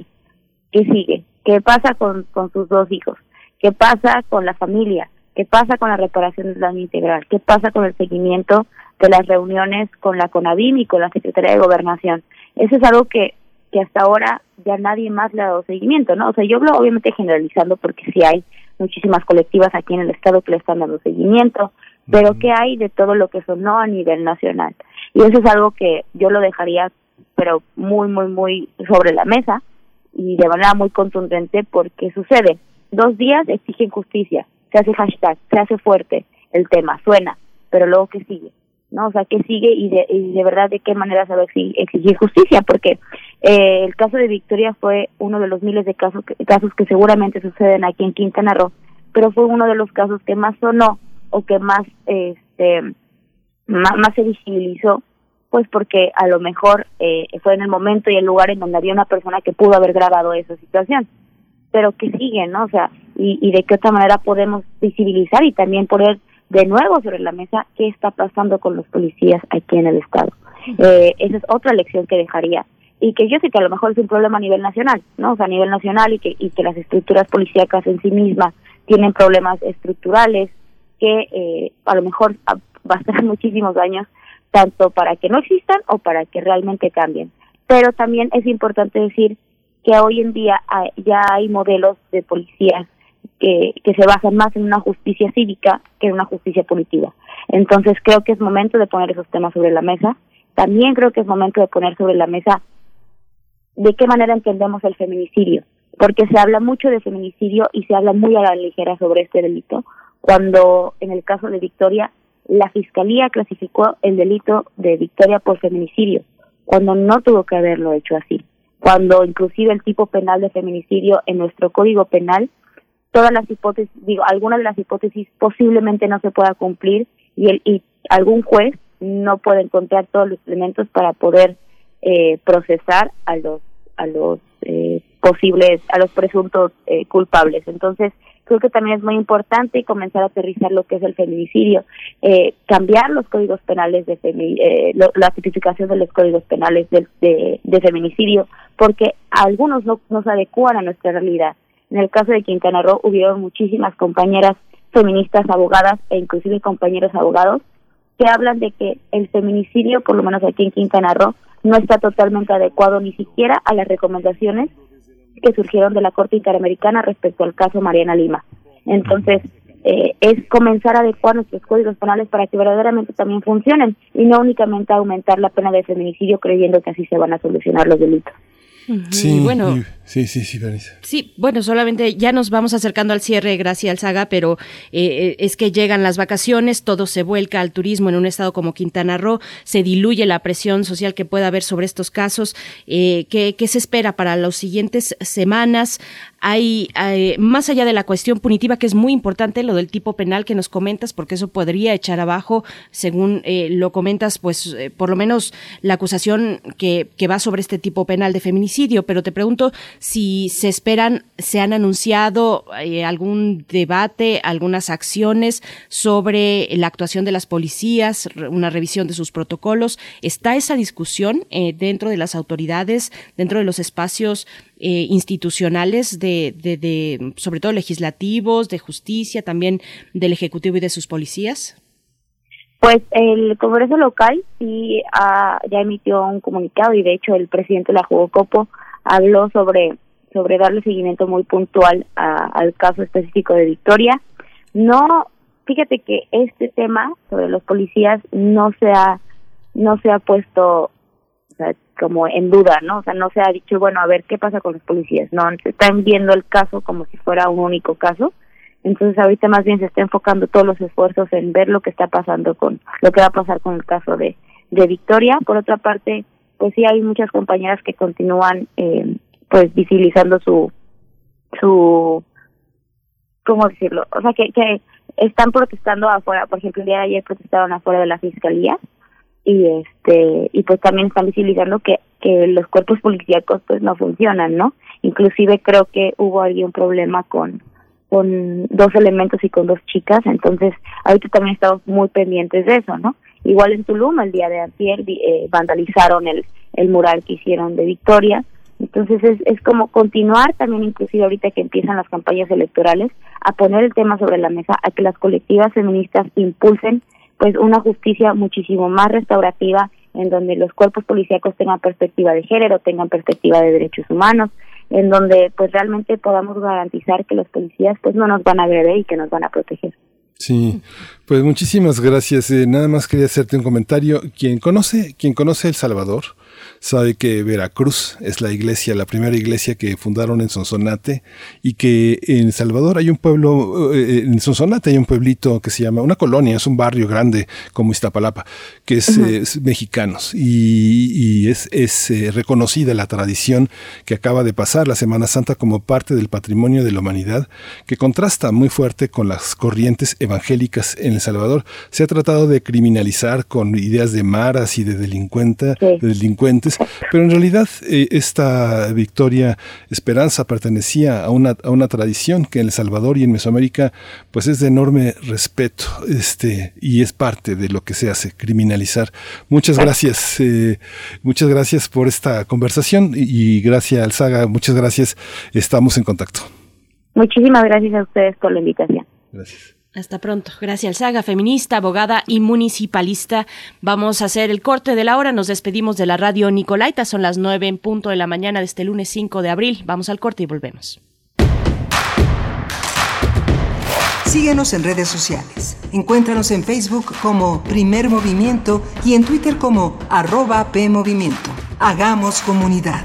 ¿Qué sigue? ¿Qué pasa con, con sus dos hijos? ¿Qué pasa con la familia? ¿Qué pasa con la reparación del daño integral? ¿Qué pasa con el seguimiento de las reuniones con la CONAVIM y con la Secretaría de Gobernación? Eso es algo que, que hasta ahora ya nadie más le ha dado seguimiento, ¿no? O sea, yo hablo obviamente generalizando porque sí hay muchísimas colectivas aquí en el Estado que le están dando seguimiento, pero ¿qué hay de todo lo que sonó a nivel nacional? Y eso es algo que yo lo dejaría, pero muy, muy, muy sobre la mesa y de manera muy contundente porque sucede. Dos días exigen justicia, se hace hashtag, se hace fuerte el tema, suena, pero luego ¿qué sigue? ¿no? O sea, ¿qué sigue y de, y de verdad de qué manera se va a exigir, justicia? Porque eh, el caso de Victoria fue uno de los miles de casos que, casos que seguramente suceden aquí en Quintana Roo, pero fue uno de los casos que más sonó o que más este más, se visibilizó pues porque a lo mejor eh, fue en el momento y el lugar en donde había una persona que pudo haber grabado esa situación. Pero que sigue no o sea y, y de qué otra manera podemos visibilizar y también poner de nuevo sobre la mesa qué está pasando con los policías aquí en el estado eh, esa es otra lección que dejaría. Y que yo sé que a lo mejor es un problema a nivel nacional no o sea a nivel nacional y que y que las estructuras policíacas en sí mismas tienen problemas estructurales que eh, a lo mejor bastarán muchísimos años tanto para que no existan o para que realmente cambien. Pero también es importante decir que hoy en día ya hay modelos de policías que, que se basan más en una justicia cívica que en una justicia punitiva. Entonces creo que es momento de poner esos temas sobre la mesa. También creo que es momento de poner sobre la mesa de qué manera entendemos el feminicidio, porque se habla mucho de feminicidio y se habla muy a la ligera sobre este delito, cuando en el caso de Victoria la fiscalía clasificó el delito de Victoria por feminicidio, cuando no tuvo que haberlo hecho así, cuando inclusive el tipo penal de feminicidio en nuestro código penal, todas las hipótesis, digo, algunas de las hipótesis posiblemente no se pueda cumplir y, el, y algún juez no puede encontrar todos los elementos para poder eh, procesar a los a los eh, posibles, a los presuntos eh, culpables. Entonces, creo que también es muy importante comenzar a aterrizar lo que es el feminicidio, eh, cambiar los códigos penales de eh, la tipificación de los códigos penales de, de, feminicidio, porque algunos no, no se adecuan a nuestra realidad. En el caso de Quintana Roo hubieron muchísimas compañeras feministas abogadas e inclusive compañeros abogados que hablan de que el feminicidio, por lo menos aquí en Quintana Roo, no está totalmente adecuado ni siquiera a las recomendaciones que surgieron de la Corte Interamericana respecto al caso Mariana Lima. Entonces, eh, es comenzar a adecuar nuestros códigos penales para que verdaderamente también funcionen y no únicamente aumentar la pena de feminicidio creyendo que así se van a solucionar los delitos. Sí, bueno, Sí, sí, sí, Sí, bueno, solamente ya nos vamos acercando al cierre, gracias Saga, pero eh, eh, es que llegan las vacaciones, todo se vuelca al turismo en un estado como Quintana Roo, se diluye la presión social que pueda haber sobre estos casos. Eh, ¿qué, se espera para las siguientes semanas? Hay, más allá de la cuestión punitiva, que es muy importante, lo del tipo penal que nos comentas, porque eso podría echar abajo, según eh, lo comentas, pues por lo menos la acusación que, que va sobre este tipo penal de feminicidio. Pero te pregunto, si se esperan, se han anunciado eh, algún debate, algunas acciones sobre la actuación de las policías, una revisión de sus protocolos. ¿Está esa discusión eh, dentro de las autoridades, dentro de los espacios eh, institucionales de, de, sobre todo legislativos, de justicia, también del Ejecutivo y de sus policías? Pues el Congreso local sí ya emitió un comunicado y de hecho el presidente de la Jugocopo habló sobre sobre darle seguimiento muy puntual al caso específico de Victoria. No, fíjate que este tema sobre los policías no se ha no se ha puesto como en duda, ¿no? O sea, no se ha dicho, bueno, a ver qué pasa con los policías, no, se están viendo el caso como si fuera un único caso. Entonces ahorita más bien se está enfocando todos los esfuerzos en ver lo que está pasando con lo que va a pasar con el caso de de Victoria. Por otra parte, pues sí hay muchas compañeras que continúan eh, pues visibilizando su su cómo decirlo o sea que que están protestando afuera por ejemplo el día de ayer protestaron afuera de la fiscalía y este y pues también están visibilizando que que los cuerpos policíacos pues no funcionan no inclusive creo que hubo ahí un problema con con dos elementos y con dos chicas entonces ahorita también estamos muy pendientes de eso no igual en Tulum el día de ayer eh, vandalizaron el el mural que hicieron de Victoria. Entonces es, es como continuar también inclusive ahorita que empiezan las campañas electorales a poner el tema sobre la mesa, a que las colectivas feministas impulsen pues una justicia muchísimo más restaurativa en donde los cuerpos policíacos tengan perspectiva de género, tengan perspectiva de derechos humanos, en donde pues realmente podamos garantizar que los policías pues no nos van a agredir y que nos van a proteger. Sí, pues muchísimas gracias. Eh, nada más quería hacerte un comentario. Quien conoce, quien conoce El Salvador, sabe que Veracruz es la iglesia, la primera iglesia que fundaron en Sonsonate y que en Salvador hay un pueblo, eh, en Sonsonate hay un pueblito que se llama, una colonia, es un barrio grande como Iztapalapa, que es, mexicanos y, es, es eh, reconocida la tradición que acaba de pasar la Semana Santa como parte del patrimonio de la humanidad, que contrasta muy fuerte con las corrientes evangélicas en El Salvador. Se ha tratado de criminalizar con ideas de maras y de, delincuenta, de delincuentes pero en realidad eh, esta victoria Esperanza pertenecía a una, a una tradición que en El Salvador y en Mesoamérica pues es de enorme respeto este, y es parte de lo que se hace, criminalizar. Muchas gracias, eh, muchas gracias por esta conversación y, y gracias Alzaga, muchas gracias, estamos en contacto. Muchísimas gracias a ustedes por la invitación. Gracias. Hasta pronto. Gracias, Saga, feminista, abogada y municipalista. Vamos a hacer el corte de la hora. Nos despedimos de la radio Nicolaita. Son las nueve en punto de la mañana de este lunes 5 de abril. Vamos al corte y volvemos. Síguenos en redes sociales. Encuéntranos en Facebook como Primer Movimiento y en Twitter como arroba PMovimiento. Hagamos comunidad.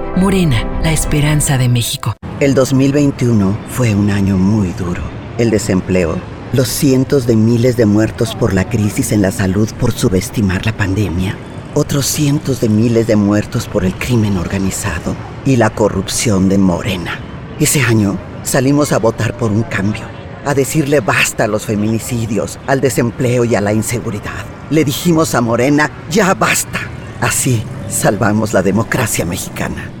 Morena, la esperanza de México. El 2021 fue un año muy duro. El desempleo, los cientos de miles de muertos por la crisis en la salud por subestimar la pandemia, otros cientos de miles de muertos por el crimen organizado y la corrupción de Morena. Ese año salimos a votar por un cambio, a decirle basta a los feminicidios, al desempleo y a la inseguridad. Le dijimos a Morena, ya basta. Así salvamos la democracia mexicana.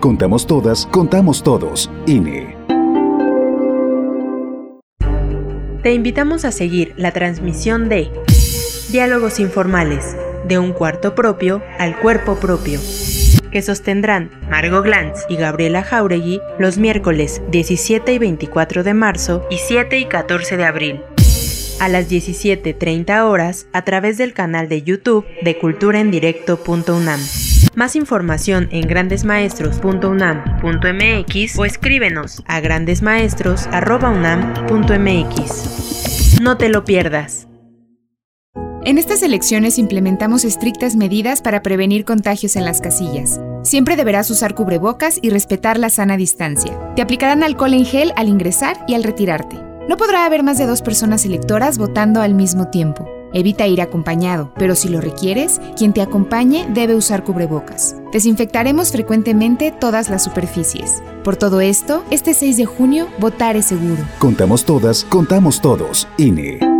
Contamos todas, contamos todos. INE. Te invitamos a seguir la transmisión de Diálogos Informales, de un cuarto propio al cuerpo propio, que sostendrán Margot Glantz y Gabriela Jauregui los miércoles 17 y 24 de marzo y 7 y 14 de abril a las 17.30 horas a través del canal de YouTube de culturaendirecto.unam. Más información en grandesmaestros.unam.mx o escríbenos a grandesmaestros.unam.mx. No te lo pierdas. En estas elecciones implementamos estrictas medidas para prevenir contagios en las casillas. Siempre deberás usar cubrebocas y respetar la sana distancia. Te aplicarán alcohol en gel al ingresar y al retirarte. No podrá haber más de dos personas electoras votando al mismo tiempo. Evita ir acompañado, pero si lo requieres, quien te acompañe debe usar cubrebocas. Desinfectaremos frecuentemente todas las superficies. Por todo esto, este 6 de junio, votar es seguro. Contamos todas, contamos todos. INE.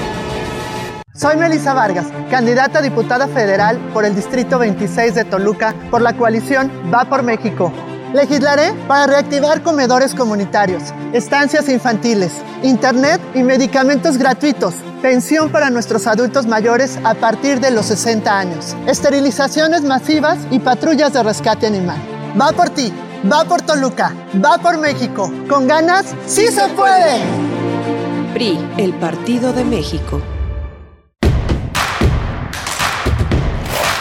Soy Melissa Vargas, candidata a diputada federal por el Distrito 26 de Toluca por la coalición Va por México. Legislaré para reactivar comedores comunitarios, estancias infantiles, internet y medicamentos gratuitos, pensión para nuestros adultos mayores a partir de los 60 años, esterilizaciones masivas y patrullas de rescate animal. Va por ti, va por Toluca, va por México. Con ganas, sí se puede. PRI, el Partido de México.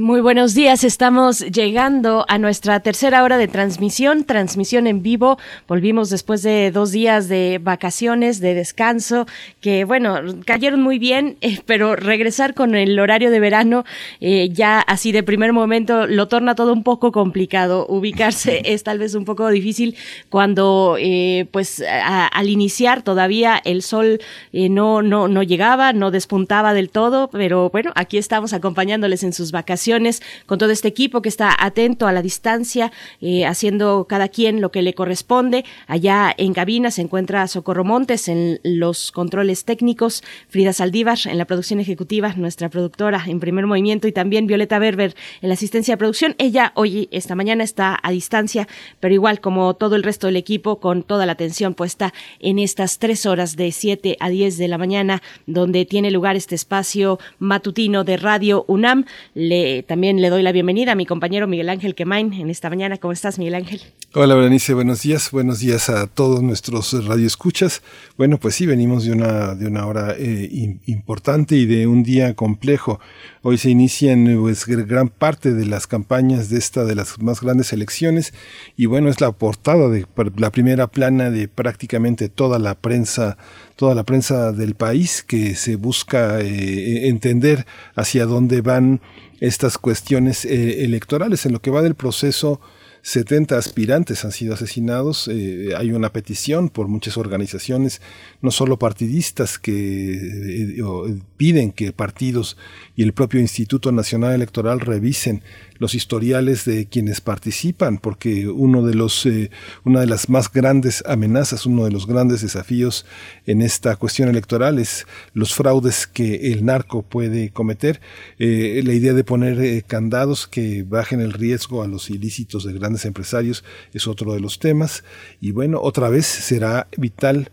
Muy buenos días, estamos llegando a nuestra tercera hora de transmisión, transmisión en vivo. Volvimos después de dos días de vacaciones, de descanso, que bueno, cayeron muy bien, eh, pero regresar con el horario de verano eh, ya así de primer momento lo torna todo un poco complicado. Ubicarse es tal vez un poco difícil cuando eh, pues al iniciar todavía el sol no, no, no llegaba, no despuntaba del todo, pero bueno, aquí estamos acompañándoles en sus vacaciones con todo este equipo que está atento a la distancia, eh, haciendo cada quien lo que le corresponde. Allá en cabina se encuentra Socorro Montes en los controles técnicos, Frida Saldívar en la producción ejecutiva, nuestra productora en primer movimiento y también Violeta Berber en la asistencia de producción. Ella hoy, esta mañana, está a distancia, pero igual como todo el resto del equipo, con toda la atención puesta en estas tres horas de 7 a 10 de la mañana, donde tiene lugar este espacio matutino de Radio UNAM. Le también le doy la bienvenida a mi compañero Miguel Ángel Quemain en esta mañana. ¿Cómo estás, Miguel Ángel? Hola, Berenice, buenos días. Buenos días a todos nuestros radioescuchas. Bueno, pues sí, venimos de una, de una hora eh, importante y de un día complejo. Hoy se inician pues, gran parte de las campañas de esta, de las más grandes elecciones, y bueno, es la portada de la primera plana de prácticamente toda la prensa, toda la prensa del país que se busca eh, entender hacia dónde van estas cuestiones eh, electorales. En lo que va del proceso, 70 aspirantes han sido asesinados. Eh, hay una petición por muchas organizaciones, no solo partidistas, que eh, piden que partidos y el propio Instituto Nacional Electoral revisen los historiales de quienes participan, porque uno de los, eh, una de las más grandes amenazas, uno de los grandes desafíos en esta cuestión electoral es los fraudes que el narco puede cometer. Eh, la idea de poner eh, candados que bajen el riesgo a los ilícitos de grandes empresarios es otro de los temas. Y bueno, otra vez será vital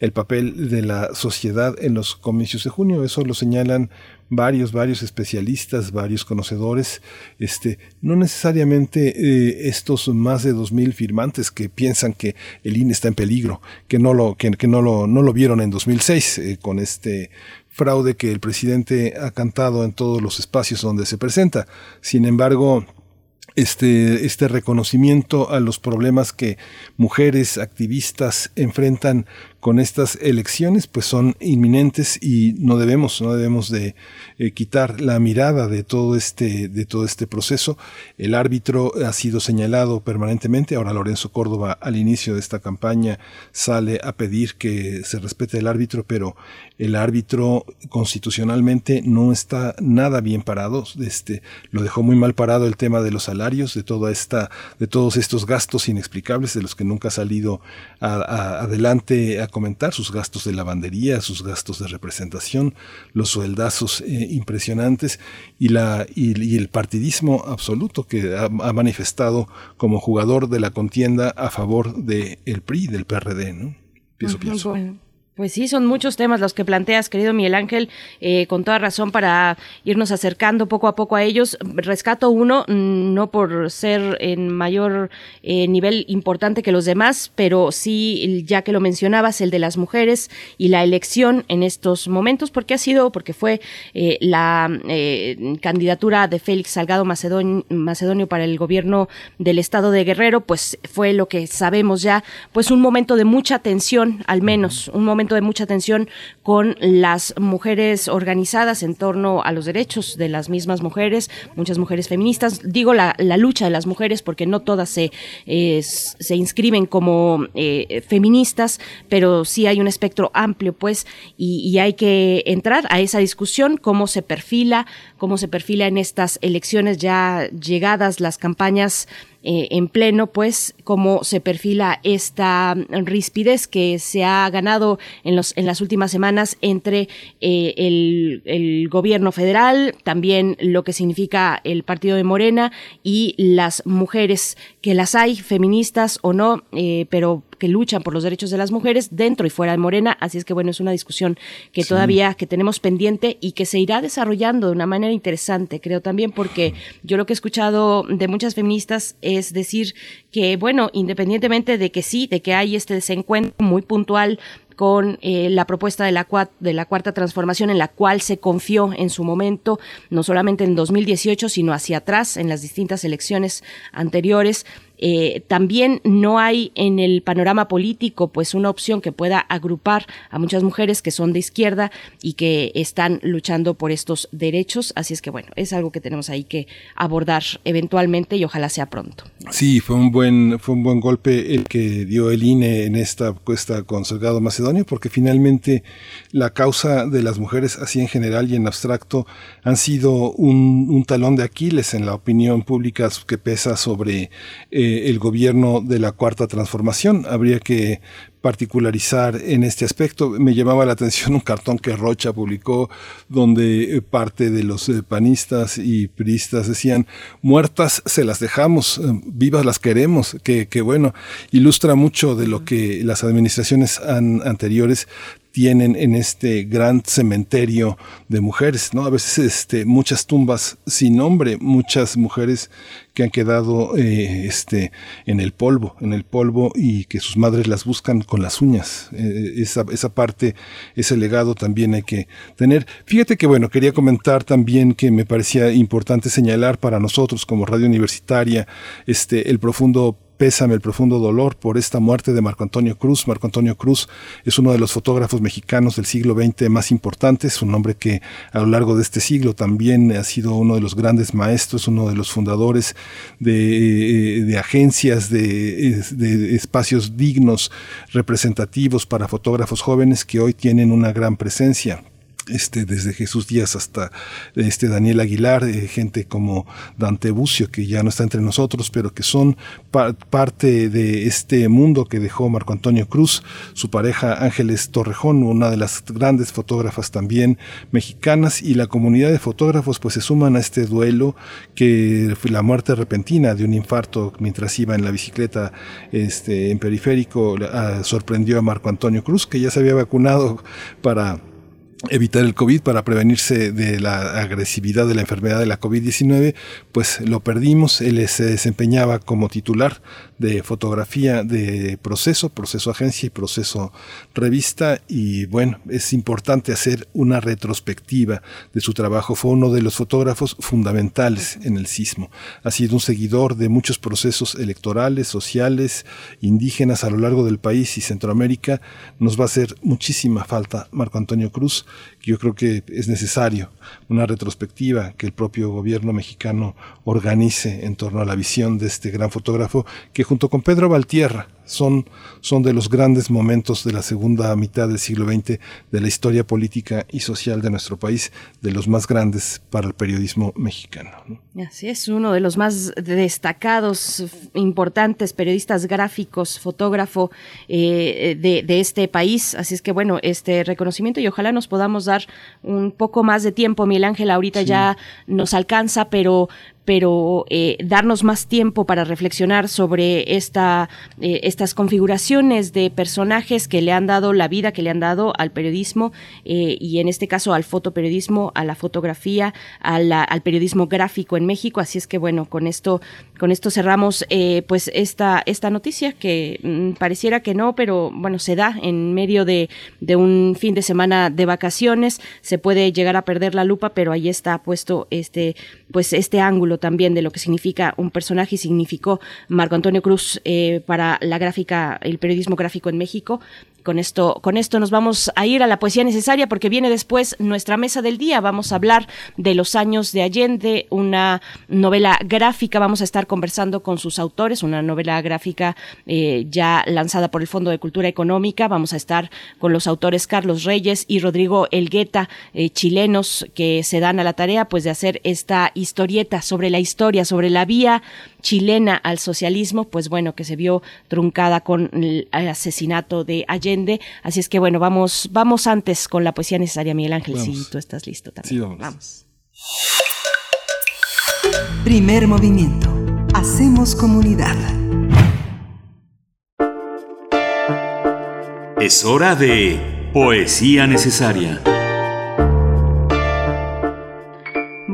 el papel de la sociedad en los comicios de junio. Eso lo señalan varios, varios especialistas, varios conocedores, este, no necesariamente eh, estos más de dos mil firmantes que piensan que el INE está en peligro, que no lo, que, no lo, no lo vieron en 2006 eh, con este fraude que el presidente ha cantado en todos los espacios donde se presenta. Sin embargo, este, este reconocimiento a los problemas que mujeres activistas enfrentan con estas elecciones pues son inminentes y no debemos no debemos de eh, quitar la mirada de todo este de todo este proceso. El árbitro ha sido señalado permanentemente. Ahora Lorenzo Córdoba al inicio de esta campaña sale a pedir que se respete el árbitro pero el árbitro constitucionalmente no está nada bien parado. Este lo dejó muy mal parado el tema de los salarios de toda esta de todos estos gastos inexplicables de los que nunca ha salido adelante comentar sus gastos de lavandería, sus gastos de representación, los sueldazos eh, impresionantes y, la, y, el partidismo absoluto que ha, manifestado como jugador de la contienda a favor del el PRI, del PRD. ¿no? Pienso, pienso. Pues sí, son muchos temas los que planteas, querido Miguel Ángel, eh, con toda razón para irnos acercando poco a poco a ellos. Rescato uno, mm, no por ser en mayor eh, nivel importante que los demás, pero sí, ya que lo mencionabas, el de las mujeres y la elección en estos momentos, porque ha sido, porque fue eh, la candidatura de Félix Salgado Macedonio, Macedonio para el gobierno del estado de Guerrero, pues fue lo que sabemos ya, pues un momento de mucha tensión, al menos, un momento de mucha atención con las mujeres organizadas en torno a los derechos de las mismas mujeres, muchas mujeres feministas. Digo la, lucha de las mujeres porque no todas se, se inscriben como eh, feministas, pero sí hay un espectro amplio, pues, y, y hay que entrar a esa discusión, cómo se perfila, cómo se perfila en estas elecciones ya llegadas las campañas eh, en pleno, pues, cómo se perfila esta rispidez que se ha ganado en, los, en las últimas semanas entre eh, el, el, gobierno federal, también lo que significa el partido de Morena y las mujeres, que las hay, feministas o no, eh, pero que luchan por los derechos de las mujeres dentro y fuera de Morena. Así es que bueno, es una discusión que todavía que tenemos pendiente y que se irá desarrollando de una manera interesante, creo también, porque yo lo que he escuchado de muchas feministas es decir que bueno, independientemente de que sí, de que hay este desencuentro muy puntual con eh, la propuesta de la, de la cuarta transformación en la cual se confió en su momento, no solamente en 2018, sino hacia atrás, en las distintas elecciones anteriores. Eh, también no hay en el panorama político pues una opción que pueda agrupar a muchas mujeres que son de izquierda y que están luchando por estos derechos. Así es que bueno, es algo que tenemos ahí que abordar eventualmente y ojalá sea pronto. Sí, fue un buen, fue un buen golpe el que dio el INE en esta cuesta con Salgado Macedonio, porque finalmente la causa de las mujeres, así en general y en abstracto, han sido un, talón de Aquiles en la opinión pública que pesa sobre eh, el gobierno de la cuarta transformación. Habría que particularizar en este aspecto. Me llamaba la atención un cartón que Rocha publicó donde eh, parte de los eh, panistas y priistas decían, muertas se las dejamos, eh, vivas las queremos, que, que bueno, ilustra mucho de lo que las administraciones anteriores tienen en este gran cementerio de mujeres, ¿no? A veces este, muchas tumbas sin nombre, muchas mujeres que han quedado eh, este, en el polvo, en el polvo y que sus madres las buscan con las uñas. Eh, esa, esa parte, ese legado también hay que tener. Fíjate que, bueno, quería comentar también que me parecía importante señalar para nosotros como radio universitaria este, el profundo pésame el profundo dolor por esta muerte de Marco Antonio Cruz. Marco Antonio Cruz es uno de los fotógrafos mexicanos del siglo XX más importantes, un hombre que a lo largo de este siglo también ha sido uno de los grandes maestros, uno de los fundadores de, de agencias, de espacios dignos, representativos para fotógrafos jóvenes que hoy tienen una gran presencia este, desde Jesús Díaz hasta este Daniel Aguilar, eh, gente como Dante Bucio, que ya no está entre nosotros, pero que son parte de este mundo que dejó Marco Antonio Cruz, su pareja Ángeles Torrejón, una de las grandes fotógrafas también mexicanas, y la comunidad de fotógrafos pues se suman a este duelo que fue la muerte repentina de un infarto mientras iba en la bicicleta este, en periférico, ah, sorprendió a Marco Antonio Cruz, que ya se había vacunado para evitar el COVID, para prevenirse de la agresividad de la enfermedad de la COVID-19, pues lo perdimos. Él se desempeñaba como titular de fotografía de proceso, proceso agencia y proceso revista. Y bueno, es importante hacer una retrospectiva de su trabajo. Fue uno de los fotógrafos fundamentales en el sismo. Ha sido un seguidor de muchos procesos electorales, sociales, indígenas a lo largo del país y Centroamérica. Nos va a hacer muchísima falta Marco Antonio Cruz yo creo que es necesario una retrospectiva que el propio gobierno mexicano organice en torno a la visión de este gran fotógrafo que junto con Pedro Valtierra son, son de los grandes momentos de la segunda mitad del siglo XX de la historia política y social de nuestro país, de los más grandes para el periodismo mexicano. Así es, uno de los más destacados, importantes periodistas gráficos, fotógrafo eh, de, este país. Así es que bueno, este reconocimiento y ojalá nos podamos dar un poco más de tiempo. Miguel Ángel ahorita ya nos alcanza, pero pero eh, darnos más tiempo para reflexionar sobre esta, eh, estas configuraciones de personajes que le han dado la vida, que le han dado al periodismo eh, y en este caso al fotoperiodismo, a la fotografía, al periodismo gráfico en México. Así es que bueno, con esto, con esto cerramos pues esta, esta noticia que mm, pareciera que no, pero bueno, se da en medio de, de un fin de semana de vacaciones. Se puede llegar a perder la lupa, pero ahí está puesto este, pues este ángulo también de lo que significa un personaje y significó Marco Antonio Cruz eh, para la gráfica, el periodismo gráfico en México. Con esto, con esto nos vamos a ir a la poesía necesaria porque viene después nuestra mesa del día. Vamos a hablar de los años de Allende, una novela gráfica. Vamos a estar conversando con sus autores, una novela gráfica eh, ya lanzada por el Fondo de Cultura Económica. Vamos a estar con los autores Carlos Reyes y Rodrigo Elgueta, eh, chilenos, que se dan a la tarea pues de hacer esta historieta sobre la historia, sobre la vía chilena al socialismo, pues bueno, que se vio truncada con el asesinato de Allende. Así es que bueno, vamos, vamos antes con la poesía necesaria, Miguel Ángel, si tú estás listo también. Sí, vamos. vamos. Primer movimiento. Hacemos comunidad. Es hora de poesía necesaria.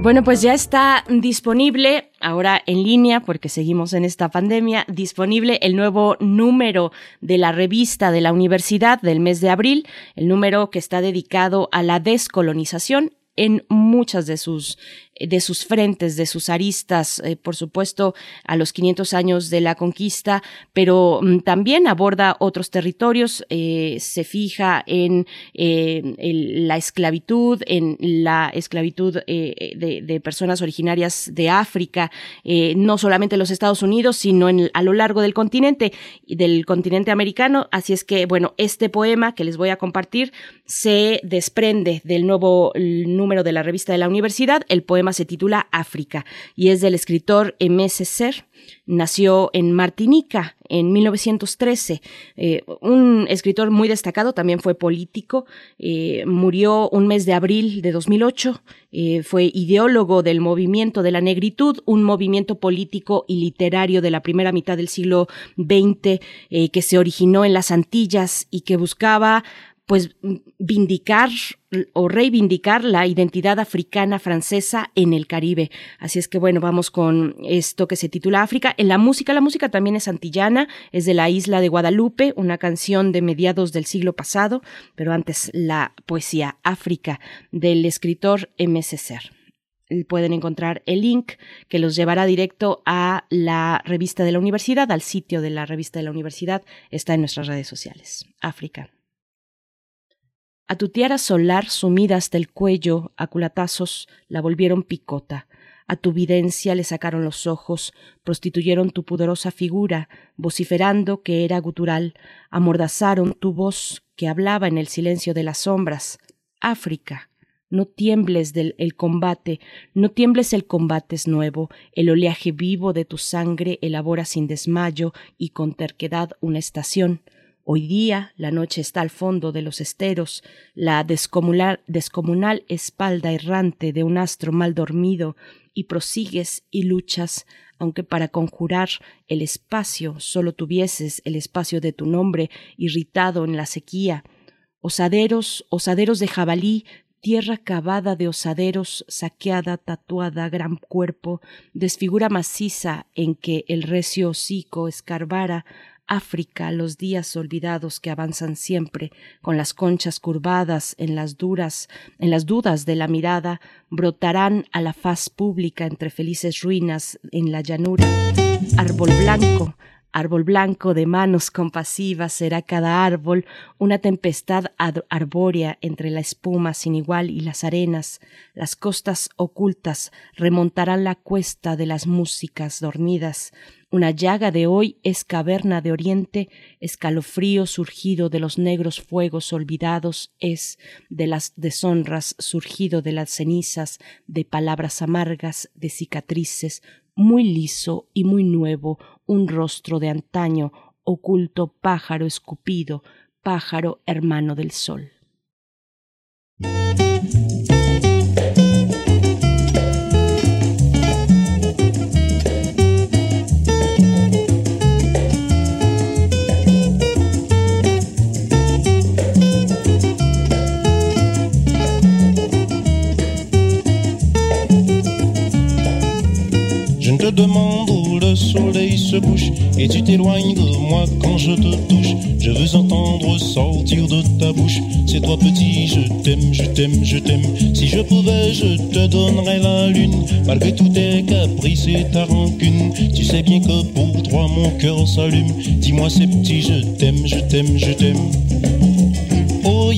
Bueno, pues ya está disponible, ahora en línea, porque seguimos en esta pandemia, disponible el nuevo número de la revista de la universidad del mes de abril, el número que está dedicado a la descolonización en muchas de sus de sus frentes, de sus aristas, eh, por supuesto, a los 500 años de la conquista, pero mm, también aborda otros territorios, eh, se fija en, la esclavitud, en la esclavitud eh, de, personas originarias de África, no solamente en los Estados Unidos, sino a lo largo del continente, del continente americano. Así es que, bueno, este poema que les voy a compartir se desprende del nuevo número de la revista de la universidad, el poema se titula África y es del escritor M. Ser. Nació en Martinica en 1913. Eh, un escritor muy destacado, también fue político. Eh, murió un mes de abril de 2008. Eh, fue ideólogo del movimiento de la negritud, un movimiento político y literario de la primera mitad del siglo XX que se originó en las Antillas y que buscaba pues vindicar o reivindicar la identidad africana francesa en el Caribe. Así es que bueno, vamos con esto que se titula África. En la música, la música también es antillana, es de la isla de Guadalupe, una canción de mediados del siglo pasado, pero antes la poesía África del escritor M. Ser pueden encontrar el link que los llevará directo a la revista de la universidad, al sitio de la revista de la universidad, está en nuestras redes sociales. África. A tu tiara solar sumida hasta el cuello, a culatazos, la volvieron picota. A tu videncia le sacaron los ojos, prostituyeron tu pudorosa figura, vociferando que era gutural, amordazaron tu voz que hablaba en el silencio de las sombras. África, no tiembles del el combate, no tiembles el combate es nuevo, el oleaje vivo de tu sangre elabora sin desmayo y con terquedad una estación. Hoy día la noche está al fondo de los esteros, la descomunal, espalda errante de un astro mal dormido, y prosigues y luchas, aunque para conjurar el espacio solo tuvieses el espacio de tu nombre irritado en la sequía. Osaderos, osaderos de jabalí, tierra cavada de osaderos, saqueada, tatuada, gran cuerpo, desfigura maciza en que el recio hocico escarbara, África, los días olvidados que avanzan siempre, con las conchas curvadas en las duras, en las dudas de la mirada, brotarán a la faz pública entre felices ruinas en la llanura. Árbol blanco, árbol blanco de manos compasivas será cada árbol una tempestad arbórea entre la espuma sin igual y las arenas, las costas ocultas remontarán la cuesta de las músicas dormidas, Una llaga de hoy es caverna de oriente, escalofrío surgido de los negros fuegos olvidados es de las deshonras surgido de las cenizas, de palabras amargas, de cicatrices, muy liso y muy nuevo, un rostro de antaño, oculto pájaro escupido, pájaro hermano del sol. Demande où le soleil se couche et tu t'éloignes de moi quand je te touche. Je veux entendre sortir de ta bouche. C'est toi petit, je t'aime, je t'aime, je t'aime. Si je pouvais, je te donnerais la lune. Malgré tous tes caprices et ta rancune, tu sais bien que pour toi mon cœur s'allume. Dis-moi c'est petit, je t'aime, je t'aime, je t'aime. Oh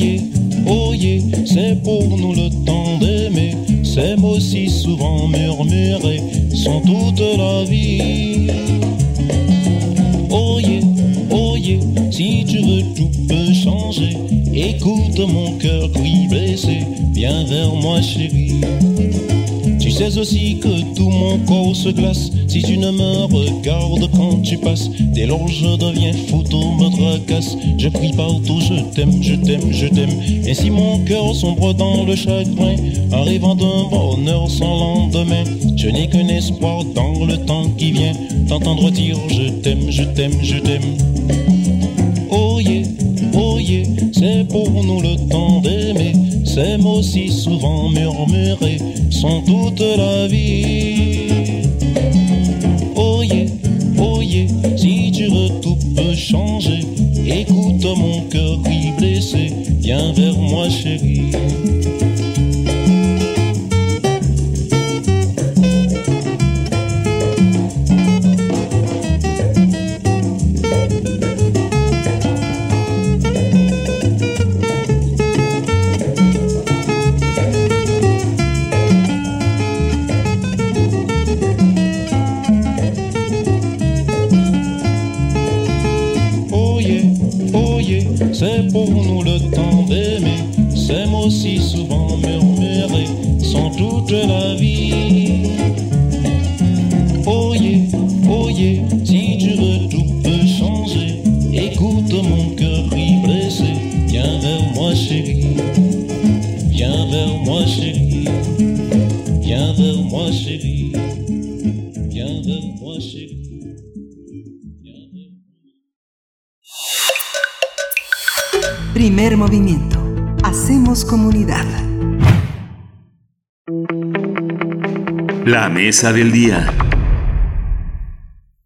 c'est pour nous le temps d'aimer. Ces mots si souvent murmurés sont toute la vie. Yeah, oh yeah, si tu veux tout peut changer. Écoute mon cœur qui blessé, viens vers moi chérie. Sais aussi que tout mon corps se glace si tu ne me regardes quand tu passes. Dès lors je deviens fou, tout me tracasse. Je prie partout, je t'aime, je t'aime, je t'aime. Et si mon cœur sombre dans le chagrin, arrivant d'un bonheur sans lendemain, je n'ai qu'un espoir dans le temps qui vient d'entendre dire je t'aime, je t'aime, je t'aime. Oh yeah, oh yeah, c'est pour nous le temps d'aimer. Ces mots si souvent murmurés sont toute la vie. Oh oh yeah, si tu veux tout peut changer. Écoute mon cœur qui blessé, viens vers moi chérie. Primer movimiento. Hacemos comunidad. La mesa del día.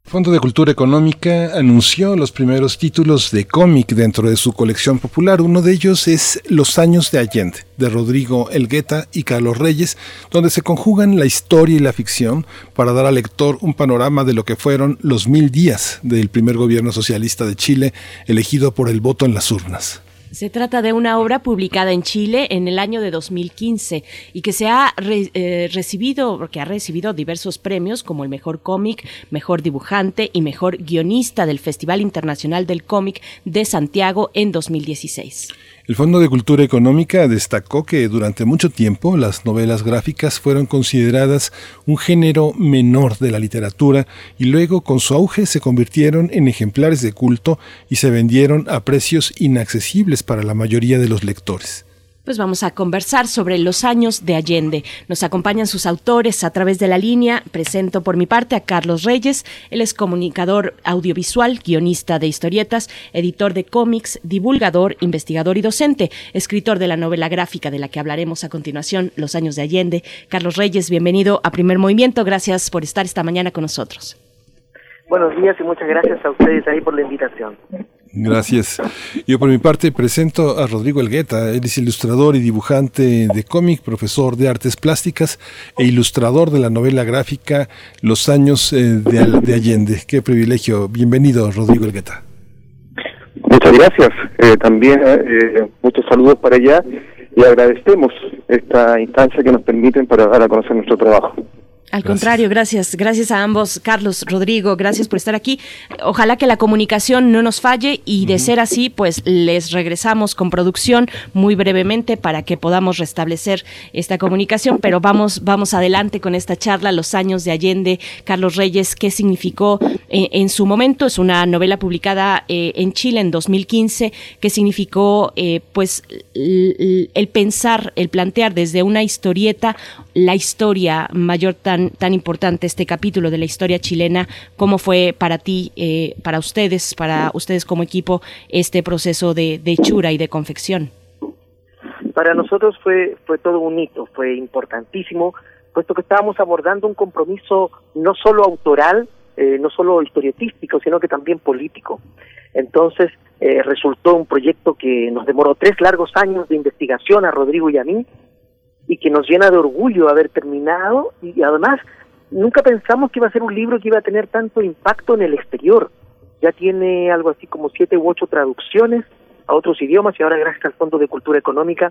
Fondo de Cultura Económica anunció los primeros títulos de cómic dentro de su colección popular. Uno de ellos es Los años de Allende, de Rodrigo Elgueta y Carlos Reyes, donde se conjugan la historia y la ficción para dar al lector un panorama de lo que fueron los mil días del primer gobierno socialista de Chile, elegido por el voto en las urnas. Se trata de una obra publicada en Chile en el año de 2015 y que se ha eh, recibido, porque ha recibido diversos premios como el mejor cómic, mejor dibujante y mejor guionista del Festival Internacional del Cómic de Santiago en 2016. El Fondo de Cultura Económica destacó que durante mucho tiempo las novelas gráficas fueron consideradas un género menor de la literatura y luego con su auge se convirtieron en ejemplares de culto y se vendieron a precios inaccesibles para la mayoría de los lectores. Pues vamos a conversar sobre los años de Allende. Nos acompañan sus autores a través de la línea. Presento por mi parte a Carlos Reyes. Él es comunicador audiovisual, guionista de historietas, editor de cómics, divulgador, investigador y docente, escritor de la novela gráfica de la que hablaremos a continuación, Los años de Allende. Carlos Reyes, bienvenido a Primer Movimiento. Gracias por estar esta mañana con nosotros. Buenos días y muchas gracias a ustedes ahí por la invitación. Gracias. Yo por mi parte presento a Rodrigo Elgueta. Él es ilustrador y dibujante de cómic, profesor de artes plásticas e ilustrador de la novela gráfica Los años eh, de, de Allende. Qué privilegio. Bienvenido, Rodrigo Elgueta. Muchas gracias. Eh, también eh, muchos saludos para allá y agradecemos esta instancia que nos permiten para dar a conocer nuestro trabajo. Al contrario, gracias. Gracias a ambos, Carlos, Rodrigo, gracias por estar aquí. Ojalá que la comunicación no nos falle y de ser así, pues les regresamos con producción muy brevemente para que podamos restablecer esta comunicación, pero vamos, vamos adelante con esta charla, Los años de Allende, Carlos Reyes, qué significó eh, en su momento, es una novela publicada eh, en Chile en 2015, qué significó eh, pues el pensar, el plantear desde una historieta la historia mayor tan, tan importante, este capítulo de la historia chilena, cómo fue para ti, eh, para ustedes, para ustedes como equipo, este proceso de, hechura y de confección. Para nosotros fue, fue todo un hito, fue importantísimo, puesto que estábamos abordando un compromiso no solo autoral, eh, no solo historietístico, sino que también político. Entonces, eh, resultó un proyecto que nos demoró tres largos años de investigación a Rodrigo y a mí, y que nos llena de orgullo haber terminado y además nunca pensamos que iba a ser un libro que iba a tener tanto impacto en el exterior. Ya tiene algo así como siete u ocho traducciones a otros idiomas y ahora gracias al Fondo de Cultura Económica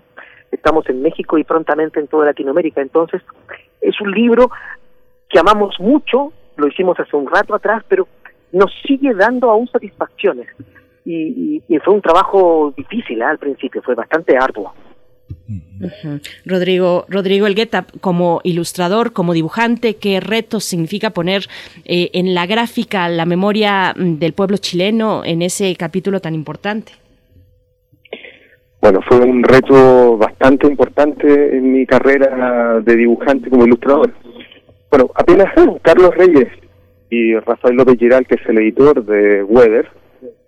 estamos en México y prontamente en toda Latinoamérica. Entonces es un libro que amamos mucho, lo hicimos hace un rato atrás, pero nos sigue dando aún satisfacciones. Y, fue un trabajo difícil ¿eh? al principio, fue bastante arduo. Rodrigo, Rodrigo Elgueta, como ilustrador, como dibujante, ¿qué retos significa poner eh, en la gráfica la memoria mm, del pueblo chileno en ese capítulo tan importante? Bueno, fue un reto bastante importante en mi carrera de dibujante como ilustrador. Bueno, apenas Carlos Reyes y Rafael López Giral, que es el editor de Weather,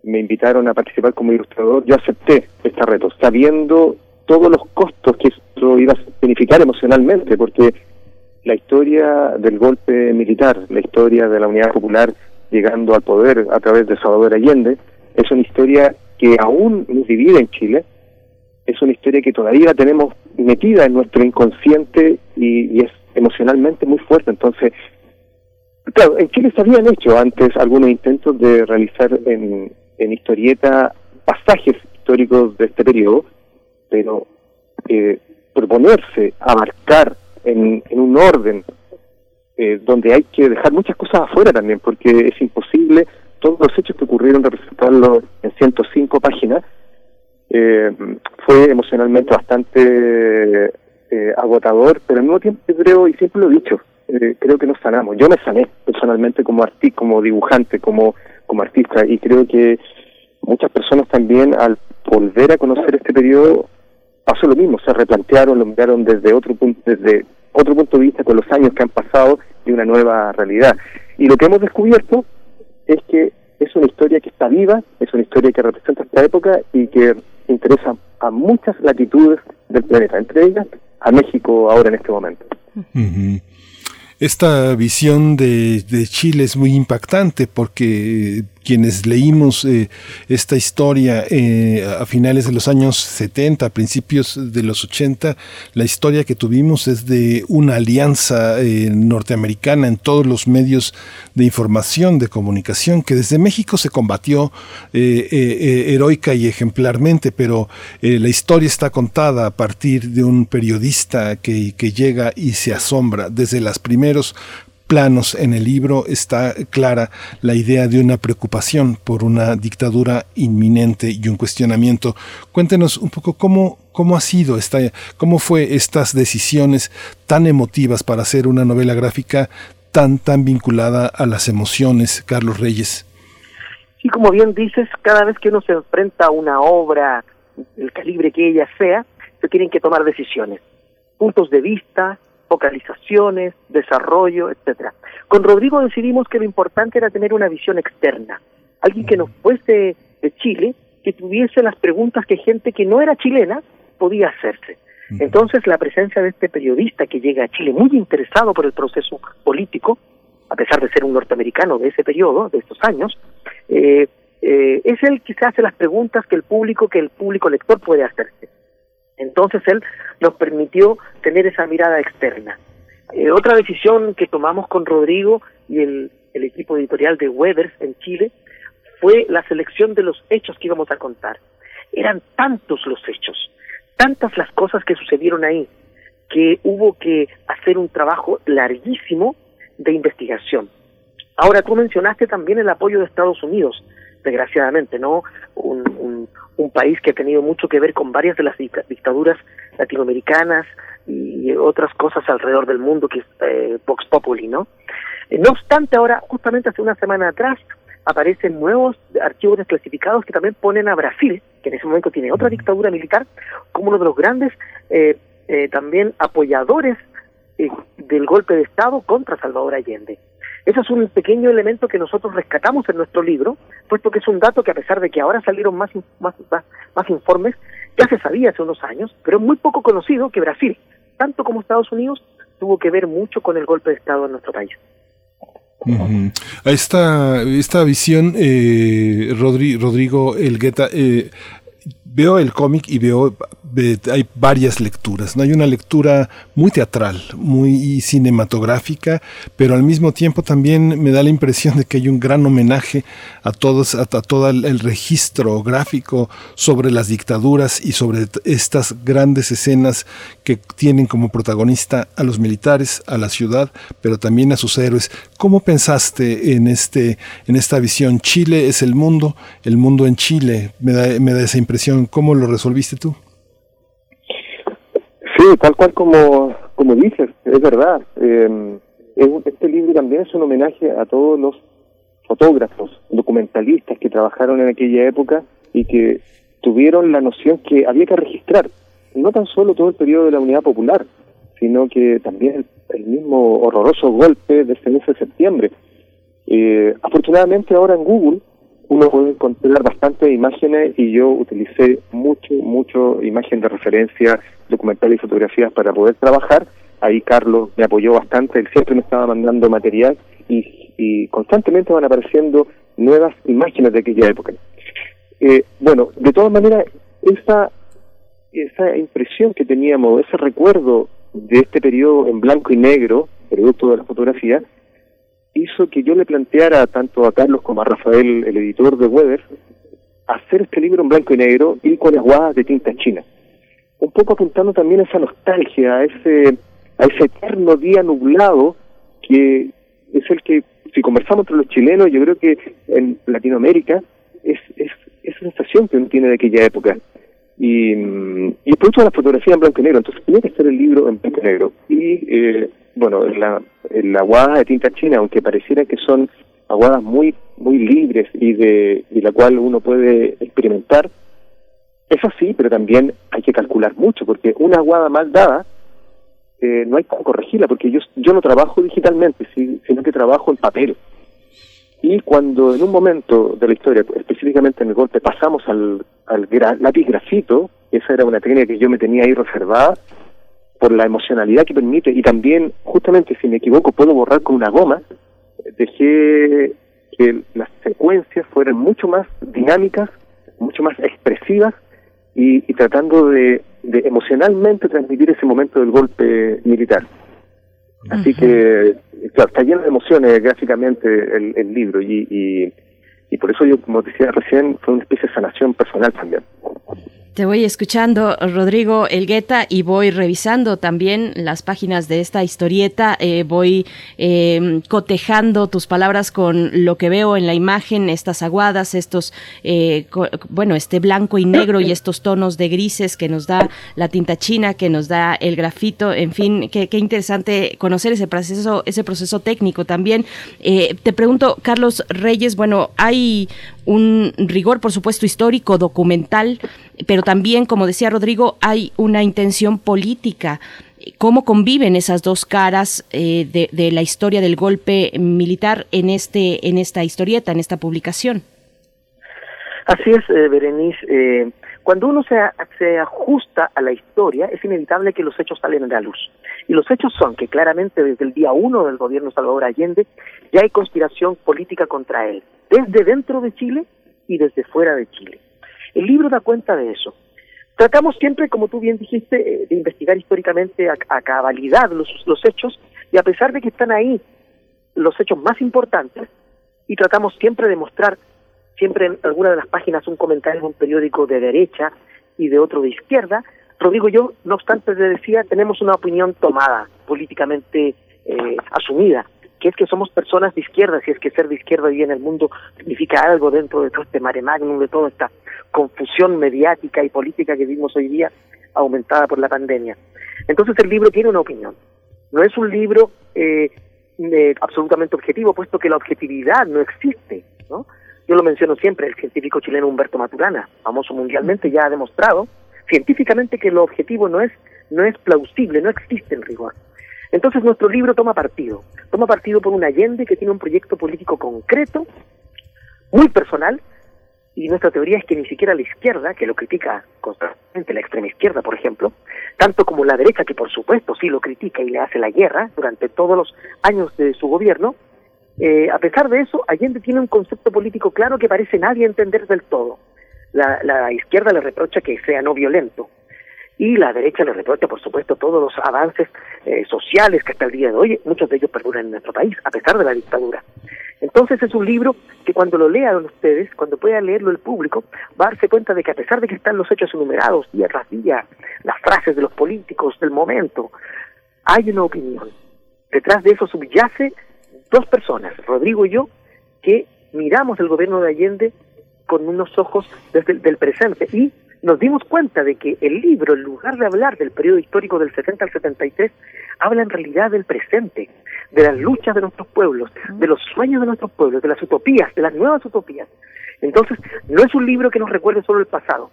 me invitaron a participar como ilustrador, yo acepté este reto, sabiendo todos los costos que esto iba a significar emocionalmente, porque la historia del golpe militar, la historia de la Unidad Popular llegando al poder a través de Salvador Allende, es una historia que aún nos divide en Chile, es una historia que todavía tenemos metida en nuestro inconsciente y, es emocionalmente muy fuerte. Entonces, claro, en Chile se habían hecho antes algunos intentos de realizar en, en historieta pasajes históricos de este periodo, pero eh, proponerse abarcar en, en un orden eh, donde hay que dejar muchas cosas afuera también, porque es imposible todos los hechos que ocurrieron representarlos en 105 páginas, eh, fue emocionalmente bastante eh, agotador, pero al mismo tiempo creo, y siempre lo he dicho, creo que nos sanamos. Yo me sané personalmente como artista, como dibujante, como, como artista, y creo que muchas personas también al volver a conocer este periodo pasó lo mismo, se replantearon, lo miraron desde otro punto, desde otro punto de vista con los años que han pasado y una nueva realidad. Y lo que hemos descubierto es que es una historia que está viva, es una historia que representa esta época y que interesa a muchas latitudes del planeta, entre ellas a México ahora en este momento. Esta visión de, de, Chile es muy impactante porque quienes leímos eh, esta historia eh, a finales de los años 70, a principios de los 80, la historia que tuvimos es de una alianza eh, norteamericana en todos los medios de información, de comunicación, que desde México se combatió heroica y ejemplarmente, pero la historia está contada a partir de un periodista que, que llega y se asombra. Desde los primeros planos en el libro está clara la idea de una preocupación por una dictadura inminente y un cuestionamiento. Cuéntenos un poco cómo, cómo ha sido esta, cómo fue estas decisiones tan emotivas para hacer una novela gráfica tan, tan vinculada a las emociones, Carlos Reyes. Sí, como bien dices, cada vez que uno se enfrenta a una obra, el calibre que ella sea, se tienen que tomar decisiones, puntos de vista, focalizaciones, desarrollo, etcétera. Con Rodrigo decidimos que lo importante era tener una visión externa, alguien que nos fuese de Chile, que tuviese las preguntas que gente que no era chilena podía hacerse. Entonces la presencia de este periodista que llega a Chile muy interesado por el proceso político, a pesar de ser un norteamericano de ese periodo, de estos años, eh, eh, es el que se hace las preguntas que el público, que el público lector puede hacerse. Entonces él nos permitió tener esa mirada externa. Eh, otra decisión que tomamos con Rodrigo y el, el equipo editorial de Webers en Chile fue la selección de los hechos que íbamos a contar. Eran tantos los hechos, tantas las cosas que sucedieron ahí, que hubo que hacer un trabajo larguísimo de investigación. Ahora, tú mencionaste también el apoyo de Estados Unidos, desgraciadamente, ¿no? Un, un, país que ha tenido mucho que ver con varias de las dictaduras latinoamericanas y otras cosas alrededor del mundo, que es eh, Vox Populi, ¿no? Eh, no obstante, ahora, justamente hace una semana atrás, aparecen nuevos archivos desclasificados que también ponen a Brasil, que en ese momento tiene otra dictadura militar, como uno de los grandes eh, eh, también apoyadores eh, del golpe de Estado contra Salvador Allende. Eso es un pequeño elemento que nosotros rescatamos en nuestro libro, puesto que es un dato que a pesar de que ahora salieron más, más, más, informes, ya se sabía hace unos años, pero es muy poco conocido que Brasil, tanto como Estados Unidos, tuvo que ver mucho con el golpe de Estado en nuestro país. esta, esta visión, eh, Rodrigo Elgueta, eh, veo el cómic y veo hay varias lecturas, ¿no? Hay una lectura muy teatral, muy cinematográfica, pero al mismo tiempo también me da la impresión de que hay un gran homenaje a todos, a, todo el, registro gráfico sobre las dictaduras y sobre estas grandes escenas que tienen como protagonista a los militares, a la ciudad, pero también a sus héroes. ¿Cómo pensaste en este, en esta visión? Chile es el mundo, el mundo en Chile, me da esa impresión. ¿Cómo lo resolviste tú? Sí, tal cual como, como dices, es verdad. Eh, este libro también es un homenaje a todos los fotógrafos, documentalistas que trabajaron en aquella época y que tuvieron la noción que había que registrar no tan solo todo el periodo de la Unidad Popular, sino que también el, mismo horroroso golpe de ese mes de septiembre. Eh, afortunadamente ahora en Google uno puede encontrar bastantes imágenes y yo utilicé mucho, mucho imagen de referencia, documental y fotografías para poder trabajar. Ahí Carlos me apoyó bastante, él siempre me estaba mandando material y, y constantemente van apareciendo nuevas imágenes de aquella época. Eh, bueno, de todas maneras, esa, esa impresión que teníamos, ese recuerdo de este periodo en blanco y negro, producto de la fotografía, hizo que yo le planteara tanto a Carlos como a Rafael, el editor de Weber, hacer este libro en blanco y negro y con aguadas de tinta china. Un poco apuntando también a esa nostalgia, a ese, a ese eterno día nublado que es el que, si conversamos entre los chilenos, yo creo que en Latinoamérica es, es esa sensación que uno tiene de aquella época. Y, y producto de la fotografía en blanco y negro, entonces tenía que ser el libro en blanco y negro. Y eh, bueno, la, la aguada de tinta china, aunque pareciera que son aguadas muy muy libres y de, la cual uno puede experimentar, es así, pero también hay que calcular mucho, porque una aguada mal dada eh, no hay cómo corregirla, porque yo, yo no trabajo digitalmente, sino que trabajo en papel. Y cuando en un momento de la historia, específicamente en el golpe, pasamos al, lápiz grafito, esa era una técnica que yo me tenía ahí reservada, por la emocionalidad que permite y también, justamente, si me equivoco, puedo borrar con una goma, dejé que las secuencias fueran mucho más dinámicas, mucho más expresivas y, tratando de, emocionalmente transmitir ese momento del golpe militar. Así que, claro, está lleno de emociones gráficamente el, el libro y, y, y por eso yo, como decía recién, fue una especie de sanación personal también. Te voy escuchando, Rodrigo Elgueta, y voy revisando también las páginas de esta historieta. Eh, voy eh, cotejando tus palabras con lo que veo en la imagen, estas aguadas, estos, eh, bueno, este blanco y negro y estos tonos de grises que nos da la tinta china, que nos da el grafito. En fin, qué, qué interesante conocer ese proceso, ese proceso técnico también. te pregunto, Carlos Reyes, bueno, hay un rigor, por supuesto, histórico, documental, pero también, como decía Rodrigo, hay una intención política. ¿Cómo conviven esas dos caras eh, de, la historia del golpe militar en, este, en esta historieta, en esta publicación? Así es, eh, Berenice. Eh, cuando uno se, se ajusta a la historia, es inevitable que los hechos salen a la luz. Y los hechos son que claramente desde el día uno del gobierno Salvador Allende ya hay conspiración política contra él, desde dentro de Chile y desde fuera de Chile. El libro da cuenta de eso. Tratamos siempre, como tú bien dijiste, eh, de investigar históricamente a, cabalidad los, los hechos y a pesar de que están ahí los hechos más importantes, y tratamos siempre de mostrar siempre en alguna de las páginas un comentario de un periódico de derecha y de otro de izquierda. Rodrigo, yo, no obstante, le decía, tenemos una opinión tomada, políticamente eh, asumida, que es que somos personas de izquierda, si es que ser de izquierda hoy en el mundo significa algo dentro de todo este mare magnum, de toda esta confusión mediática y política que vimos hoy día aumentada por la pandemia. Entonces el libro tiene una opinión. No es un libro eh, absolutamente objetivo, puesto que la objetividad no existe, ¿no? Yo lo menciono siempre, el científico chileno Humberto Maturana, famoso mundialmente, ya ha demostrado científicamente que lo objetivo no es, no es plausible, no existe en rigor. Entonces nuestro libro toma partido, toma partido por un Allende que tiene un proyecto político concreto, muy personal, y nuestra teoría es que ni siquiera la izquierda, que lo critica constantemente, la extrema izquierda, por ejemplo, tanto como la derecha, que por supuesto sí lo critica y le hace la guerra durante todos los años de su gobierno, eh, a pesar de eso, Allende tiene un concepto político claro que parece nadie entender del todo. La, la izquierda le reprocha que sea no violento y la derecha le reprocha, por supuesto, todos los avances eh, sociales que hasta el día de hoy, muchos de ellos perduran en nuestro país, a pesar de la dictadura. Entonces es un libro que cuando lo lean ustedes, cuando pueda leerlo el público, va a darse cuenta de que a pesar de que están los hechos enumerados día tras día, las frases de los políticos del momento, hay una opinión. Detrás de eso subyace dos personas, Rodrigo y yo, que miramos el gobierno de Allende con unos ojos desde el del presente y nos dimos cuenta de que el libro, en lugar de hablar del periodo histórico del 70 al 73, habla en realidad del presente, de las luchas de nuestros pueblos, de los sueños de nuestros pueblos, de las utopías, de las nuevas utopías. Entonces, no es un libro que nos recuerde solo el pasado,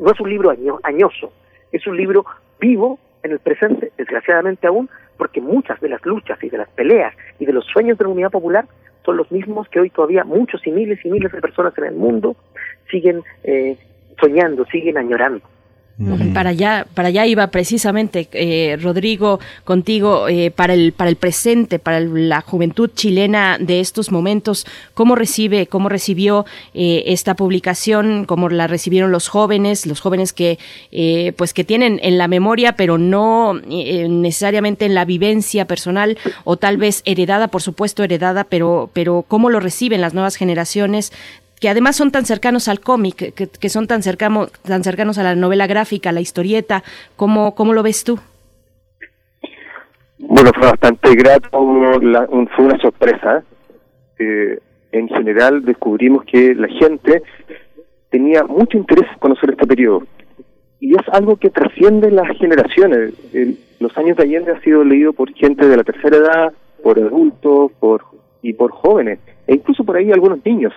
no es un libro añoso, es un libro vivo en el presente, desgraciadamente aún, porque muchas de las luchas y de las peleas y de los sueños de la unidad popular son los mismos que hoy todavía muchos y miles y miles de personas en el mundo siguen eh, soñando, siguen añorando. Para allá, para allá iba precisamente eh, Rodrigo contigo eh, para el para el presente, para la juventud chilena de estos momentos. ¿Cómo recibe, cómo recibió eh, esta publicación? ¿Cómo la recibieron los jóvenes, los jóvenes que pues que tienen en la memoria, pero no necesariamente en la vivencia personal o tal vez heredada, por supuesto heredada, pero pero cómo lo reciben las nuevas generaciones que además son tan cercanos al cómic, que, son tan, cercano, tan cercanos a la novela gráfica, a la historieta. ¿Cómo, cómo lo ves tú? Bueno, fue bastante grato, fue una sorpresa. Eh, en general descubrimos que la gente tenía mucho interés en conocer este periodo. Y es algo que trasciende las generaciones. los años de Allende ha sido leído por gente de la tercera edad, por adultos por y por jóvenes, e incluso por ahí algunos niños.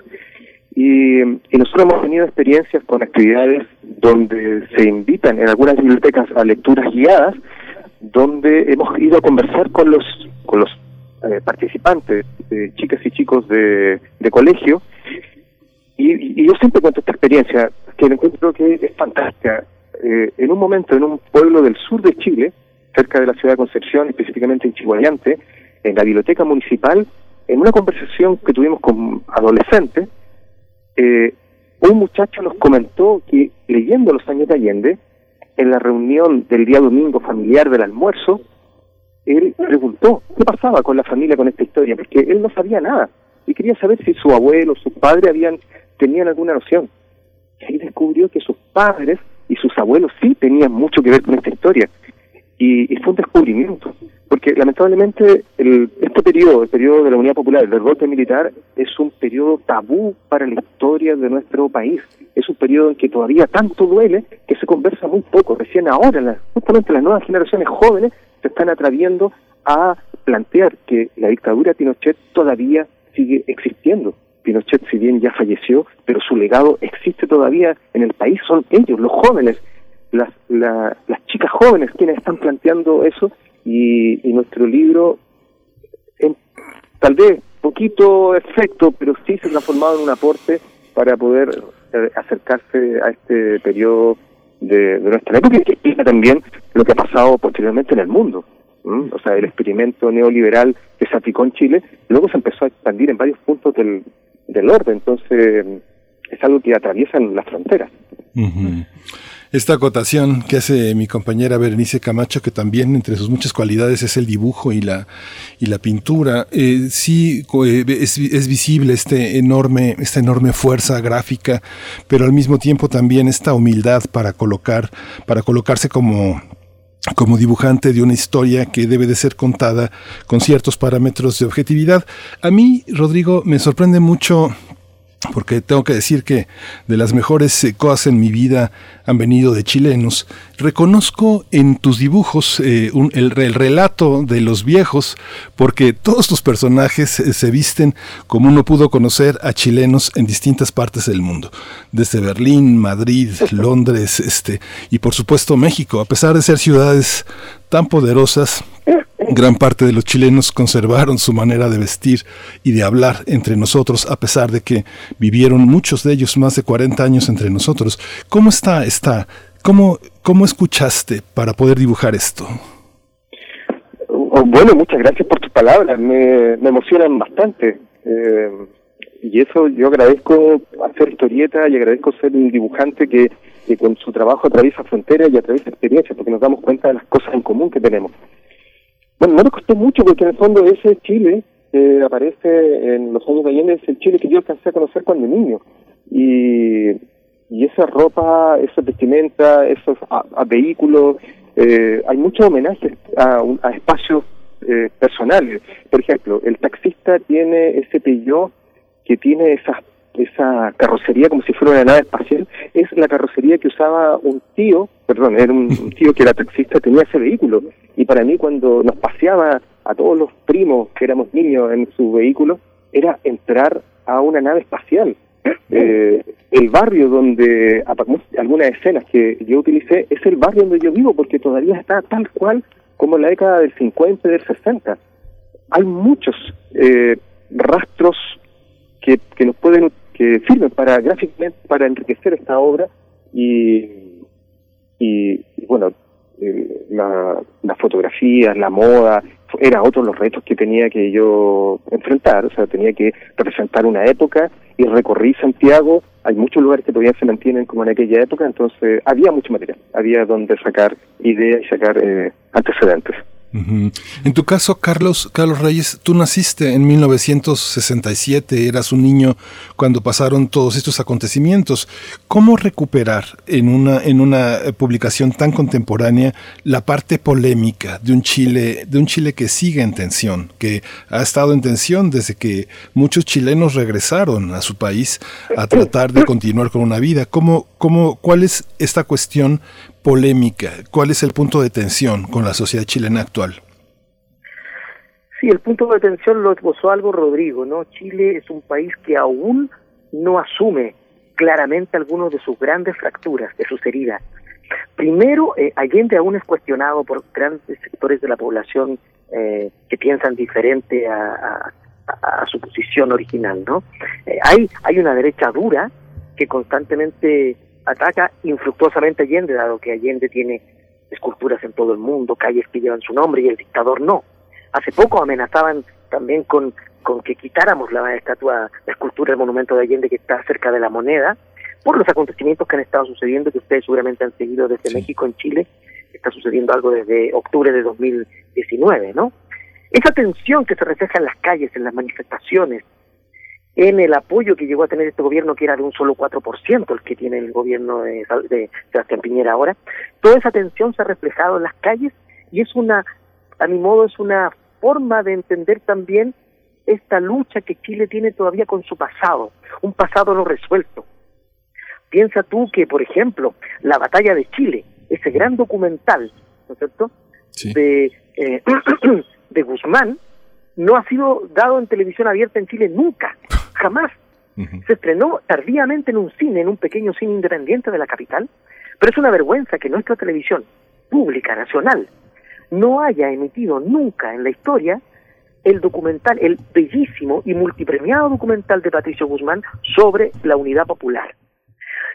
Y, nosotros hemos tenido experiencias con actividades donde se invitan en algunas bibliotecas a lecturas guiadas, donde hemos ido a conversar con los con los eh, participantes, chicas y chicos de, colegio, y, yo siempre cuento esta experiencia, que encuentro que es fantástica. Eh, en un momento, en un pueblo del sur de Chile, cerca de la ciudad de Concepción, específicamente en Chihuayante, en la biblioteca municipal, en una conversación que tuvimos con adolescentes, eh, un muchacho nos comentó que leyendo Los años de Allende, en la reunión del día domingo familiar del almuerzo, él preguntó qué pasaba con la familia con esta historia, porque él no sabía nada y quería saber si su abuelo, su padre habían tenían alguna noción. Y ahí descubrió que sus padres y sus abuelos sí tenían mucho que ver con esta historia. Y, fue un descubrimiento porque lamentablemente el, este periodo, el periodo de la Unidad Popular, el golpe militar, es un periodo tabú para la historia de nuestro país. Es un periodo en que todavía tanto duele que se conversa muy poco. Recién ahora, justamente las nuevas generaciones jóvenes se están atreviendo a plantear que la dictadura de Pinochet todavía sigue existiendo. Pinochet, si bien ya falleció, pero su legado existe todavía en el país, son ellos, los jóvenes, las, las chicas jóvenes quienes están planteando eso y, nuestro libro, en, tal vez poquito efecto, pero sí se ha transformado en un aporte para poder eh, acercarse a este periodo de, nuestra época y que explica también lo que ha pasado posteriormente en el mundo. O sea, el experimento neoliberal que se aplicó en Chile, luego se empezó a expandir en varios puntos del, del orden, entonces es algo que atraviesa las fronteras esta acotación que hace mi compañera Berenice Camacho, que también entre sus muchas cualidades es el dibujo y la, y la pintura. Eh, sí, eh, es, visible este enorme, esta enorme fuerza gráfica, pero al mismo tiempo también esta humildad para colocar, para colocarse como como dibujante de una historia que debe de ser contada con ciertos parámetros de objetividad. A mí, Rodrigo, me sorprende mucho porque tengo que decir que de las mejores eh, cosas en mi vida han venido de chilenos. Reconozco en tus dibujos eh, el, relato de los viejos, porque todos tus personajes eh, se visten como uno pudo conocer a chilenos en distintas partes del mundo, desde Berlín, Madrid, Londres, este, y por supuesto México, a pesar de ser ciudades tan poderosas, Gran parte de los chilenos conservaron su manera de vestir y de hablar entre nosotros, a pesar de que vivieron muchos de ellos más de 40 años entre nosotros. ¿Cómo está esta? ¿Cómo, cómo escuchaste para poder dibujar esto? Oh, bueno, muchas gracias por tus palabras, me, emocionan bastante. Eh, y eso yo agradezco hacer historieta y agradezco ser un dibujante que, que con su trabajo atraviesa fronteras y atraviesa experiencias, porque nos damos cuenta de las cosas en común que tenemos. Bueno, no me costó mucho porque en el fondo ese Chile que aparece en los años de Allende es el Chile que yo alcancé a conocer cuando niño. Y, y esa ropa, esa vestimenta, esos a, vehículos, eh, hay muchos homenajes a, a espacios eh, personales. Por ejemplo, el taxista tiene ese Peugeot que tiene esas esa carrocería como si fuera una nave espacial, es la carrocería que usaba un tío, perdón, era un tío que era taxista, tenía ese vehículo. Y para mí cuando nos paseaba a todos los primos que éramos niños en su vehículo, era entrar a una nave espacial. Eh, el barrio donde, algunas escenas que yo utilicé, es el barrio donde yo vivo, porque todavía está tal cual como en la década del 50 y del 60. Hay muchos eh, rastros que, que nos pueden que sirven para gráficamente para enriquecer esta obra y, y, bueno la, la fotografía, la moda, era otro de los retos que tenía que yo enfrentar, o sea, tenía que representar una época y recorrí Santiago, hay muchos lugares que todavía se mantienen como en aquella época, entonces había mucho material, había donde sacar ideas y sacar eh, antecedentes. En tu caso, Carlos, Carlos Reyes, tú naciste en 1967, eras un niño cuando pasaron todos estos acontecimientos. ¿Cómo recuperar en una, en una eh, publicación tan contemporánea la parte polémica de un Chile, de un Chile que sigue en tensión, que ha estado en tensión desde que muchos chilenos regresaron a su país a tratar de continuar con una vida? ¿Cómo, cómo, ¿Cuál es esta cuestión polémica? ¿Cuál es el punto de tensión con la sociedad chilena actual? Sí, el punto de tensión lo esbozó algo Rodrigo, ¿no? Chile es un país que aún no asume claramente algunos de sus grandes fracturas, de sus heridas. Primero, eh, Allende aún es cuestionado por grandes sectores de la población eh, que piensan diferente a, su posición original, ¿no? Eh, hay, hay una derecha dura que constantemente ataca infructuosamente a Allende, dado que Allende tiene esculturas en todo el mundo, calles que llevan su nombre y el dictador no. Hace poco amenazaban también con, con que quitáramos la estatua, la escultura del monumento de Allende que está cerca de la moneda, por los acontecimientos que han estado sucediendo, que ustedes seguramente han seguido desde México en Chile, está sucediendo algo desde octubre de 2019, ¿no? Esa tensión que se refleja en las calles, en las manifestaciones, en el apoyo que llegó a tener este gobierno, que era de un solo 4%, el que tiene el gobierno de, de Sebastián Piñera ahora, toda esa tensión se ha reflejado en las calles y es una, a mi modo, es una forma de entender también esta lucha que Chile tiene todavía con su pasado, un pasado no resuelto. Piensa tú que, por ejemplo, la batalla de Chile, ese gran documental, ¿no es cierto?, de, eh, de Guzmán, no ha sido dado en televisión abierta en Chile nunca, jamás. Se estrenó tardíamente en un cine, en un pequeño cine independiente de la capital, pero es una vergüenza que nuestra televisión pública, nacional, no haya emitido nunca en la historia el documental, el bellísimo y multipremiado documental de Patricio Guzmán sobre la unidad popular.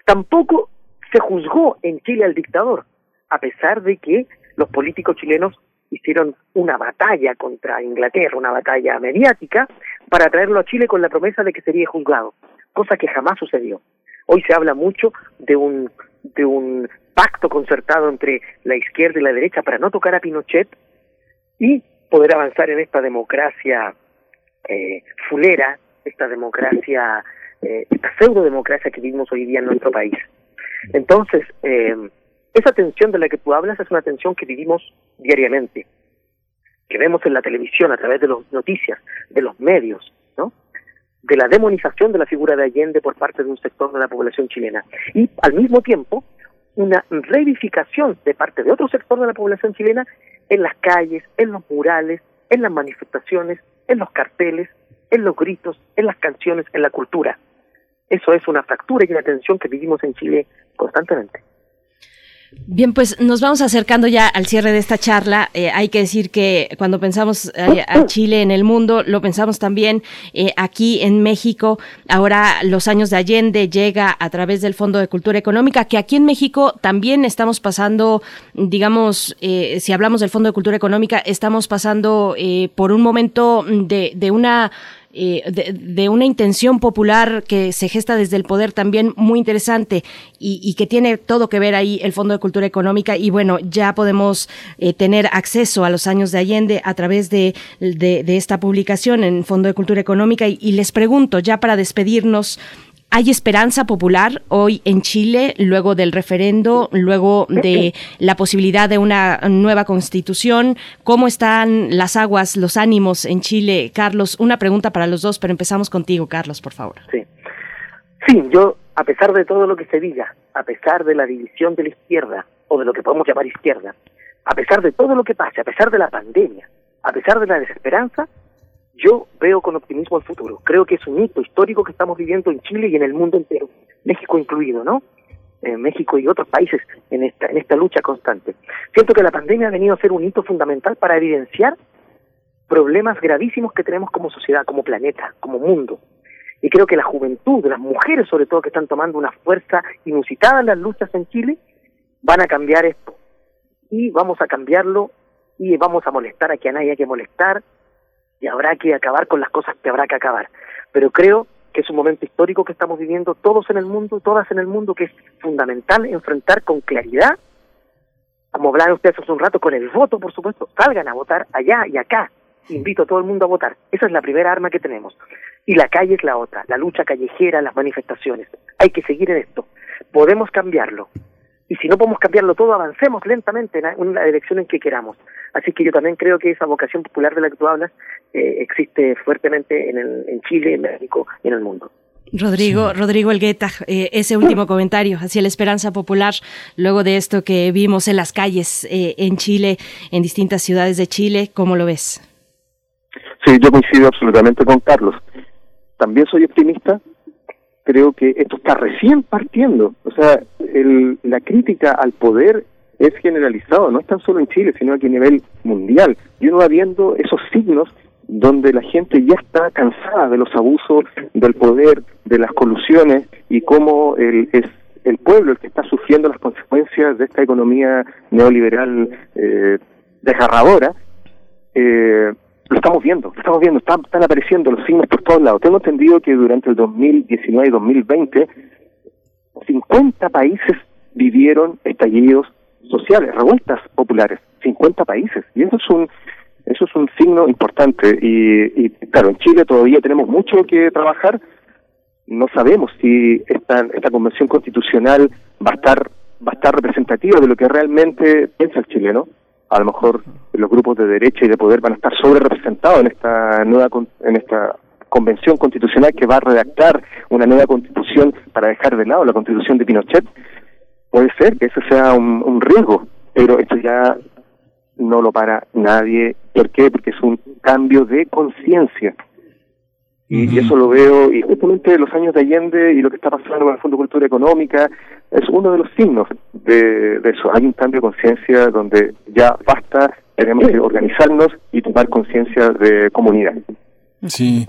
Tampoco se juzgó en Chile al dictador, a pesar de que los políticos chilenos hicieron una batalla contra Inglaterra, una batalla mediática, para traerlo a Chile con la promesa de que sería juzgado, cosa que jamás sucedió. Hoy se habla mucho de un, de un pacto concertado entre la izquierda y la derecha para no tocar a Pinochet y poder avanzar en esta democracia eh, fulera, esta democracia, eh, esta pseudo democracia que vivimos hoy día en nuestro país. Entonces, eh, Esa tensión de la que tú hablas es una tensión que vivimos diariamente, que vemos en la televisión a través de las noticias, de los medios, ¿no? de la demonización de la figura de Allende por parte de un sector de la población chilena. Y al mismo tiempo, una reivindicación de parte de otro sector de la población chilena en las calles, en los murales, en las manifestaciones, en los carteles, en los gritos, en las canciones, en la cultura. Eso es una fractura y una tensión que vivimos en Chile constantemente. Bien, pues nos vamos acercando ya al cierre de esta charla. Eh, hay que decir que cuando pensamos eh, a Chile en el mundo, lo pensamos también eh, aquí en México. Ahora los años de Allende llega a través del Fondo de Cultura Económica, que aquí en México también estamos pasando, digamos, si hablamos del Fondo de Cultura Económica, estamos pasando por un momento de, de una eh, de, una intención popular que se gesta desde el poder también muy interesante y, que tiene todo que ver ahí el Fondo de Cultura Económica y bueno, ya podemos eh, tener acceso a los años de Allende a través de, esta publicación en Fondo de Cultura Económica y les pregunto ya para despedirnos, ¿Hay esperanza popular hoy en Chile, luego del referendo, luego de la posibilidad de una nueva constitución? ¿Cómo están las aguas, los ánimos en Chile? Carlos, una pregunta para los dos, pero empezamos contigo, Carlos, por favor. Sí. Sí, yo, a pesar de todo lo que se diga, a pesar de la división de la izquierda, o de lo que podemos llamar izquierda, a pesar de todo lo que pase, a pesar de la pandemia, a pesar de la desesperanza, yo veo con optimismo el futuro. Creo que es un hito histórico que estamos viviendo en Chile y en el mundo entero, México incluido, ¿no? Eh, México y otros países en esta, en esta lucha constante. Siento que la pandemia ha venido a ser un hito fundamental para evidenciar problemas gravísimos que tenemos como sociedad, como planeta, como mundo. Y creo que la juventud, las mujeres sobre todo que están tomando una fuerza inusitada en las luchas en Chile, van a cambiar esto. Y vamos a cambiarlo y vamos a molestar a quien haya que molestar y habrá que acabar con las cosas que habrá que acabar. Pero creo que es un momento histórico que estamos viviendo todos en el mundo, todas en el mundo, que es fundamental enfrentar con claridad, como hablaban ustedes hace un rato, con el voto, por supuesto, salgan a votar allá y acá. Invito a todo el mundo a votar. Esa es la primera arma que tenemos. Y la calle es la otra, la lucha callejera, las manifestaciones. Hay que seguir en esto. Podemos cambiarlo y si no podemos cambiarlo todo, avancemos lentamente en una dirección en que queramos. Así que yo también creo que esa vocación popular de la que tú hablas eh, existe fuertemente en, en Chile, en México y en el mundo. Rodrigo, Rodrigo Elgueta, eh, ese último comentario hacia la esperanza popular, luego de esto que vimos en las calles eh, en Chile, en distintas ciudades de Chile, ¿cómo lo ves? Sí, yo coincido absolutamente con Carlos. También soy optimista, creo que esto está recién partiendo. O sea, el, la crítica al poder es generalizado, no es tan solo en Chile, sino aquí a nivel mundial. Y uno va viendo esos signos donde la gente ya está cansada de los abusos del poder, de las colusiones y cómo el, es el pueblo el que está sufriendo las consecuencias de esta economía neoliberal eh, desgarradora. Eh, lo estamos viendo, lo estamos viendo, están, apareciendo los signos por todos lados. Tengo entendido que durante el 2019 y 2020, 50 países vivieron estallidos sociales, revueltas populares, 50 países. Y eso es un eso es un signo importante. Y, y claro, en Chile todavía tenemos mucho que trabajar. No sabemos si esta, esta convención constitucional va a estar va a estar representativa de lo que realmente piensa el chileno a lo mejor los grupos de derecha y de poder van a estar sobre representados en esta nueva en esta convención constitucional que va a redactar una nueva constitución para dejar de lado la constitución de Pinochet. Puede ser que eso sea un, riesgo pero esto ya no lo para nadie. ¿por qué? porque es un cambio de conciencia y, eso lo veo, y justamente los años de Allende y lo que está pasando con el Fondo de Cultura Económica es uno de los signos de, eso. Hay un cambio de conciencia donde ya basta, tenemos que organizarnos y tomar conciencia de comunidad. Sí.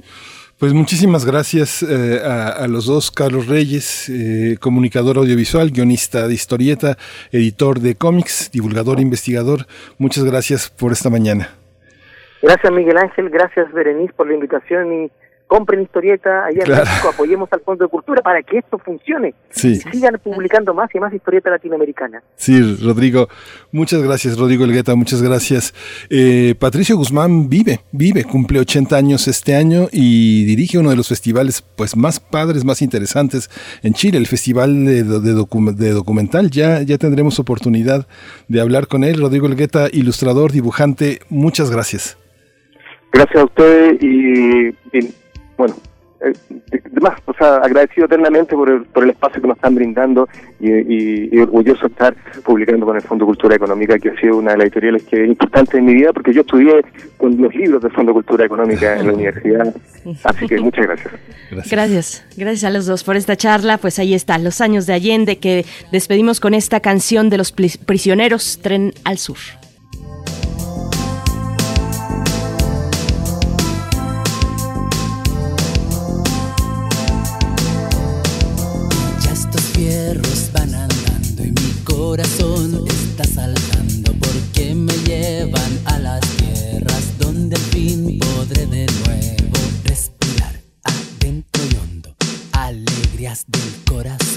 Pues muchísimas gracias eh, a, los dos, Carlos Reyes, eh, comunicador audiovisual, guionista de historieta, editor de cómics, divulgador, investigador. Muchas gracias por esta mañana. Gracias Miguel Ángel, gracias Berenice por la invitación y compren historieta allá en México, apoyemos al Fondo de Cultura para que esto funcione. Sí. Sigan publicando más y más historieta latinoamericana. Sí, Rodrigo, muchas gracias, Rodrigo Elgueta, muchas gracias. Eh, Patricio Guzmán vive, vive, cumple 80 años este año y dirige uno de los festivales pues más padres, más interesantes en Chile, el Festival de, de, de Documental. Ya, ya tendremos oportunidad de hablar con él. Rodrigo Elgueta, ilustrador, dibujante, muchas gracias. Gracias a ustedes y, y bueno, eh, más, o sea, agradecido eternamente por el, por el espacio que nos están brindando y, y, y, orgulloso estar publicando con el Fondo Cultura Económica, que ha sido una de las editoriales que es importante en mi vida, porque yo estudié con los libros del Fondo Cultura Económica en la universidad. Así que muchas gracias. gracias. Gracias, gracias a los dos por esta charla. Pues ahí está, Los Años de Allende, que despedimos con esta canción de los prisioneros, Tren al Sur. Corazón está saltando porque me llevan a las tierras donde al fin podré de nuevo respirar adentro y hondo alegrías del corazón.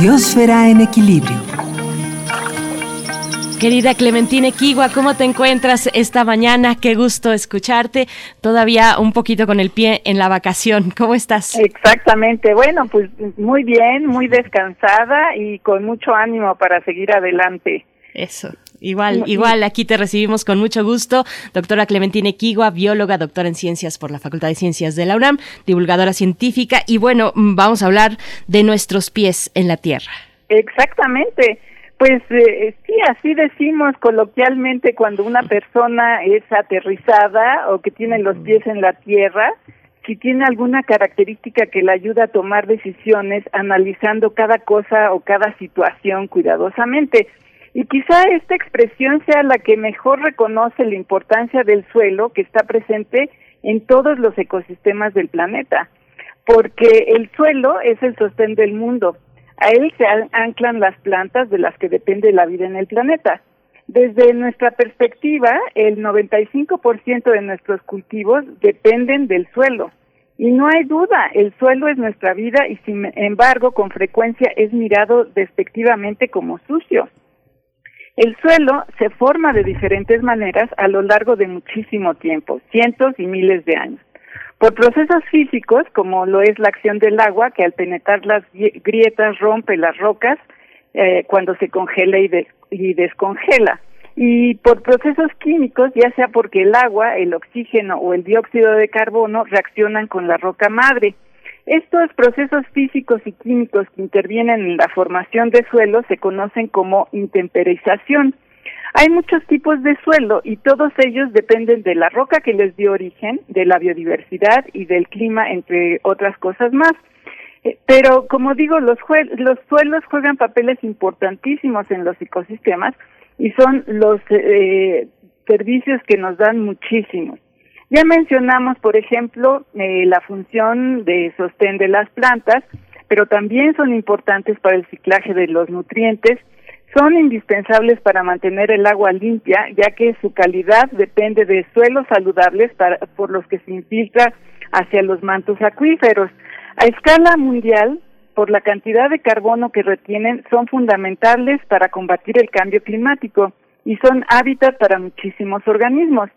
Biosfera en equilibrio. Querida Clementine Kigua, ¿cómo te encuentras esta mañana? Qué gusto escucharte. Todavía un poquito con el pie en la vacación. ¿Cómo estás? Exactamente. Bueno, pues muy bien, muy descansada y con mucho ánimo para seguir adelante. Eso. Igual, igual, aquí te recibimos con mucho gusto. Doctora Clementine Kigua, bióloga, doctora en ciencias por la Facultad de Ciencias de la UNAM, divulgadora científica. Y bueno, vamos a hablar de nuestros pies en la tierra. Exactamente. Pues eh, sí, así decimos coloquialmente cuando una persona es aterrizada o que tiene los pies en la tierra, si tiene alguna característica que le ayuda a tomar decisiones analizando cada cosa o cada situación cuidadosamente. Y quizá esta expresión sea la que mejor reconoce la importancia del suelo que está presente en todos los ecosistemas del planeta, porque el suelo es el sostén del mundo. A él se anclan las plantas de las que depende la vida en el planeta. Desde nuestra perspectiva, el 95% de nuestros cultivos dependen del suelo. Y no hay duda, el suelo es nuestra vida y sin embargo con frecuencia es mirado despectivamente como sucio. El suelo se forma de diferentes maneras a lo largo de muchísimo tiempo, cientos y miles de años. Por procesos físicos, como lo es la acción del agua, que al penetrar las grietas rompe las rocas eh, cuando se congela y, des y descongela. Y por procesos químicos, ya sea porque el agua, el oxígeno o el dióxido de carbono reaccionan con la roca madre. Estos procesos físicos y químicos que intervienen en la formación de suelo se conocen como intemperización. Hay muchos tipos de suelo y todos ellos dependen de la roca que les dio origen, de la biodiversidad y del clima, entre otras cosas más. Eh, pero, como digo, los, los suelos juegan papeles importantísimos en los ecosistemas y son los eh, servicios que nos dan muchísimos. Ya mencionamos, por ejemplo, eh, la función de sostén de las plantas, pero también son importantes para el ciclaje de los nutrientes, son indispensables para mantener el agua limpia, ya que su calidad depende de suelos saludables para, por los que se infiltra hacia los mantos acuíferos. A escala mundial, por la cantidad de carbono que retienen, son fundamentales para combatir el cambio climático y son hábitat para muchísimos organismos.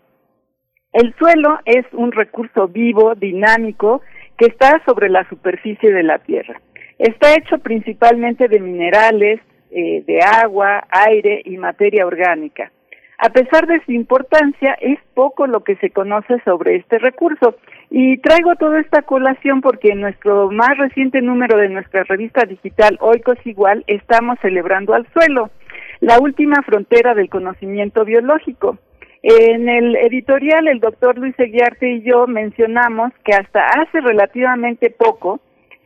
El suelo es un recurso vivo, dinámico, que está sobre la superficie de la Tierra. Está hecho principalmente de minerales, eh, de agua, aire y materia orgánica. A pesar de su importancia, es poco lo que se conoce sobre este recurso. Y traigo toda esta colación porque en nuestro más reciente número de nuestra revista digital Oikos Igual estamos celebrando al suelo, la última frontera del conocimiento biológico. En el editorial, el doctor Luis Eguiarte y yo mencionamos que hasta hace relativamente poco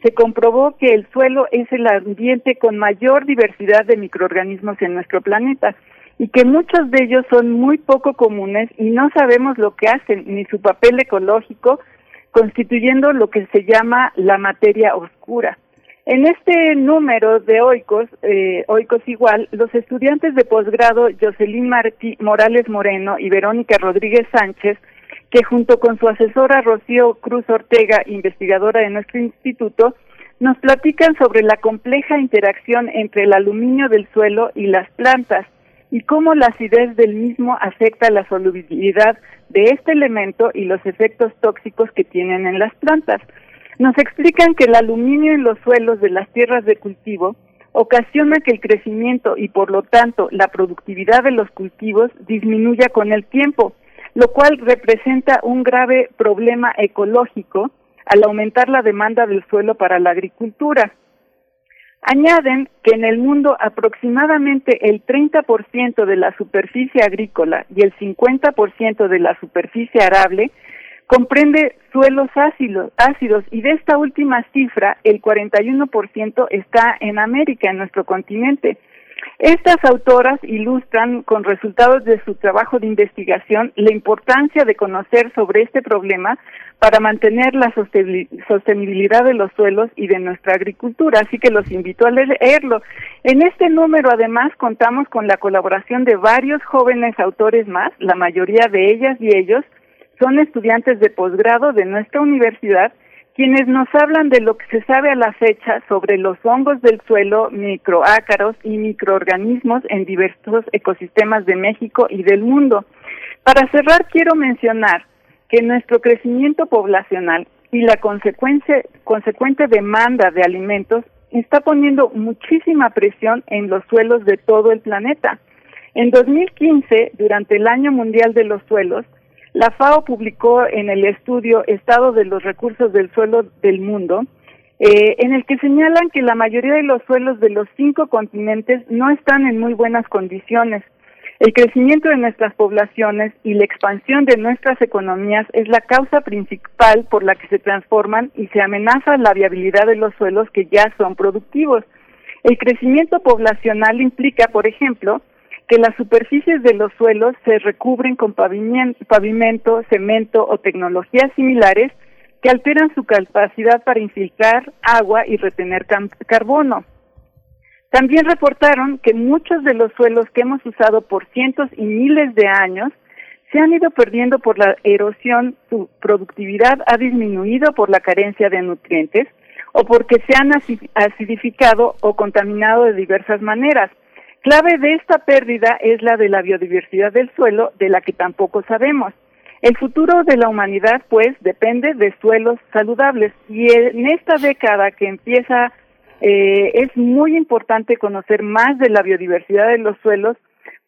se comprobó que el suelo es el ambiente con mayor diversidad de microorganismos en nuestro planeta y que muchos de ellos son muy poco comunes y no sabemos lo que hacen ni su papel ecológico, constituyendo lo que se llama la materia oscura. En este número de Oikos, eh, Oikos igual, los estudiantes de posgrado Jocelyn Morales Moreno y Verónica Rodríguez Sánchez, que junto con su asesora Rocío Cruz Ortega, investigadora de nuestro instituto, nos platican sobre la compleja interacción entre el aluminio del suelo y las plantas y cómo la acidez del mismo afecta la solubilidad de este elemento y los efectos tóxicos que tienen en las plantas. Nos explican que el aluminio en los suelos de las tierras de cultivo ocasiona que el crecimiento y por lo tanto la productividad de los cultivos disminuya con el tiempo, lo cual representa un grave problema ecológico al aumentar la demanda del suelo para la agricultura. Añaden que en el mundo aproximadamente el 30% de la superficie agrícola y el 50% de la superficie arable comprende suelos ácidos, ácidos y de esta última cifra el 41% está en América, en nuestro continente. Estas autoras ilustran con resultados de su trabajo de investigación la importancia de conocer sobre este problema para mantener la sostenibilidad de los suelos y de nuestra agricultura, así que los invito a leerlo. En este número además contamos con la colaboración de varios jóvenes autores más, la mayoría de ellas y ellos son estudiantes de posgrado de nuestra universidad quienes nos hablan de lo que se sabe a la fecha sobre los hongos del suelo, microácaros y microorganismos en diversos ecosistemas de México y del mundo. Para cerrar, quiero mencionar que nuestro crecimiento poblacional y la consecuente demanda de alimentos está poniendo muchísima presión en los suelos de todo el planeta. En 2015, durante el Año Mundial de los Suelos, la FAO publicó en el estudio Estado de los Recursos del Suelo del Mundo, eh, en el que señalan que la mayoría de los suelos de los cinco continentes no están en muy buenas condiciones. El crecimiento de nuestras poblaciones y la expansión de nuestras economías es la causa principal por la que se transforman y se amenaza la viabilidad de los suelos que ya son productivos. El crecimiento poblacional implica, por ejemplo, que las superficies de los suelos se recubren con pavimento, cemento o tecnologías similares que alteran su capacidad para infiltrar agua y retener carbono. También reportaron que muchos de los suelos que hemos usado por cientos y miles de años se han ido perdiendo por la erosión, su productividad ha disminuido por la carencia de nutrientes o porque se han acidificado o contaminado de diversas maneras. Clave de esta pérdida es la de la biodiversidad del suelo, de la que tampoco sabemos. El futuro de la humanidad, pues, depende de suelos saludables y en esta década que empieza eh, es muy importante conocer más de la biodiversidad de los suelos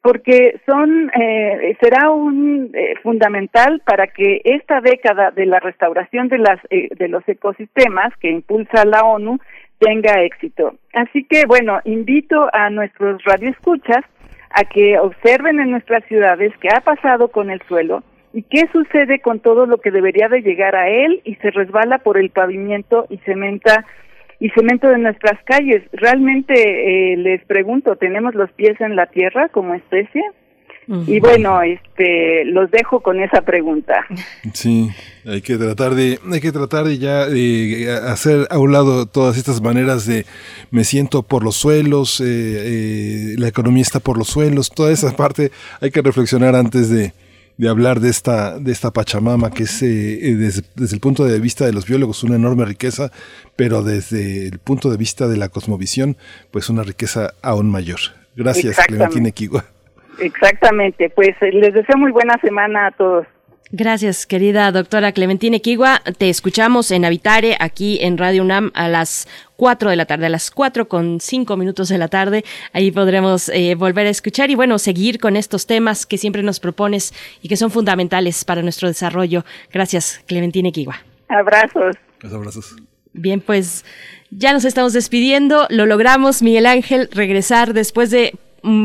porque son eh, será un eh, fundamental para que esta década de la restauración de las eh, de los ecosistemas que impulsa la ONU tenga éxito. Así que bueno, invito a nuestros radioescuchas a que observen en nuestras ciudades qué ha pasado con el suelo y qué sucede con todo lo que debería de llegar a él y se resbala por el pavimento y cementa y cemento de nuestras calles. Realmente eh, les pregunto, ¿tenemos los pies en la tierra como especie? Y bueno, este, los dejo con esa pregunta. Sí, hay que tratar de, hay que tratar de ya de hacer a un lado todas estas maneras de me siento por los suelos, eh, eh, la economía está por los suelos, toda esa parte hay que reflexionar antes de, de hablar de esta, de esta Pachamama, que es eh, desde, desde, el punto de vista de los biólogos una enorme riqueza, pero desde el punto de vista de la cosmovisión, pues una riqueza aún mayor. Gracias, Clementina Equigua. Exactamente, pues eh, les deseo muy buena semana a todos. Gracias, querida doctora Clementina Equigua. Te escuchamos en Habitare, aquí en Radio UNAM, a las 4 de la tarde, a las 4 con 5 minutos de la tarde. Ahí podremos eh, volver a escuchar y, bueno, seguir con estos temas que siempre nos propones y que son fundamentales para nuestro desarrollo. Gracias, Clementina Equigua. Abrazos. abrazos. Bien, pues ya nos estamos despidiendo. Lo logramos, Miguel Ángel, regresar después de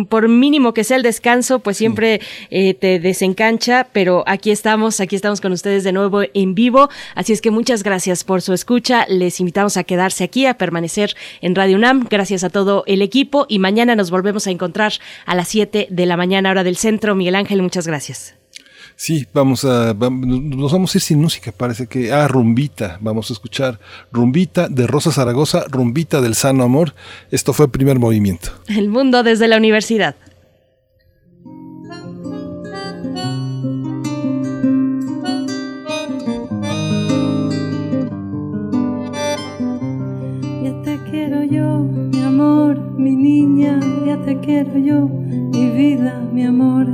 por mínimo que sea el descanso, pues siempre eh, te desencancha, pero aquí estamos, aquí estamos con ustedes de nuevo en vivo, así es que muchas gracias por su escucha, les invitamos a quedarse aquí, a permanecer en Radio UNAM, gracias a todo el equipo y mañana nos volvemos a encontrar a las 7 de la mañana hora del centro. Miguel Ángel, muchas gracias. Sí, vamos a, nos vamos a ir sin música, parece que, ah, Rumbita, vamos a escuchar Rumbita de Rosa Zaragoza, Rumbita del Sano Amor, esto fue el primer movimiento. El mundo desde la universidad. Ya te quiero yo, mi amor, mi niña, ya te quiero yo, mi vida, mi amor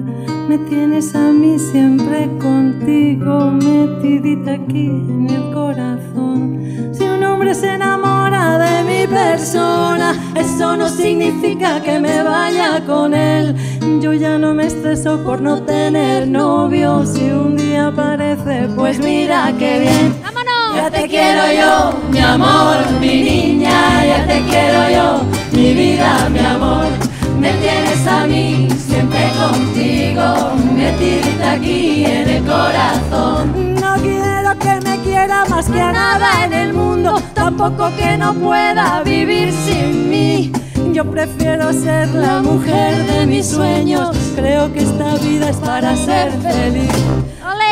me tienes a mí siempre contigo, metidita aquí en el corazón. Si un hombre se enamora de mi persona, eso no significa que me vaya con él. Yo ya no me estreso por no tener novio. Si un día aparece, pues mira qué bien. ¡Vámonos! Ya te quiero yo, mi amor, mi niña, ya te quiero yo, mi vida, mi amor. Me tienes a mí siempre contigo, metidita aquí en el corazón. No quiero que me quiera más que a nada en el mundo, tampoco que no pueda vivir sin mí. Yo prefiero ser la mujer de mis sueños, creo que esta vida es para ser feliz.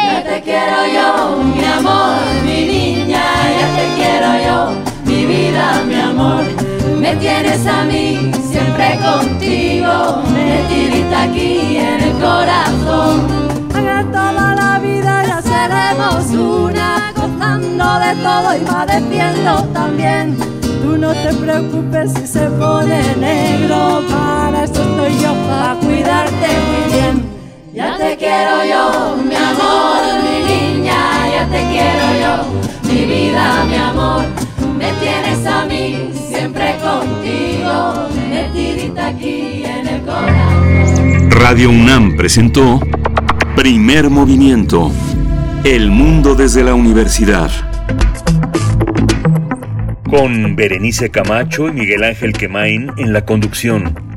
Ya te quiero yo, mi amor, mi niña, ya te quiero yo, mi vida, mi amor. Me tienes a mí siempre contigo, metidita aquí en el corazón. Que toda la vida ya seremos una, gozando de todo y padeciendo también. Tú no te preocupes si se pone negro, para eso estoy yo, para cuidarte muy bien. Ya te quiero yo, mi amor, ya te quiero yo, mi vida, mi amor. Me tienes a mí siempre contigo, metidita aquí en el corazón. Radio UNAM presentó Primer Movimiento. El mundo desde la universidad. Con Berenice Camacho y Miguel Ángel Quemain en la conducción.